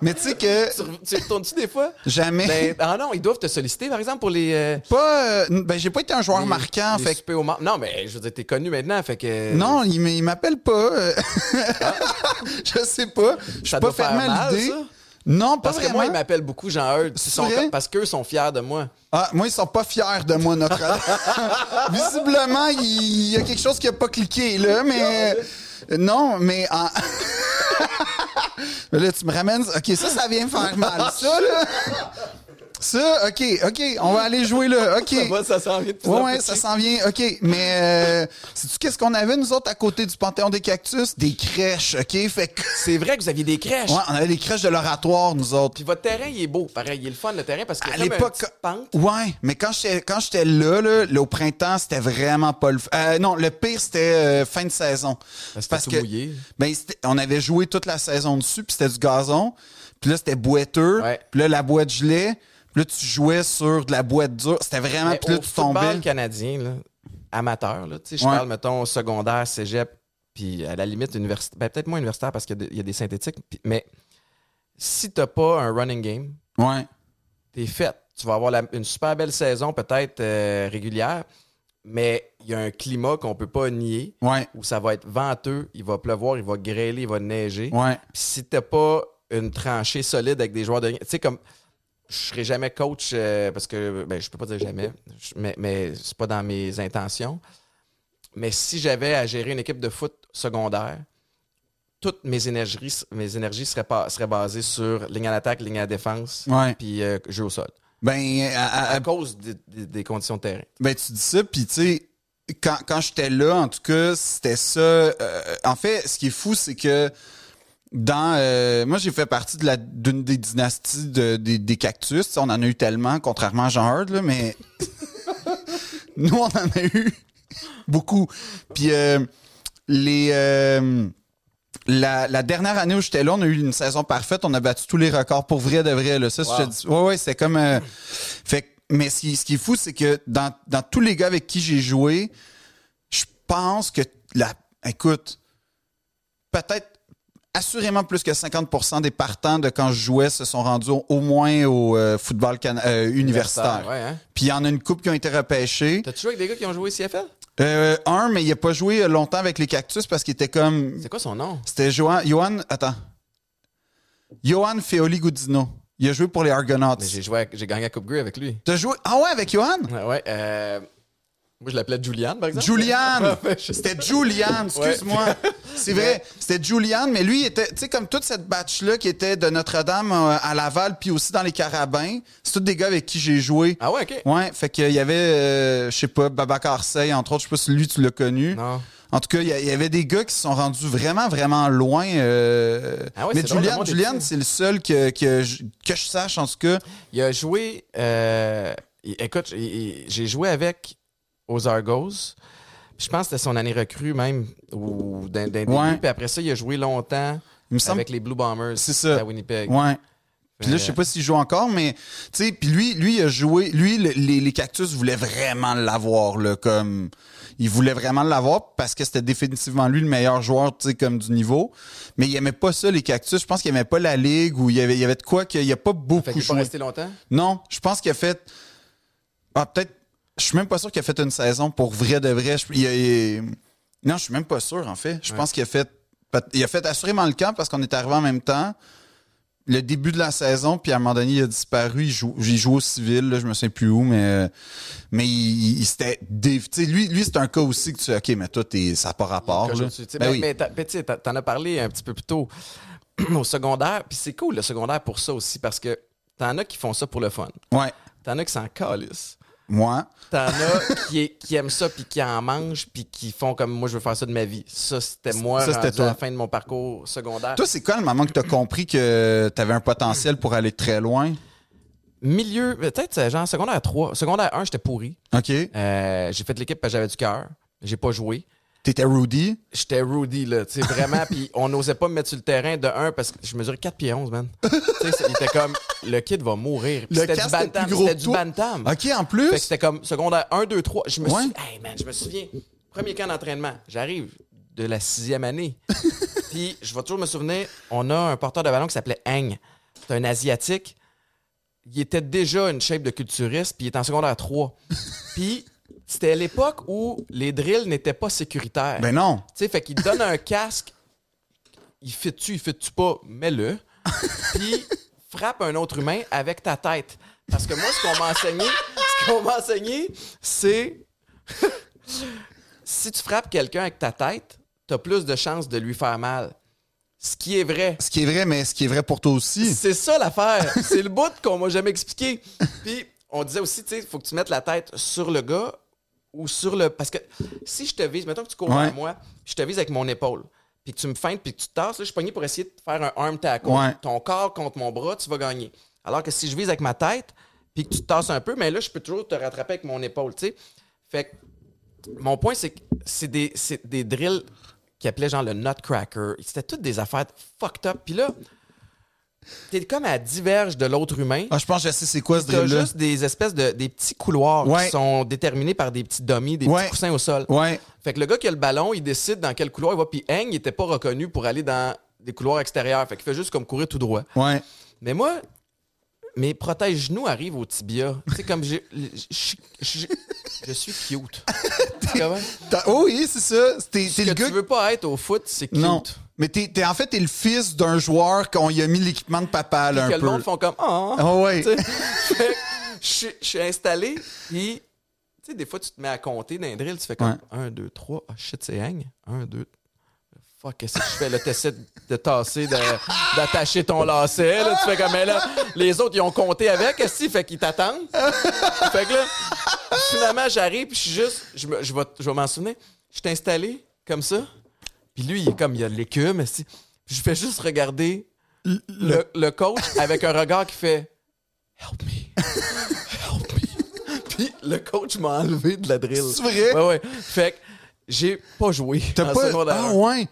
mais tu sais que Tu, re- tu retournes-tu des fois? jamais. Ben, ah non, ils doivent te solliciter, par exemple, pour les. euh, Pas. euh, ben, j'ai pas été un joueur les- marquant. les Fait Non, mais je veux dire, t'es connu maintenant, fait que. Non, il m- il m'appelle pas. euh. je sais pas. Je suis Ça pas doit faire fermé à mal, l'idée. ça? Non, pas Parce que vraiment. moi, ils m'appellent beaucoup Jean-Eudes. C'est Ils sont vrai? co- Parce qu'eux sont fiers de moi. Ah, moi, ils sont pas fiers de moi, notre Visiblement, il il y a quelque chose qui a pas cliqué, là, mais. Non, mais en... Mais là, tu me ramènes. OK, ça, ça vient me faire mal, ça, là. Ça, OK, OK, on va aller jouer là. OK. Ça va, ça s'en vient de plus Ouais, ouais, ça s'en vient. OK, mais euh, sais-tu qu'est-ce qu'on avait, nous autres, à côté du Panthéon des Cactus? Des crèches, OK? Fait que... C'est vrai que vous aviez des crèches. Ouais, on avait des crèches de l'oratoire, nous autres. Puis votre terrain, il est beau. Pareil, il est le fun, le terrain, parce qu'il y a À l'époque- pente. Ouais, mais quand j'étais quand j'étais là, là, là, au printemps, c'était vraiment pas le euh, non, le pire c'était euh, fin de saison. Parce que Parce que mouillé. ben c'était- on avait joué toute la saison dessus, puis c'était du gazon. Puis là c'était boiteux, Ouais. puis là la boîte gelée, puis là tu jouais sur de la boîte dure, c'était vraiment puis là au tu tombais. canadien, là, amateur, là, tu sais, je Ouais. parle, mettons, secondaire, cégep, puis à la limite, universitaire. Ben, peut-être moins universitaire parce qu'il y a des- il y, a des synthétiques. mais si t'as pas un running game, Ouais. t'es fait. Tu vas avoir la- une super belle saison, peut-être euh, régulière, mais il y a un climat qu'on peut pas nier, Ouais. où ça va être venteux, il va pleuvoir, il va grêler, il va neiger. Ouais. Puis si t'as pas une tranchée solide avec des joueurs de... Tu sais, comme... Je serai jamais coach euh, parce que... Ben, je peux pas dire jamais, mais, mais c'est pas dans mes intentions. Mais si j'avais à gérer une équipe de foot secondaire, toutes mes énergies, mes énergies seraient, pas, seraient basées sur ligne à l'attaque, ligne à la défense, Ouais. puis euh, jeu au sol. Ben à- à- cause des conditions de terrain. Ben, tu dis ça, puis tu sais, quand, quand j'étais là, en tout cas, c'était ça. euh, en fait, ce qui est fou, c'est que dans. euh, moi, j'ai fait partie de la d'une des dynasties de- des, des cactus. On en a eu tellement, contrairement à Jean Hurd, là, mais. Nous, on en a eu beaucoup. Puis euh, les. euh, la, la dernière année où j'étais là, on a eu une saison parfaite. On a battu tous les records pour vrai de vrai. Là. Ça, Wow. je te dis- ouais, ouais, c'est comme. fait mais ce qui, ce qui est fou, c'est que dans, dans tous les gars avec qui j'ai joué, je pense que la. Écoute, peut-être assurément plus que 50% des partants de quand je jouais se sont rendus au, moins au euh, football euh, universitaire. Ouais, hein? Puis il y en a une coupe qui ont été repêchés. T'as-tu joué avec des gars qui ont joué au CFL? Euh, un, mais il a pas joué longtemps avec les cactus parce qu'il était comme. C'est quoi son nom? C'était Johan. Johan. Attends. Johan Feoli Gudino. Il a joué pour les Argonauts. J'ai joué, j'ai gagné la Coupe Grey avec lui. T'as joué. Ah ouais, avec Johan? Ouais, ouais. Moi, je l'appelais Julian, par exemple. Julian! Ouais, je- C'était Julian, excuse-moi. C'est vrai, c'était Julian, mais lui, il était, tu sais, comme toute cette batch-là qui était de Notre-Dame euh, à Laval, puis aussi dans les Carabins, c'est tous des gars avec qui j'ai joué. Ah ouais, OK. Ouais, fait qu'il y avait, euh, je sais pas, Babacar Sey, entre autres, je sais pas si lui, tu l'as connu. Non. En tout cas, il y, avait des gars qui se sont rendus vraiment, vraiment loin. euh, Ah ouais, mais c'est drôle, le Julian, monde est Julian, petit. c'est le seul que, que, je, que je sache, en tout cas. Il a joué. euh, écoute, j'ai joué avec aux Argos. Puis Je pense que c'était son année recrue même, ou d'un d'un début. Ouais. Puis après ça, il a joué longtemps Il semble. avec les Blue Bombers ça. à Winnipeg. Ouais. Puis là, je sais pas s'il joue encore, mais tu sais, puis lui, lui, il a joué. Lui, le- les, les cactus voulaient vraiment l'avoir, là, comme il voulait vraiment l'avoir parce que c'était définitivement lui le meilleur joueur, tu sais, comme du niveau. Mais il aimait pas ça, les cactus. Je pense qu'il aimait pas la ligue ou il y avait, il y avait de quoi qu'il y a pas Fait beaucoup qu'il est pas joué. resté longtemps? Non, je pense qu'il a fait. Ah, peut-être. Je suis même pas sûr qu'il a fait une saison pour vrai de vrai. Je- il a- il- Non, je suis même pas sûr, en fait. Je Ouais. pense qu'il a fait. Il a fait assurément le camp parce qu'on est arrivé en même temps. Le début de la saison, puis à un moment donné, il a disparu. Il joue, il joue au civil, là, je me sais plus où, mais, mais il, il- c'était. lui, lui c'est un cas aussi que tu OK, mais toi, t'es- ça n'a pas rapport. Là. je- tu Ben mais oui. mais mais tu t'en as parlé un petit peu plus tôt au secondaire. Puis c'est cool le secondaire pour ça aussi parce que t'en as qui font ça pour le fun. Ouais. T'en as qui s'en calissent. Moi. T'en as qui, est- qui aiment ça puis qui en mangent puis qui font comme moi je veux faire ça de ma vie. Ça c'était moi Ça, rendu à la fin de mon parcours secondaire. Toi, c'est quoi le moment que t'as compris que t'avais un potentiel pour aller très loin? Milieu, peut-être genre secondaire 3. Secondaire 1, j'étais pourri. OK. Euh, j'ai fait l'équipe parce que j'avais du cœur. J'ai pas joué. T'étais Rudy? J'étais Rudy, là, tu sais, vraiment. Puis on n'osait pas me mettre sur le terrain de 1 parce que je mesurais 4 pieds 11, man. tu sais, il était comme, le kid va mourir. Puis C'était du bantam. C'était du bantam. OK, en plus? Fait que c'était comme secondaire 1, 2, 3. Je me Ouais. suis. Hey man, je me souviens. Premier camp d'entraînement. J'arrive de la sixième année. Puis je vais toujours me souvenir, on a un porteur de ballon qui s'appelait Heng. C'est un Asiatique. Il était déjà une shape de culturiste, puis il était en secondaire 3. Puis c'était à l'époque où les drills n'étaient pas sécuritaires. Ben non. Tu sais, fait qu'il te donne un casque, il fit-tu, il fit-tu pas, mets-le, puis frappe un autre humain avec ta tête. Parce que moi, ce qu'on m'a enseigné, ce qu'on m'a enseigné, c'est si tu frappes quelqu'un avec ta tête, t'as plus de chances de lui faire mal. ce qui est vrai. Ce qui est vrai, mais ce qui est vrai pour toi aussi. C'est ça l'affaire. c'est le bout qu'on m'a jamais expliqué. Puis on disait aussi, tu sais, il faut que tu mettes la tête sur le gars ou sur le. Parce que si je te vise, mettons que tu cours Ouais. vers moi, je te vise avec mon épaule, puis que tu me feintes, puis que tu te tasses, là, je suis pogné pour essayer de faire un arm tackle. Ouais. Ton corps contre mon bras, tu vas gagner. Alors que si je vise avec ma tête, puis que tu te tasses un peu, mais là, je peux toujours te rattraper avec mon épaule, tu sais. Fait que mon point, c'est que c'est des, des drills qui appelaient genre le nutcracker. C'était toutes des affaires fucked up. Puis là, t'es comme à diverge de l'autre humain. Ah, je pense que je sais c'est quoi ce T'as drill-là. juste des espèces de des petits couloirs Ouais. qui sont déterminés par des petits dummies, des Ouais. petits coussins au sol. Ouais. Fait que le gars qui a le ballon, il décide dans quel couloir il va. Puis Heng, il était pas reconnu pour aller dans des couloirs extérieurs. Fait qu'il fait juste comme courir tout droit. Ouais. Mais moi, mes protège-genoux arrivent au tibia. Tu sais, comme j'ai- je je- je suis cute. Comment? T'as- Oh oui, c'est ça. T'es Ce t'es que gars. tu veux pas être au foot, c'est cute. Non. Mais t'es, t'es- en fait, t'es le fils d'un joueur qu'on y a mis l'équipement de papa, là, que un le peu. monde font comme Ah! Ah ouais. Que je suis- installé, puis tu sais, des fois, tu te mets à compter dans les drills, tu fais comme 1, 2, 3, ah shit, c'est hang. 1, 2, fuck, qu'est-ce que je fais? Là? T'essaies de tasser, de- d'attacher ton lacet, là, tu fais comme, mais là, les autres, ils ont compté avec, qu'est-ce fait qu'ils t'attendent? fait que là, finalement, j'arrive, puis je suis juste, je, me- je vais, je vais m'en souvenir, je suis installé comme ça, puis lui, il est comme, il y a de l'écume, je fais juste regarder le, le coach avec un regard qui fait Help me. Help me. Puis le coach m'a enlevé de la drill. C'est vrai? Ouais, ouais. Fait que j'ai pas joué. T'as pas. secondaire Ah ouais.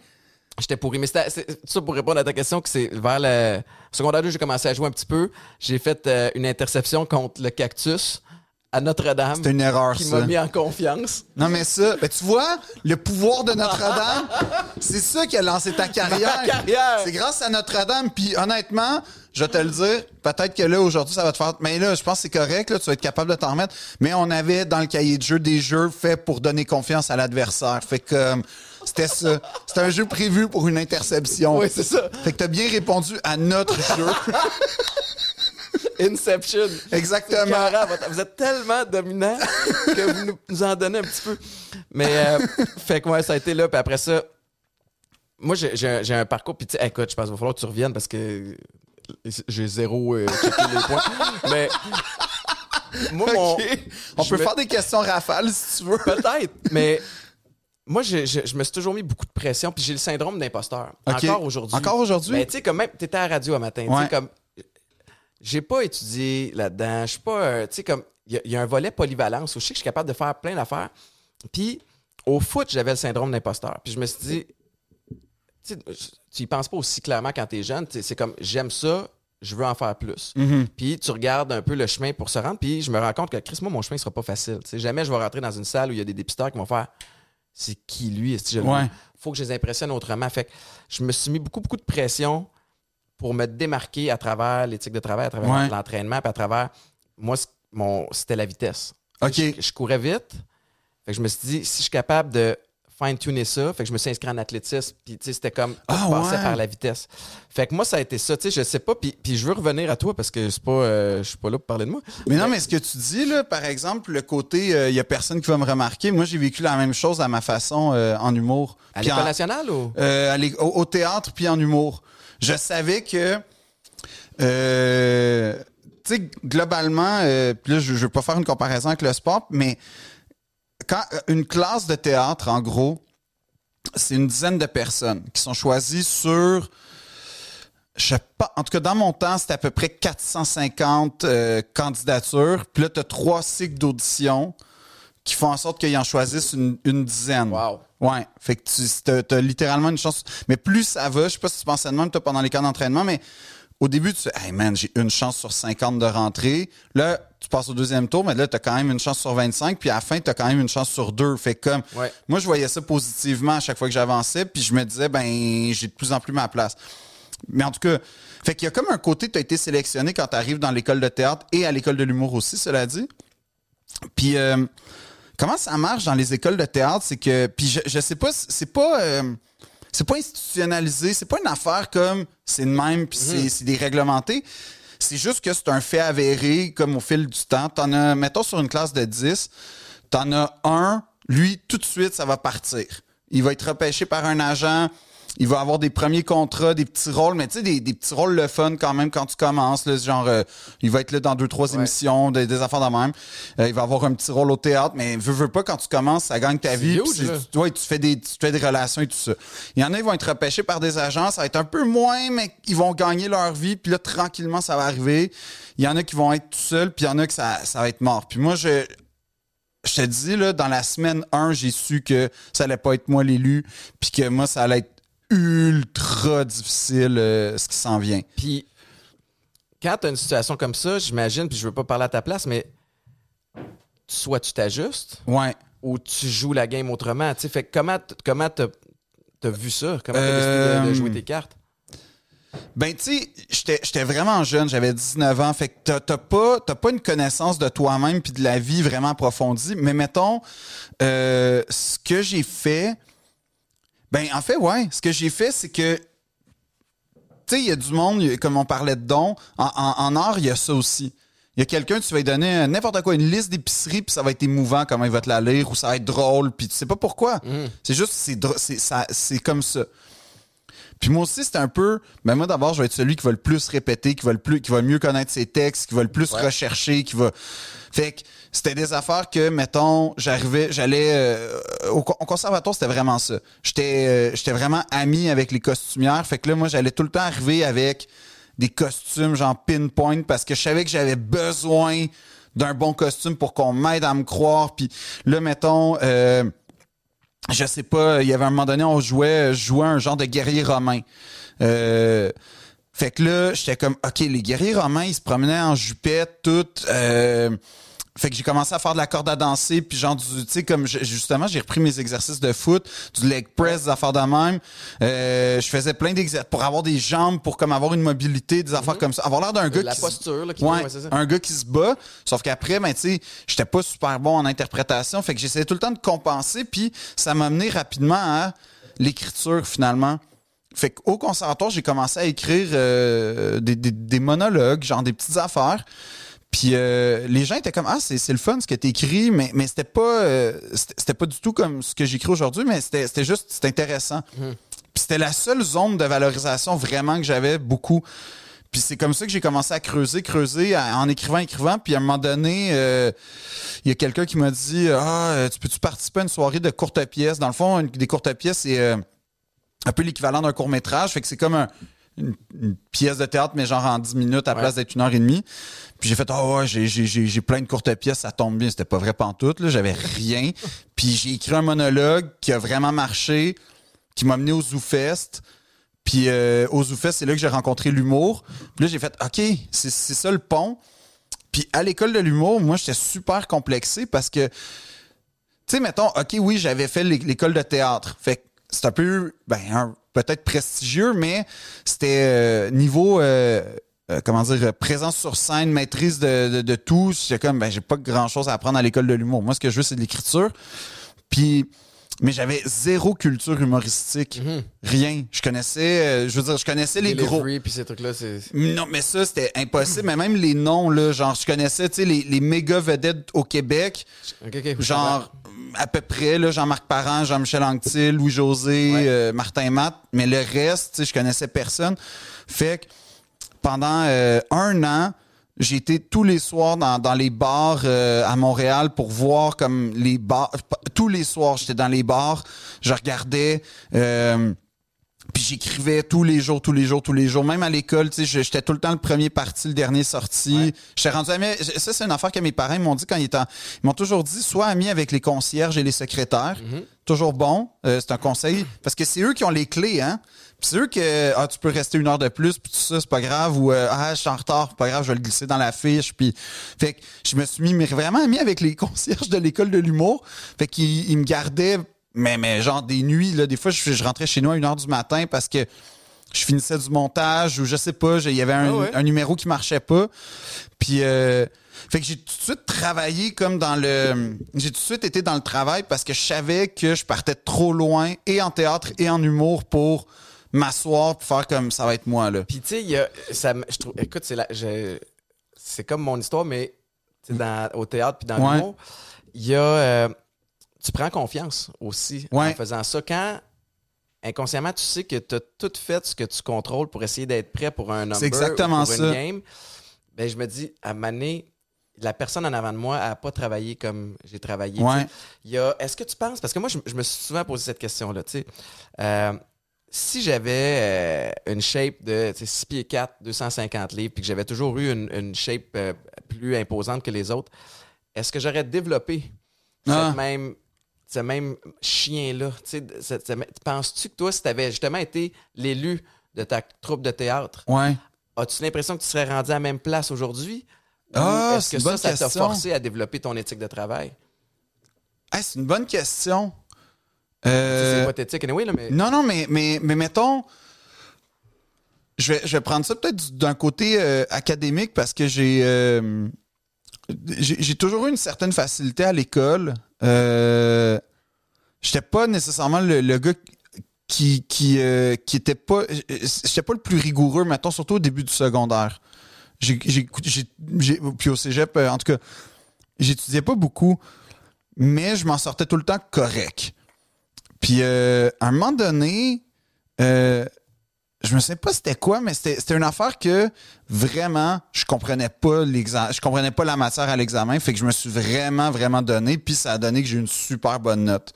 J'étais pourri. Mais c'est- ça pour répondre à ta question, que c'est vers le secondaire 2, j'ai commencé à jouer un petit peu. J'ai fait euh, une interception contre le cactus à Notre-Dame. C'était une erreur, qui ça. m'a mis en confiance. Non, mais ça, ben, tu vois, le pouvoir de Notre-Dame, c'est ça qui a lancé ta carrière. C'est grâce à Notre-Dame. Puis honnêtement, je vais te le dire, peut-être que là, aujourd'hui, ça va te faire. Mais là, je pense que c'est correct, là, tu vas être capable de t'en remettre. Mais on avait dans le cahier de jeu des jeux faits pour donner confiance à l'adversaire. Fait que euh, c'était ça. C'était un jeu prévu pour une interception. Oui, c'est ça. Fait que t'as bien répondu à notre jeu. Inception. Exactement. Vous êtes tellement dominant que vous nous, en donnez un petit peu. Mais, euh, fait que ouais, ça a été là. Puis après ça, moi, j'ai- un parcours. Puis, tu sais, écoute, je pense qu'il va falloir que tu reviennes parce que j'ai zéro euh, checké les points. Mais, moi, mon. OK. On peut me- faire des questions rafales si tu veux. Peut-être, mais. Moi, je, je- je me suis toujours mis beaucoup de pression, puis j'ai le syndrome d'imposteur. Encore aujourd'hui. Encore aujourd'hui? Ben, tu sais, comme même, t'étais à la radio un matin, tu sais, Ouais. comme. J'ai pas étudié là-dedans. Je suis pas. tu sais, comme. Il y a- il y, a un volet polyvalence où je sais que je suis capable de faire plein d'affaires. Puis, au foot, j'avais le syndrome d'imposteur. Puis, je me suis dit. Tu y penses pas aussi clairement quand t'es jeune. Tu sais, C'est comme, j'aime ça, je veux en faire plus. Mm-hmm. Puis tu regardes un peu le chemin pour se rendre, puis je me rends compte que, Chris, moi, mon chemin sera pas facile. Tu sais, jamais je vais rentrer dans une salle où il y a des dépisteurs qui vont faire c'est qui lui? Est-ce que je Ouais. faut que je les impressionne autrement. Fait que je me suis mis beaucoup, beaucoup de pression pour me démarquer à travers l'éthique de travail, à travers Ouais. l'entraînement, puis à travers. Moi, mon, c'était la vitesse. OK. Je, je courais vite. Fait que je me suis dit, si je suis capable de fine-tuner ça, fait que je me suis inscrit en athlétisme, puis tu sais, c'était comme tout Ah, ouais. par la vitesse. Fait que moi, ça a été ça, tu sais, je sais pas, puis, puis je veux revenir à toi parce que c'est pas, euh, je suis pas là pour parler de moi. Mais non, mais ce que tu dis, là, par exemple, le côté, il y a personne qui va me remarquer. Moi, j'ai vécu la même chose à ma façon euh, en humour. À l'école en- nationale ou? euh, à au, au théâtre puis en humour. Je savais que, euh, tu sais, globalement, euh, là, je, je veux pas faire une comparaison avec le sport, mais quand euh, une classe de théâtre, en gros, c'est une dizaine de personnes qui sont choisies sur je sais pas, en tout cas, dans mon temps, c'était à peu près 450 euh, candidatures. Puis là, tu as trois cycles d'audition qui font en sorte qu'ils en choisissent une, une dizaine. Wow. Ouais. Fait que tu as, littéralement une chance. Mais plus ça va, je sais pas si tu pensais de même, toi, pendant les camps d'entraînement, mais au début, tu fais, hey man, j'ai une chance sur 50 de rentrer. Là, tu passes au deuxième tour, mais là, tu as quand même une chance sur 25. Puis à la fin, tu as quand même une chance sur deux. Fait que comme, Ouais. moi, je voyais ça positivement à chaque fois que j'avançais. Puis je me disais, ben, j'ai de plus en plus ma place. Mais en tout cas, fait qu'il y a comme un côté, tu as été sélectionné quand tu arrives dans l'école de théâtre et à l'école de l'humour aussi, cela dit. Puis euh, comment ça marche dans les écoles de théâtre, c'est que puis je, je sais pas, c'est pas euh, c'est pas institutionnalisé, c'est pas une affaire comme c'est de même puis c'est- c'est des réglementés. C'est juste que c'est un fait avéré comme au fil du temps. T'en as mettons sur une classe de 10, t'en as un, lui tout de suite ça va partir. Il va être repêché par un agent il va avoir des premiers contrats, des petits rôles, mais tu sais, des, des petits rôles le fun quand même quand tu commences. Là, genre, euh, il va être là dans deux, trois émissions, des, des affaires de même. Euh, il va avoir un petit rôle au théâtre, mais veux, veux pas, quand tu commences, ça gagne ta vie. huge, tu, ouais, tu fais des, tu fais des relations et tout ça. Il y en a, ils vont être repêchés par des agents, ça va être un peu moins, mais ils vont gagner leur vie, puis là, tranquillement, ça va arriver. Il y en a qui vont être tout seuls, puis il y en a que ça, ça va être mort. Puis moi, je, je te dis, là, dans la semaine 1, j'ai su que ça allait pas être moi l'élu, puis que moi, ça allait être ultra difficile euh, ce qui s'en vient. Puis, quand tu as une situation comme ça, j'imagine, puis je veux pas parler à ta place, mais soit tu t'ajustes Ouais. ou tu joues la game autrement. Tu sais, fait que comment t- comment t'as as vu ça? Comment t'as décidé de- de, Euh, jouer tes cartes? Ben, tu sais, j'étais j'étais vraiment jeune, j'avais 19 ans, fait que t'as- t'as pas, t'as pas une connaissance de toi-même puis de la vie vraiment approfondie. Mais mettons, euh, ce que j'ai fait, ben, en fait, ouais, ce que j'ai fait, c'est que, tu sais, il y a du monde, comme on parlait de dons, en, en, en art, il y a ça aussi. Il y a quelqu'un, tu vas lui donner n'importe quoi, une liste d'épiceries, puis ça va être émouvant comment il va te la lire, ou ça va être drôle, puis tu sais pas pourquoi. C'est juste, c'est ça- c'est comme ça. Puis moi aussi, c'était un peu. Ben moi, d'abord, je vais être celui qui va le plus répéter, qui va le plus, qui va mieux connaître ses textes, qui va le plus Ouais. rechercher, qui va. Fait que c'était des affaires que, mettons, j'arrivais, j'allais euh, au conservatoire, c'était vraiment ça. J'étais, euh, j'étais vraiment ami avec les costumières. Fait que là, moi, j'allais tout le temps arriver avec des costumes genre pinpoint parce que je savais que j'avais besoin d'un bon costume pour qu'on m'aide à me croire. Puis là, mettons. euh, je sais pas, il y avait un moment donné, on jouait, je jouais un genre de guerrier romain. Euh, fait que là, j'étais comme, OK, les guerriers romains, ils se promenaient en jupette, tout. euh, fait que j'ai commencé à faire de la corde à danser, puis genre, du, tu sais, comme je- justement, j'ai repris mes exercices de foot, du leg press, des affaires de même. Euh, je faisais plein d'exercices pour avoir des jambes, pour comme avoir une mobilité, des affaires comme ça. Avoir l'air d'un gars Mhm. La qui se- posture, là, qui Ouais, ouais, c'est ça. un gars qui se bat. Sauf qu'après, ben, tu sais, j'étais pas super bon en interprétation. Fait que j'essayais tout le temps de compenser. Puis ça m'a mené rapidement à l'écriture, finalement. Fait qu'au conservatoire, j'ai commencé à écrire euh, des, des- des monologues, genre des petites affaires. Puis euh, les gens étaient comme ah c'est le fun ce que t'écris mais mais c'était pas euh, c'était pas du tout comme ce que j'écris aujourd'hui mais c'était c'était juste c'était intéressant. Puis c'était la seule zone de valorisation vraiment que j'avais beaucoup. Puis c'est comme ça que j'ai commencé à creuser, creuser, à- en écrivant, écrivant. Puis à un moment donné, euh, il y a quelqu'un qui m'a dit Ah, tu peux-tu participer à une soirée de courtes pièces? Dans le fond, une- des courtes pièces, c'est un peu l'équivalent d'un court-métrage. Fait que c'est comme un- une, une pièce de théâtre, mais genre en 10 minutes à Ouais. place d'être une heure et demie. Puis j'ai fait Ah ouais, j'ai, j'ai, j'ai, j'ai plein de courtes pièces, ça tombe bien. C'était pas vrai pantoute, là. J'avais rien. Puis j'ai écrit un monologue qui a vraiment marché, qui m'a mené au ZooFest. Puis euh, au ZooFest, c'est là que j'ai rencontré l'humour. Puis là, j'ai fait OK, c'est, c'est ça le pont. Puis à l'école de l'humour, moi, j'étais super complexé parce que, tu sais, mettons, OK, oui, j'avais fait l'é- l'école de théâtre. Fait que c'est un peu, ben, un- peut-être prestigieux, mais c'était euh, niveau, euh, euh, comment dire, présence sur scène, maîtrise de, de, tout. J'étais comme, ben, j'ai pas grand-chose à apprendre à l'école de l'humour. Moi, ce que je veux, c'est de l'écriture. Puis, mais j'avais zéro culture humoristique. Rien. Je connaissais, euh, je veux dire, je connaissais les gros. Puis ces trucs-là, c'est. Non, mais ça, c'était impossible. Mais même les noms, là, genre, je connaissais, tu sais, les, les méga vedettes au Québec. Genre, à peu près, là, Jean-Marc Parent, Jean-Michel Anctil, Louis-José, Ouais. euh, Martin Matt. Mais le reste, tu sais, je connaissais personne. Fait que pendant euh, un an, j'ai été tous les soirs dans, dans les bars euh, à Montréal pour voir comme les bars. Tous les soirs, j'étais dans les bars. Je regardais. euh, puis j'écrivais tous les jours, tous les jours, tous les jours. Même à l'école, tu sais, j'étais tout le temps le premier parti, le dernier sorti. Ouais. J'étais rendu ami. Ça, c'est une affaire que mes parents m'ont dit quand ils étaient. en- Ils m'ont toujours dit, sois ami avec les concierges et les secrétaires. Toujours bon. Euh, c'est un conseil. Parce que c'est eux qui ont les clés, hein. Puis c'est eux que ah, tu peux rester une heure de plus, puis tout ça, c'est pas grave. Ou euh, ah, je suis en retard, c'est pas grave, je vais le glisser dans la fiche. Puis fait que je me suis mis mais vraiment ami avec les concierges de l'école de l'humour. Fait qu'ils ils me gardaient, mais, mais genre des nuits, là. Des fois, je, je rentrais chez nous à une heure du matin parce que je finissais du montage ou je sais pas, il y avait un, Ah ouais? un numéro qui marchait pas. Puis euh, fait que j'ai tout de suite travaillé comme dans le j'ai tout de suite été dans le travail parce que je savais que je partais trop loin et en théâtre et en humour pour m'asseoir pour faire comme ça va être moi là. Puis tu sais, il y a, ça, je trouve, écoute, c'est la, je- c'est comme mon histoire, mais dans, au théâtre puis dans Ouais. l'humour, il y a, euh, tu prends confiance aussi en faisant ça. Quand inconsciemment, tu sais que tu as tout fait ce que tu contrôles pour essayer d'être prêt pour un number C'est exactement ou pour ça. une game. Ben, je me dis, à Mané, la personne en avant de moi n'a pas travaillé comme j'ai travaillé. Ouais. Tu sais, il y a- Est-ce que tu penses, parce que moi, je, je me suis souvent posé cette question-là, tu sais, euh, si j'avais euh, une shape de tu sais, 6 pieds 4, 250 livres, puis que j'avais toujours eu une, une shape euh, plus imposante que les autres, est-ce que j'aurais développé Ah. cette même, ce même chien-là? Penses-tu que toi, si tu avais justement été l'élu de ta troupe de théâtre, Ouais. as-tu l'impression que tu serais rendu à la même place aujourd'hui? Ou Ah, est-ce que ça, ça t'a forcé à développer ton éthique de travail? Hey, c'est une bonne question. C'est Euh, hypothétique, anyway, là, mais... Non, non, mais, mais, mais mettons, je vais, je vais prendre ça peut-être du- d'un côté euh, académique parce que j'ai, euh, j'ai j'ai toujours eu une certaine facilité à l'école. Euh, J'étais pas nécessairement le, le gars qui, qui, qui était pas. J'étais pas le plus rigoureux, mettons, surtout au début du secondaire. J'ai, puis au cégep, en tout cas, j'étudiais pas beaucoup, mais je m'en sortais tout le temps correct. Puis euh, à un moment donné, euh, je me sais pas c'était quoi, mais c'était une affaire que vraiment je comprenais pas l'examen, je comprenais pas la matière à l'examen, fait que je me suis vraiment vraiment donné, puis ça a donné que j'ai une super bonne note.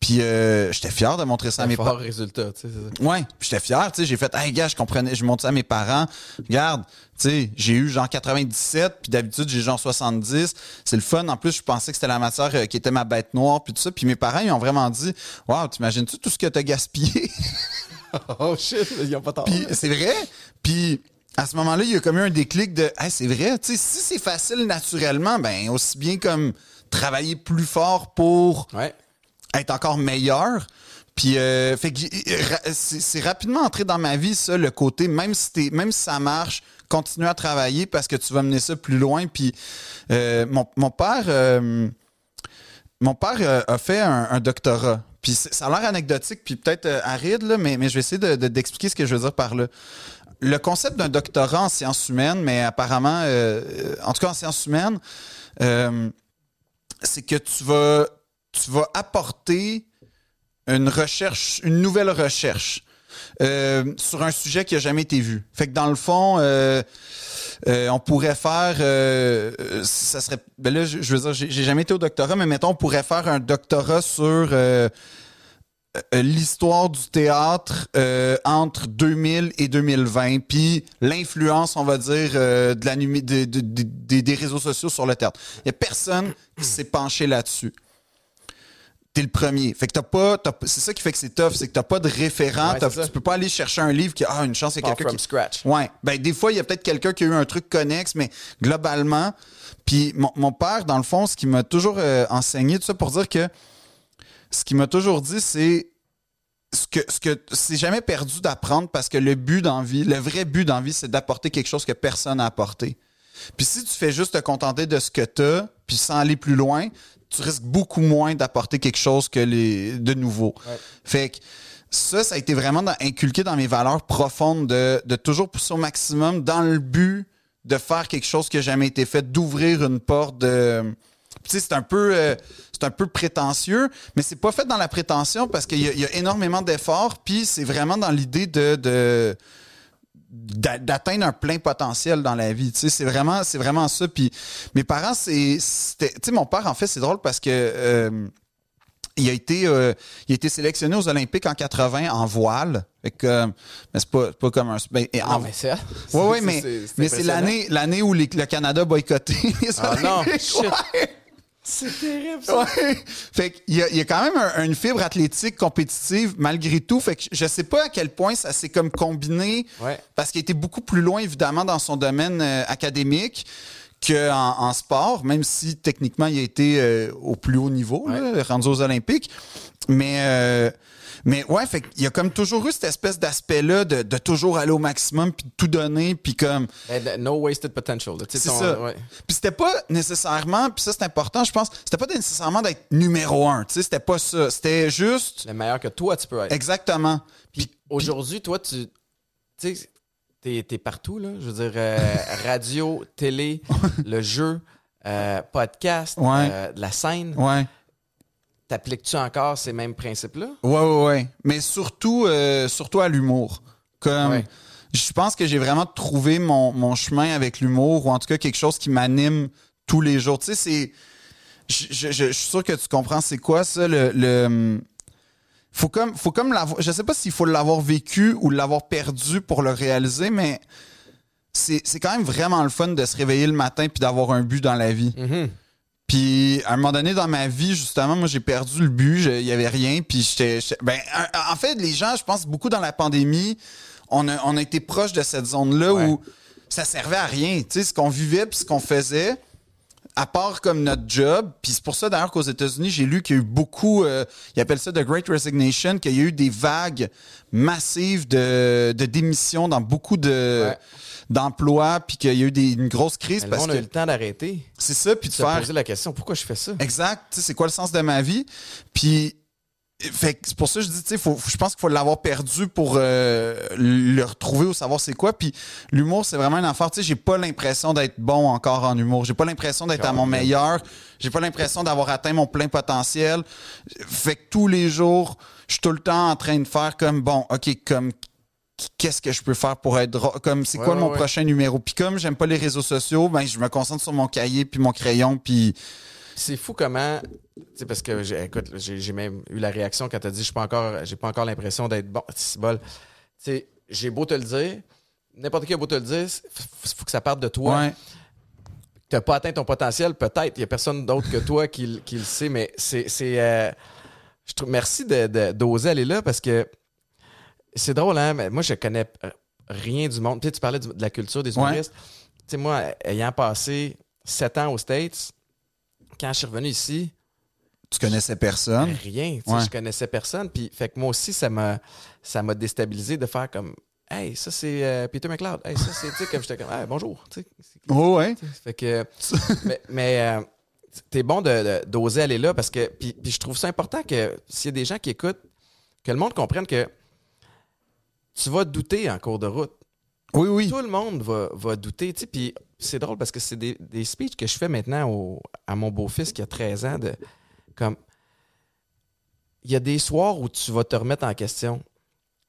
Puis euh, j'étais fier de montrer ça à mes parents. résultat, tu sais. Ouais, puis j'étais fier, tu sais, j'ai fait hey gars, je comprenais, je montre ça à mes parents. Regarde, tu sais, j'ai eu genre 97, puis d'habitude j'ai genre 70. C'est le fun en plus, je pensais que c'était la matière euh, qui était ma bête noire puis tout ça, puis mes parents ils ont vraiment dit "Waouh, t'imagines-tu tout ce que t'as gaspillé? Oh shit, ils ont pas tort. Puis c'est vrai. Puis à ce moment-là, il y a comme eu un déclic de hey, c'est vrai, tu sais, si c'est facile naturellement, ben aussi bien comme travailler plus fort pour Ouais. Être encore meilleur. Puis, euh, fait que ra- c'est rapidement entré dans ma vie, ça, le côté, même si, t'es- même si ça marche, continue à travailler parce que tu vas mener ça plus loin. Puis, euh, mon, père, euh, mon père euh, a fait un, doctorat. Puis, ça a l'air anecdotique, puis peut-être euh, aride, là, mais, mais je vais essayer de- de- d'expliquer ce que je veux dire par là. Le concept d'un doctorat en sciences humaines, mais apparemment, euh, euh, en tout cas en sciences humaines, euh, c'est que tu vas, tu vas apporter une recherche, une nouvelle recherche euh, sur un sujet qui a jamais été vu. Fait que dans le fond, euh, euh, on pourrait faire, ça serait, ben là, je, veux dire, j'ai jamais été au doctorat, mais mettons, on pourrait faire un doctorat sur l'histoire du théâtre entre 2000 et 2020, puis l'influence, on va dire, de la de- de- de- des- réseaux sociaux sur le théâtre. Il y a personne qui s'est penché là-dessus. T'es le premier. Fait que t'as pas. C'est ça qui fait que c'est tough, c'est que t'as pas de référent. Ouais, tu peux pas aller chercher un livre qui a ah, une chance, il y a quelqu'un from qui. scratch. Ouais. Ben, des fois, il y a peut-être quelqu'un qui a eu un truc connexe, mais globalement. Puis mon, mon père, dans le fond, ce qu'il m'a toujours euh, enseigné, tout ça pour dire que ce qu'il m'a toujours dit, c'est ce que ce que c'est jamais perdu d'apprendre parce que le but dans la vie, le vrai but dans la vie, c'est d'apporter quelque chose que personne n'a apporté. Puis si tu fais juste te contenter de ce que tu as, puis sans aller plus loin, tu risques beaucoup moins d'apporter quelque chose que les de nouveau. Ouais. Fait que ça, ça a été vraiment dans- inculqué dans mes valeurs profondes de, de toujours pousser au maximum dans le but de faire quelque chose qui n'a jamais été fait, d'ouvrir une porte de. Tu sais, c'est un peu. euh, c'est un peu prétentieux, mais c'est pas fait dans la prétention parce qu'il y, y a énormément d'efforts, puis c'est vraiment dans l'idée de, d'atteindre un plein potentiel dans la vie. Tu sais, c'est vraiment, c'est vraiment ça. Puis mes parents, c'est, c'était, tu sais, mon père en fait, c'est drôle parce que euh, il a été, euh, il a été sélectionné aux Olympiques en 80 en voile. Fait que, euh, mais c'est pas, pas comme un. ben, en- Non, mais ça. Ouais, ouais, c'est- mais, c'est- mais c'est impressionnant. l'année, l'année où les- le Canada boycotté les Ah non, Olympiques. shit. Ouais. C'est terrible, ça. Ouais. Fait qu'il y a, il y a quand même un- une fibre athlétique compétitive malgré tout. Fait que je sais pas à quel point ça s'est comme combiné Ouais. parce qu'il était beaucoup plus loin évidemment dans son domaine euh, académique qu'en en sport, même si techniquement il a été euh, au plus haut niveau, là, rendu aux Olympiques. Mais euh, mais ouais, fait qu'il y a comme toujours eu cette espèce d'aspect-là de, de toujours aller au maximum puis de tout donner puis comme Ben, de- No wasted potential. c'est ça. ouais. Puis c'était pas nécessairement, puis ça c'est important, je pense, c'était pas nécessairement d'être numéro un, tu sais, c'était pas ça. C'était juste Le meilleur que toi, tu peux être. exactement. Puis aujourd'hui, toi, tu. Tu sais, t'es, t'es partout, là. Je veux dire, euh, radio, télé, le jeu, euh, podcast, Ouais. euh, de la scène. Ouais. t'appliques-tu encore ces mêmes principes-là? Ouais, ouais, ouais. Mais surtout, surtout à l'humour. Comme, Ouais. je pense que j'ai vraiment trouvé mon, mon chemin avec l'humour, ou en tout cas quelque chose qui m'anime tous les jours. Tu sais, c'est. Je, je- je- je suis sûr que tu comprends c'est quoi ça, le. le faut comme, faut comme l'avoir. Je sais pas s'il faut l'avoir vécu ou l'avoir perdu pour le réaliser, mais c'est c'est quand même vraiment le fun de se réveiller le matin puis d'avoir un but dans la vie. Mhm. Puis à un moment donné dans ma vie, justement, moi j'ai perdu le but, il y avait rien. Puis j'étais, j'étais- ben, en- fait, les gens, je pense beaucoup dans la pandémie, on a, on a été proche de cette zone-là Ouais. où ça servait à rien. Tu sais, ce qu'on vivait puis ce qu'on faisait, à part comme notre job. Puis c'est pour ça d'ailleurs qu'aux États-Unis, j'ai lu qu'il y a eu beaucoup, euh, ils appellent ça The Great Resignation, qu'il y a eu des vagues massives de, de démissions dans beaucoup de Ouais. d'emplois, puis qu'il y a eu des- une grosse crise parce monde a eu le temps d'arrêter. c'est ça, puis de Se faire poser la question, pourquoi je fais ça? Exact. C'est quoi le sens de ma vie? Puis, fait que c'est pour ça que je dis, tu sais, faut- je pense qu'il faut l'avoir perdu pour euh, le retrouver ou savoir c'est quoi. Puis, l'humour, c'est vraiment une affaire. Tu sais, j'ai pas l'impression d'être bon encore en humour. J'ai pas l'impression d'être à mon meilleur. J'ai pas l'impression d'avoir atteint mon plein potentiel. Fait que tous les jours, je suis tout le temps en train de faire comme, bon, OK, comme, qu'est-ce que je peux faire pour être drôle? Comme, c'est Ouais, quoi ouais, mon ouais. prochain numéro? Puis comme j'aime pas les réseaux sociaux, ben, je me concentre sur mon cahier puis mon crayon puis... C'est fou comment. Tu sais, parce que, j'ai- écoute, j'ai même eu la réaction quand t'as dit, je pas encore, j'ai pas encore l'impression d'être bon. C'est bol. Tu sais, j'ai beau te le dire, n'importe qui a beau te le dire, il faut que ça parte de toi. Ouais. Tu n'as pas atteint ton potentiel, peut-être. Il n'y a personne d'autre que toi qui, le sait, mais c'est. c'est, euh, je trouve, merci d'oser aller là parce que c'est drôle, hein? Mais moi, je connais rien du monde. Tu sais, tu parlais de la culture des Ouais. humoristes. Tu sais, moi, ayant passé sept ans aux States, quand je suis revenu ici, Tu connaissais personne? rien. Tu sais, Ouais. Je connaissais personne. Puis, fait que moi aussi, ça m'a, ça m'a déstabilisé de faire comme. Hey, ça c'est euh, Peter McLeod. Hey, ça c'est. Tu sais, comme j'étais comme. Hey, bonjour. Sais, c'est- Oh, ouais. fait que. mais mais euh, t'es bon de- de- d'oser aller là parce que. Puis, puis je trouve ça important que s'il y a des gens qui écoutent, que le monde comprenne que tu vas douter en cours de route. Oui, oui. Tout le monde va, va douter. Tu sais, puis c'est drôle parce que c'est des, des speeches que je fais maintenant au- à mon beau-fils qui a 13 ans. De, comme. Il y a des soirs où tu vas te remettre en question,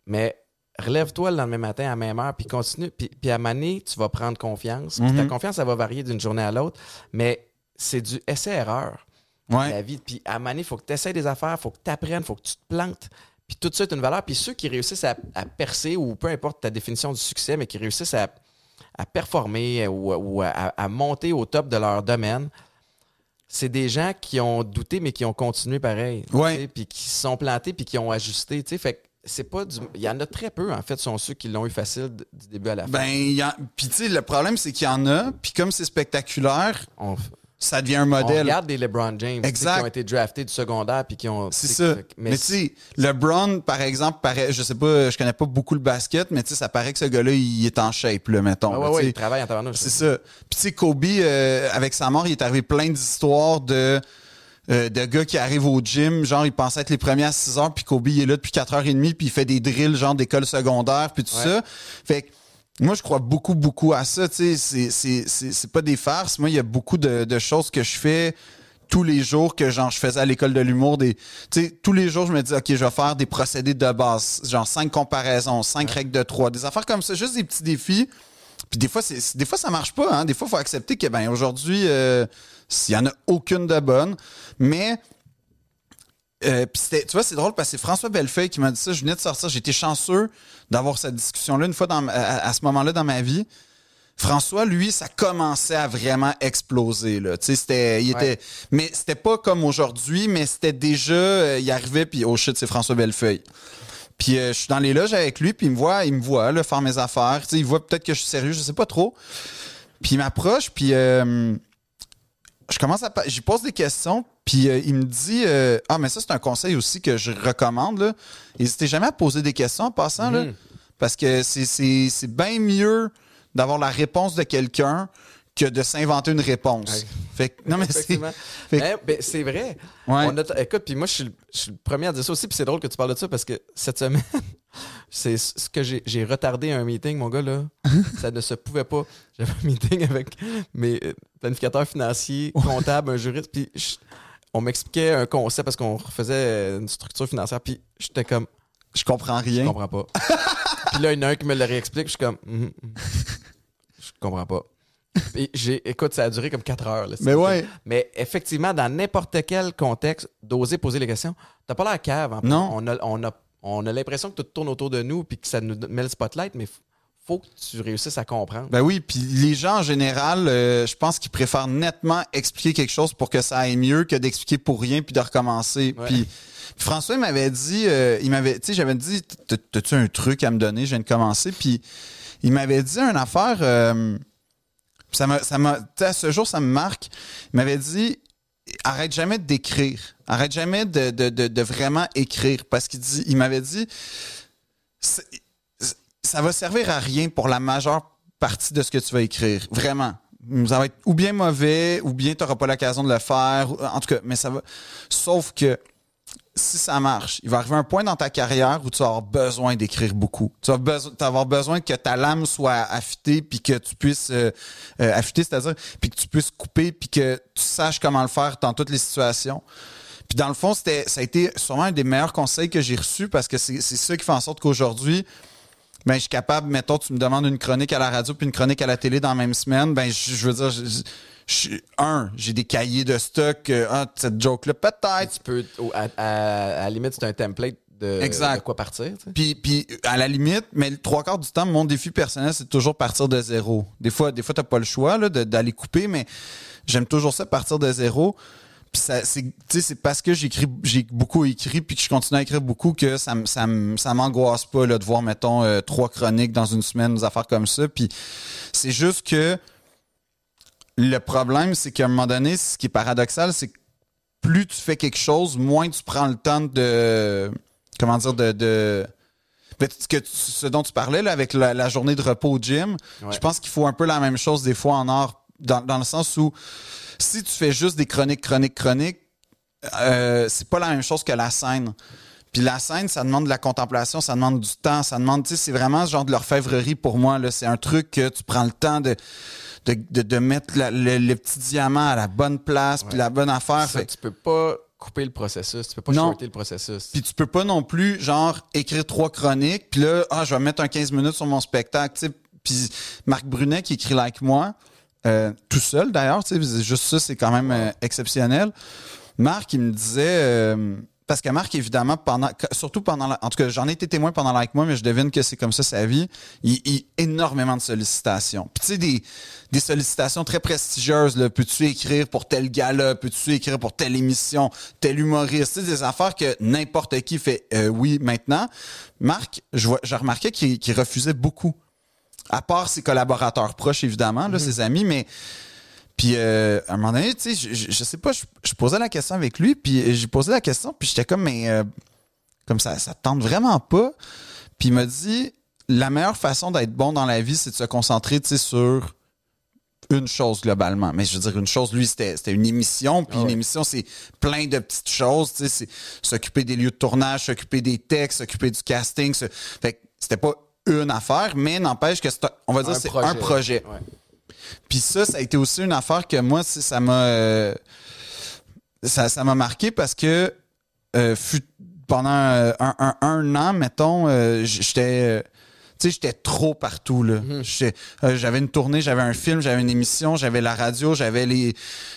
mais relève-toi le lendemain matin à la même heure, puis continue. Puis, puis à Mané, tu vas prendre confiance. Puis ta Mhm. confiance, ça va varier d'une journée à l'autre, mais c'est du essai-erreur Ouais. la vie. Puis à Mané, il faut que tu essaies des affaires, il faut que tu apprennes, il faut que tu te plantes. Puis tout ça est une valeur. Puis ceux qui réussissent à, à percer, ou peu importe ta définition du succès, mais qui réussissent à, à performer ou, ou à, à monter au top de leur domaine, c'est des gens qui ont douté, mais qui ont continué pareil. Ouais. Puis qui se sont plantés, puis qui ont ajusté. tu sais. Fait que c'est pas du. Il y en a très peu, en fait, sont ceux qui l'ont eu facile du début à la fin. Ben, a... puis tu sais, le problème, c'est qu'il y en a, puis comme c'est spectaculaire, on, ça devient un on modèle. regarde des LeBron James Exact. qui ont été draftés du secondaire, puis qui ont. C'est ça. que- Mais, tu sais, LeBron, par exemple, paraît, je sais pas, je connais pas beaucoup le basket, mais tu sais, ça paraît que ce gars-là, il est en shape, là, mettons. Ah ouais, ouais, il travaille en tabarnouche. C'est ça. Puis tu sais, Kobe, euh, avec sa mort, il est arrivé plein d'histoires de, euh, de gars qui arrivent au gym, genre, ils pensaient être les premiers à 6 heures, puis Kobe, il est là depuis 4h30, puis il fait des drills, genre, d'école secondaire, puis tout Ouais. ça. Fait que, moi, je crois beaucoup, beaucoup à ça, tu sais. C'est- pas des farces. Moi, il y a beaucoup de, de choses que je fais tous les jours que genre je faisais à l'école de l'humour des tu sais tous les jours je me dis OK je vais faire des procédés de base genre cinq comparaisons cinq règles de trois des affaires comme ça juste des petits défis puis des fois c'est des fois ça marche pas hein des fois faut accepter que ben aujourd'hui euh, s'il y en a aucune de bonne mais euh, c'était- tu vois, c'est drôle parce que c'est François Bellefeuille qui m'a dit ça. Je venais de sortir. J'étais chanceux d'avoir cette discussion-là une fois dans, à, à ce moment-là dans ma vie. François, lui, ça commençait à vraiment exploser. Là. Tu sais, c'était, il Ouais. était, mais c'était pas comme aujourd'hui, mais c'était déjà, euh, il arrivait puis oh shit, c'est François Bellefeuille. Puis euh, je suis dans les loges avec lui, puis il me voit, il me voit là, faire mes affaires. Tu sais, il voit peut-être que je suis sérieux, je sais pas trop. Puis il m'approche, puis euh, je commence à, j'y pose des questions, puis euh, il me dit, euh, ah mais ça c'est un conseil aussi que je recommande là. N'hésitez jamais à poser des questions en passant là, Mhm. parce que c'est bien mieux d'avoir la réponse de quelqu'un que de s'inventer une réponse. Ouais. Fait que, non mais c'est Mais, ben, c'est vrai. Ouais. On a- écoute, puis moi, je suis, le- je suis le premier à dire ça aussi, puis c'est drôle que tu parles de ça parce que cette semaine, c'est ce que j'ai j'ai retardé un meeting, mon gars, là. ça ne se pouvait pas. J'avais un meeting avec mes euh, planificateurs financiers, comptables, un juriste, puis je- on m'expliquait un concept parce qu'on refaisait une structure financière, puis j'étais comme, Je comprends je rien. comprends pas. puis là, il y en a un qui me le réexplique, puis je suis comme, Mhm, mhm. je comprends pas. Et écoute, ça a duré comme 4 heures. là, Mais ouais. Mais effectivement, dans n'importe quel contexte, d'oser poser les questions, t'as pas l'air cave. en plus. Non. On a, on a, on a l'impression que tout tourne autour de nous puis que ça nous met le spotlight, mais faut que tu réussisses à comprendre. Ben oui, puis les gens en général, euh, je pense qu'ils préfèrent nettement expliquer quelque chose pour que ça aille mieux que d'expliquer pour rien puis de recommencer. Ouais. Puis François il m'avait dit, euh, il m'avait, tu sais, j'avais dit, T'as- t'as-tu un truc à me donner? Je viens de commencer, puis il m'avait dit une affaire. euh, ça ça à ce jour, ça me marque. Il m'avait dit, arrête jamais d'écrire, arrête jamais de, de, de, vraiment écrire, parce qu'il dit, il m'avait dit, ça va servir à rien pour la majeure partie de ce que tu vas écrire. Vraiment. Ça va être ou bien mauvais, ou bien tu n'auras pas l'occasion de le faire. En tout cas, mais ça va. Sauf que si ça marche, il va arriver un point dans ta carrière où tu vas avoir besoin d'écrire beaucoup. Tu vas avoir besoin que ta lame soit affûtée, puis que tu puisses euh, euh, affûter, c'est-à-dire, puis que tu puisses couper, puis que tu saches comment le faire dans toutes les situations. Puis dans le fond, ça a été sûrement un des meilleurs conseils que j'ai reçus parce que c'est, ça qui fait en sorte qu'aujourd'hui, ben, je suis capable, mettons, tu me demandes une chronique à la radio puis une chronique à la télé dans la même semaine, ben, je, veux dire, je- un, j'ai des cahiers de stock, ah, cette joke-là, peut-être. Tu peux, à, à- à la limite, c'est un template de, Exact. de quoi partir. tu sais. Puis, puis, à la limite, mais le trois quarts du temps, mon défi personnel, c'est toujours partir de zéro. Des fois, des fois, t'as pas le choix d'aller couper, mais j'aime toujours ça, partir de zéro. Puis ça, c'est, tu sais, c'est parce que j'écris, j'ai beaucoup écrit, puis que je continue à écrire beaucoup que ça, ça, ça m'angoisse pas là, de voir, mettons, euh, trois chroniques dans une semaine, des affaires comme ça. Puis c'est juste que le problème, c'est qu'à un moment donné, ce qui est paradoxal, c'est que plus tu fais quelque chose, moins tu prends le temps de. Comment dire, de. de ce que tu- ce dont tu parlais là, avec la, la journée de repos au gym, Ouais. je pense qu'il faut un peu la même chose des fois en art, dans, dans le sens où si tu fais juste des chroniques, chroniques, chroniques, euh, c'est pas la même chose que la scène. Puis la scène, ça demande de la contemplation, ça demande du temps, ça demande, tu sais, c'est vraiment ce genre de l'orfèvrerie pour moi. C'est un truc que tu prends le temps de, de, de, de mettre la- le, le petit diamant à la bonne place, puis la bonne affaire. Ça, Fait- tu peux pas couper le processus, tu peux pas shorter le processus. puis tu peux pas non plus, genre, écrire trois chroniques, puis là, ah, je vais mettre un 15 minutes sur mon spectacle. Puis Marc Brunet qui écrit Like Moi, euh, tout seul d'ailleurs, juste ça, c'est quand même euh, exceptionnel. Marc, il me disait, euh, parce que Marc, évidemment, pendant, surtout pendant, la- en tout cas, j'en ai été témoin pendant Like Moi, mais je devine que c'est comme ça sa vie, il, il énormément de sollicitations. Puis tu sais, des, des sollicitations très prestigieuses, là, peux-tu écrire pour tel gala, peux-tu écrire pour telle émission, tel humoriste, tu sais, des affaires que n'importe qui fait euh, oui maintenant. Marc, je, vois, je remarquais qu'il qu'il refusait beaucoup. À part ses collaborateurs proches, évidemment, là, ses amis, mais puis euh, à un moment donné, tu sais, je, je, sais pas, je, je posais la question avec lui, puis j'ai posé la question, puis j'étais comme, mais euh, comme ça, ça te tente vraiment pas? Puis il m'a dit, la meilleure façon d'être bon dans la vie, c'est de se concentrer, tu sais, sur une chose globalement. Mais je veux dire, une chose, lui, c'était une émission, puis Ah une émission, c'est plein de petites choses, tu sais, c'est s'occuper des lieux de tournage, s'occuper des textes, s'occuper du casting. Fait que c'était pas une affaire, mais n'empêche que c'est, un- on va dire, c'est un projet. Ouais. Puis ça, ça a été aussi une affaire que moi, ça m'a euh, ça, ça m'a marqué parce que euh, fut- pendant euh, un, un- un an, mettons, euh, j'étais tu sais, j'étais trop partout là. Euh, j'avais une tournée, j'avais un film, j'avais une émission, j'avais la radio, j'avais les,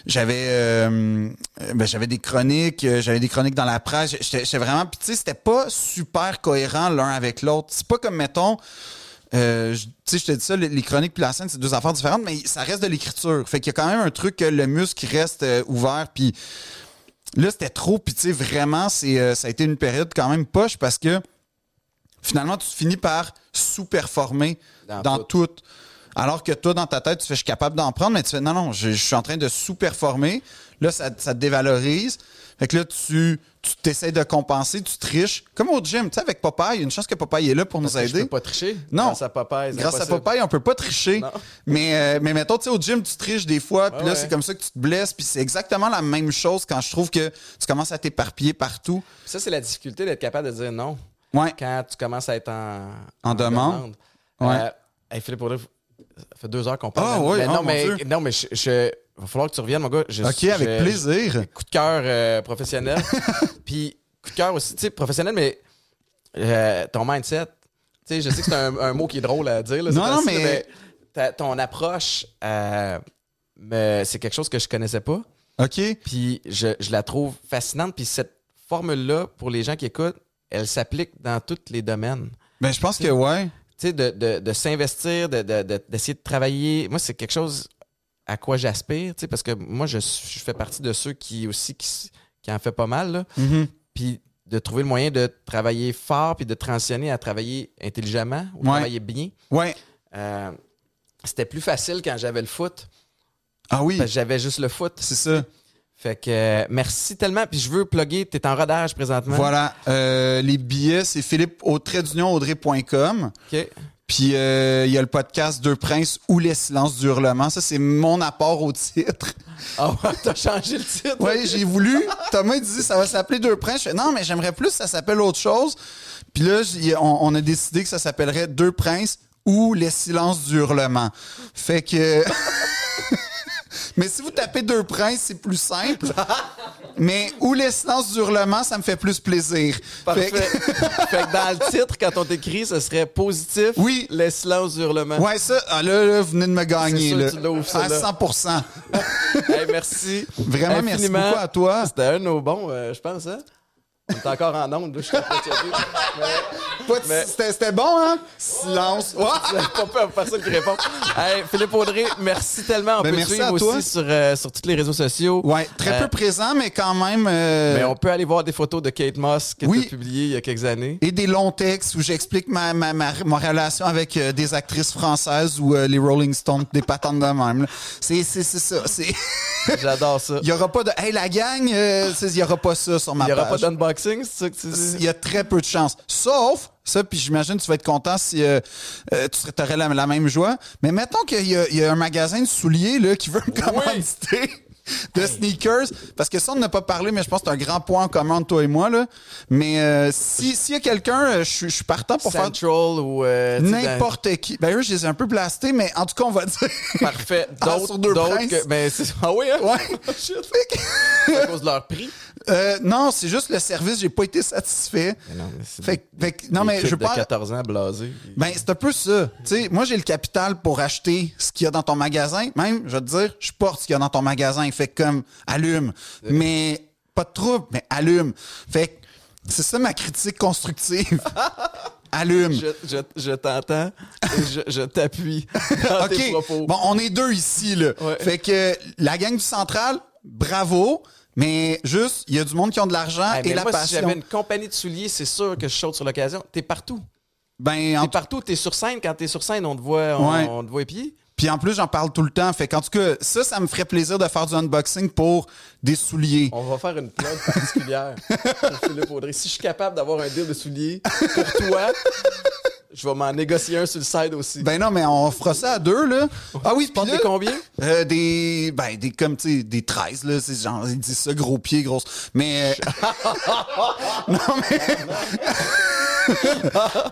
j'avais, euh, ben, j'avais des chroniques, j'avais des chroniques dans la presse. J'étais j'étais vraiment, puis tu sais, c'était pas super cohérent l'un avec l'autre. C'est pas comme mettons, euh, je- tu sais, je te dis ça, les, chroniques puis la scène, c'est deux affaires différentes, mais ça reste de l'écriture. Fait qu'il y a quand même un truc que le muscle reste euh, ouvert, puis là, c'était trop, puis tu sais, vraiment, c'est, euh, ça a été une période quand même poche parce que finalement, tu finis par sous-performer Dans dans, tout. tout. Alors que toi, dans ta tête, tu fais, je suis capable d'en prendre, mais tu fais, non, non, je, je suis en train de sous-performer. Là, ça, ça te dévalorise. Fait que là, tu, tu t'essayes de compenser, tu triches. Comme au gym, tu sais, avec Popeye, une chance que Popeye est là pour nous Parce aider. peux pas tricher. Non. Grâce à Popeye. Grâce à impossible. Popeye, on peut pas tricher. Non. Mais, euh, mais mettons, tu sais, au gym, tu triches des fois, puis Ouais, là, ouais. c'est comme ça que tu te blesses, puis c'est exactement la même chose quand je trouve que tu commences à t'éparpiller partout. Ça, c'est la difficulté d'être capable de dire non Ouais. quand tu commences à être en, En demande. Ouais. Euh, hey, Philippe, ça fait deux heures qu'on parle. Ah de- oui, mais oh, non, mais, Dieu. non, mais je, je- va falloir que tu reviennes, mon gars. Je- OK, avec je- plaisir. Coup de cœur euh, professionnel. Puis, coup de cœur aussi, tu sais, professionnel, mais euh, ton mindset. Tu sais, je sais que c'est un, un mot qui est drôle à dire. Là, Non, non, mais- ta- ton approche, euh, c'est quelque chose que je connaissais pas. OK. Puis, je, je la trouve fascinante. Puis, cette formule-là, pour les gens qui écoutent, elle s'applique dans tous les domaines. Ben, je pense que ouais. Tu sais, de, de, de s'investir, de- de- de- d'essayer de, travailler. Moi, c'est quelque chose à quoi j'aspire, tu sais, parce que moi, je, je fais partie de ceux qui aussi qui, qui en fait pas mal, là. Mhm. Puis de trouver le moyen de travailler fort, puis de transitionner à travailler intelligemment ou Ouais. travailler bien. Ouais. Euh, c'était plus facile quand j'avais le foot, Ah oui, parce que j'avais juste le foot. c'est ça. Fait que euh, merci tellement. Puis je veux plugger, t'es en rodage présentement. Voilà. Euh, les billets, c'est philippe au trait d'union audrey.com. OK. Puis euh, il y a le podcast Deux Princes ou Les silences du hurlement. Ça, c'est mon apport au titre. Ah ouais, t'as changé le titre. Oui, j'ai voulu. Thomas disait ça va s'appeler Deux Princes. Je fais, non, mais j'aimerais plus que ça s'appelle autre chose. Puis là, on, on a décidé que ça s'appellerait Deux Princes ou Les silences du hurlement. Fait que. mais si vous tapez Deux Princes, c'est plus simple. mais ou Les silences du hurlement, ça me fait plus plaisir. Parfait. Fait que- fait que dans le titre, quand on t'écrit, ce serait positif. Oui. Les silences du hurlement. Ouais, ça, ah, là, là, vous venez de me gagner. sûr là. tu ça, à là. 100 Hey, merci. Vraiment, merci beaucoup à toi. C'était un de nos bons, euh, je pense, hein? On est encore en onde, je Mais- C'était c'était bon, hein? Silence. J'ai pas peur, personne qui répond. Hey, Philippe Audrey, merci tellement. On Ben, peut merci suivre à toi. aussi sur, euh, sur tous les réseaux sociaux. Ouais, très Euh, peu présent, mais quand même. euh, Mais on peut aller voir des photos de Kate Moss Oui. tu as publiées il y a quelques années. Et des longs textes où j'explique ma, ma, ma, ma relation avec euh, des actrices françaises ou euh, les Rolling Stones, des patentes de même. C'est ça. J'adore ça. Il y aura pas de. Hey, la gang, euh, il y aura pas ça sur ma Il n'y aura pas page. D'unboxing, c'est ça que tu Il y a très peu de chance. Sauf, ça, puis j'imagine que tu vas être content si euh, euh, tu aurais la, la même joie. Mais mettons qu'il y, a- il y a un magasin de souliers là, qui veut me commanditer de sneakers. Parce que ça, on n'a pas parlé, mais je pense que c'est un grand point en commun entre toi et moi. Là. Mais euh, si- s'il y a quelqu'un, euh, je suis- je suis partant pour faire Central ou... euh, sais, dans- n'importe qui. Ben eux, je les ai un peu blastés, mais en tout cas, on va dire. Parfait. Ah, D'autres, deux d'autres que... C'est... Ah oui, hein? Ouais. Shit. C'est à cause de leur prix. Euh, non, c'est juste le service, j'ai pas été satisfait. Mais non, mais Fait, fait non, je de pas. 14 ans blasés. Ben, c'est un peu ça. Tu sais, moi, j'ai le capital pour acheter ce qu'il y a dans ton magasin. Même, je vais te dire, je porte ce qu'il y a dans ton magasin. Fait comme, allume. Mais, pas de trouble, mais allume. Fait que, c'est ça ma critique constructive. allume. Je, je, je t'entends et je, je t'appuie tes OK. propos. Bon, on est deux ici, là. Ouais. Fait que, la gang du Central, bravo. Mais juste, il y a du monde qui ont de l'argent Hey, et la moi, si j'avais une compagnie de souliers, c'est sûr que je saute sur l'occasion. T'es partout. Ben, en T'es partout. T'es sur scène. Quand t'es sur scène, on te voit, on, Ouais. on te voit pieds. Puis en plus, j'en parle tout le temps. Fait qu'en tout cas, ça, ça me ferait plaisir de faire du unboxing pour des souliers. On va faire une plug particulière pour Philippe Audrey. Si je suis capable d'avoir un deal de souliers pour toi, je vais m'en négocier un sur le side aussi. Ben non, mais on fera ça à deux, là. Ah oui, tu des combien? euh, des, ben, des, comme, tu sais, des 13, là. C'est genre, ils disent ça, gros pieds, grosse. Mais, euh, non, mais,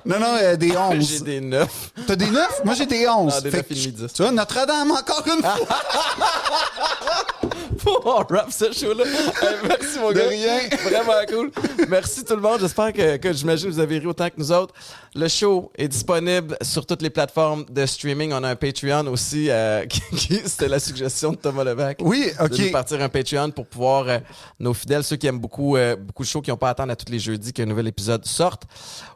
non, non, euh, des 11. J'ai des neufs. T'as des 9? Moi, j'ai des 11. Ah, des Fait neuf que, et demi, dix. Tu vois, Notre-Dame, encore une fois. on rap ce show-là. Hey, merci, mon De gars. rien. Vraiment cool. Merci tout le monde. J'espère que, que j'imagine que vous avez ri autant que nous autres. Le show est disponible sur toutes les plateformes de streaming. On a un Patreon aussi. euh, qui, qui- C'était la suggestion de Thomas Levac. Oui, De OK. nous partir un Patreon pour pouvoir, euh, nos fidèles, ceux qui aiment beaucoup, euh, beaucoup de shows, qui n'ont pas à attendre à tous les jeudis qu'un nouvel épisode sorte.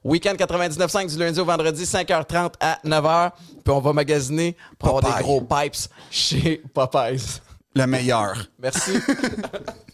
Week-end 99.5 du lundi au vendredi, 5h30 à 9h. Puis on va magasiner pour avoir des gros pipes chez Popeyes. Le meilleur. Merci.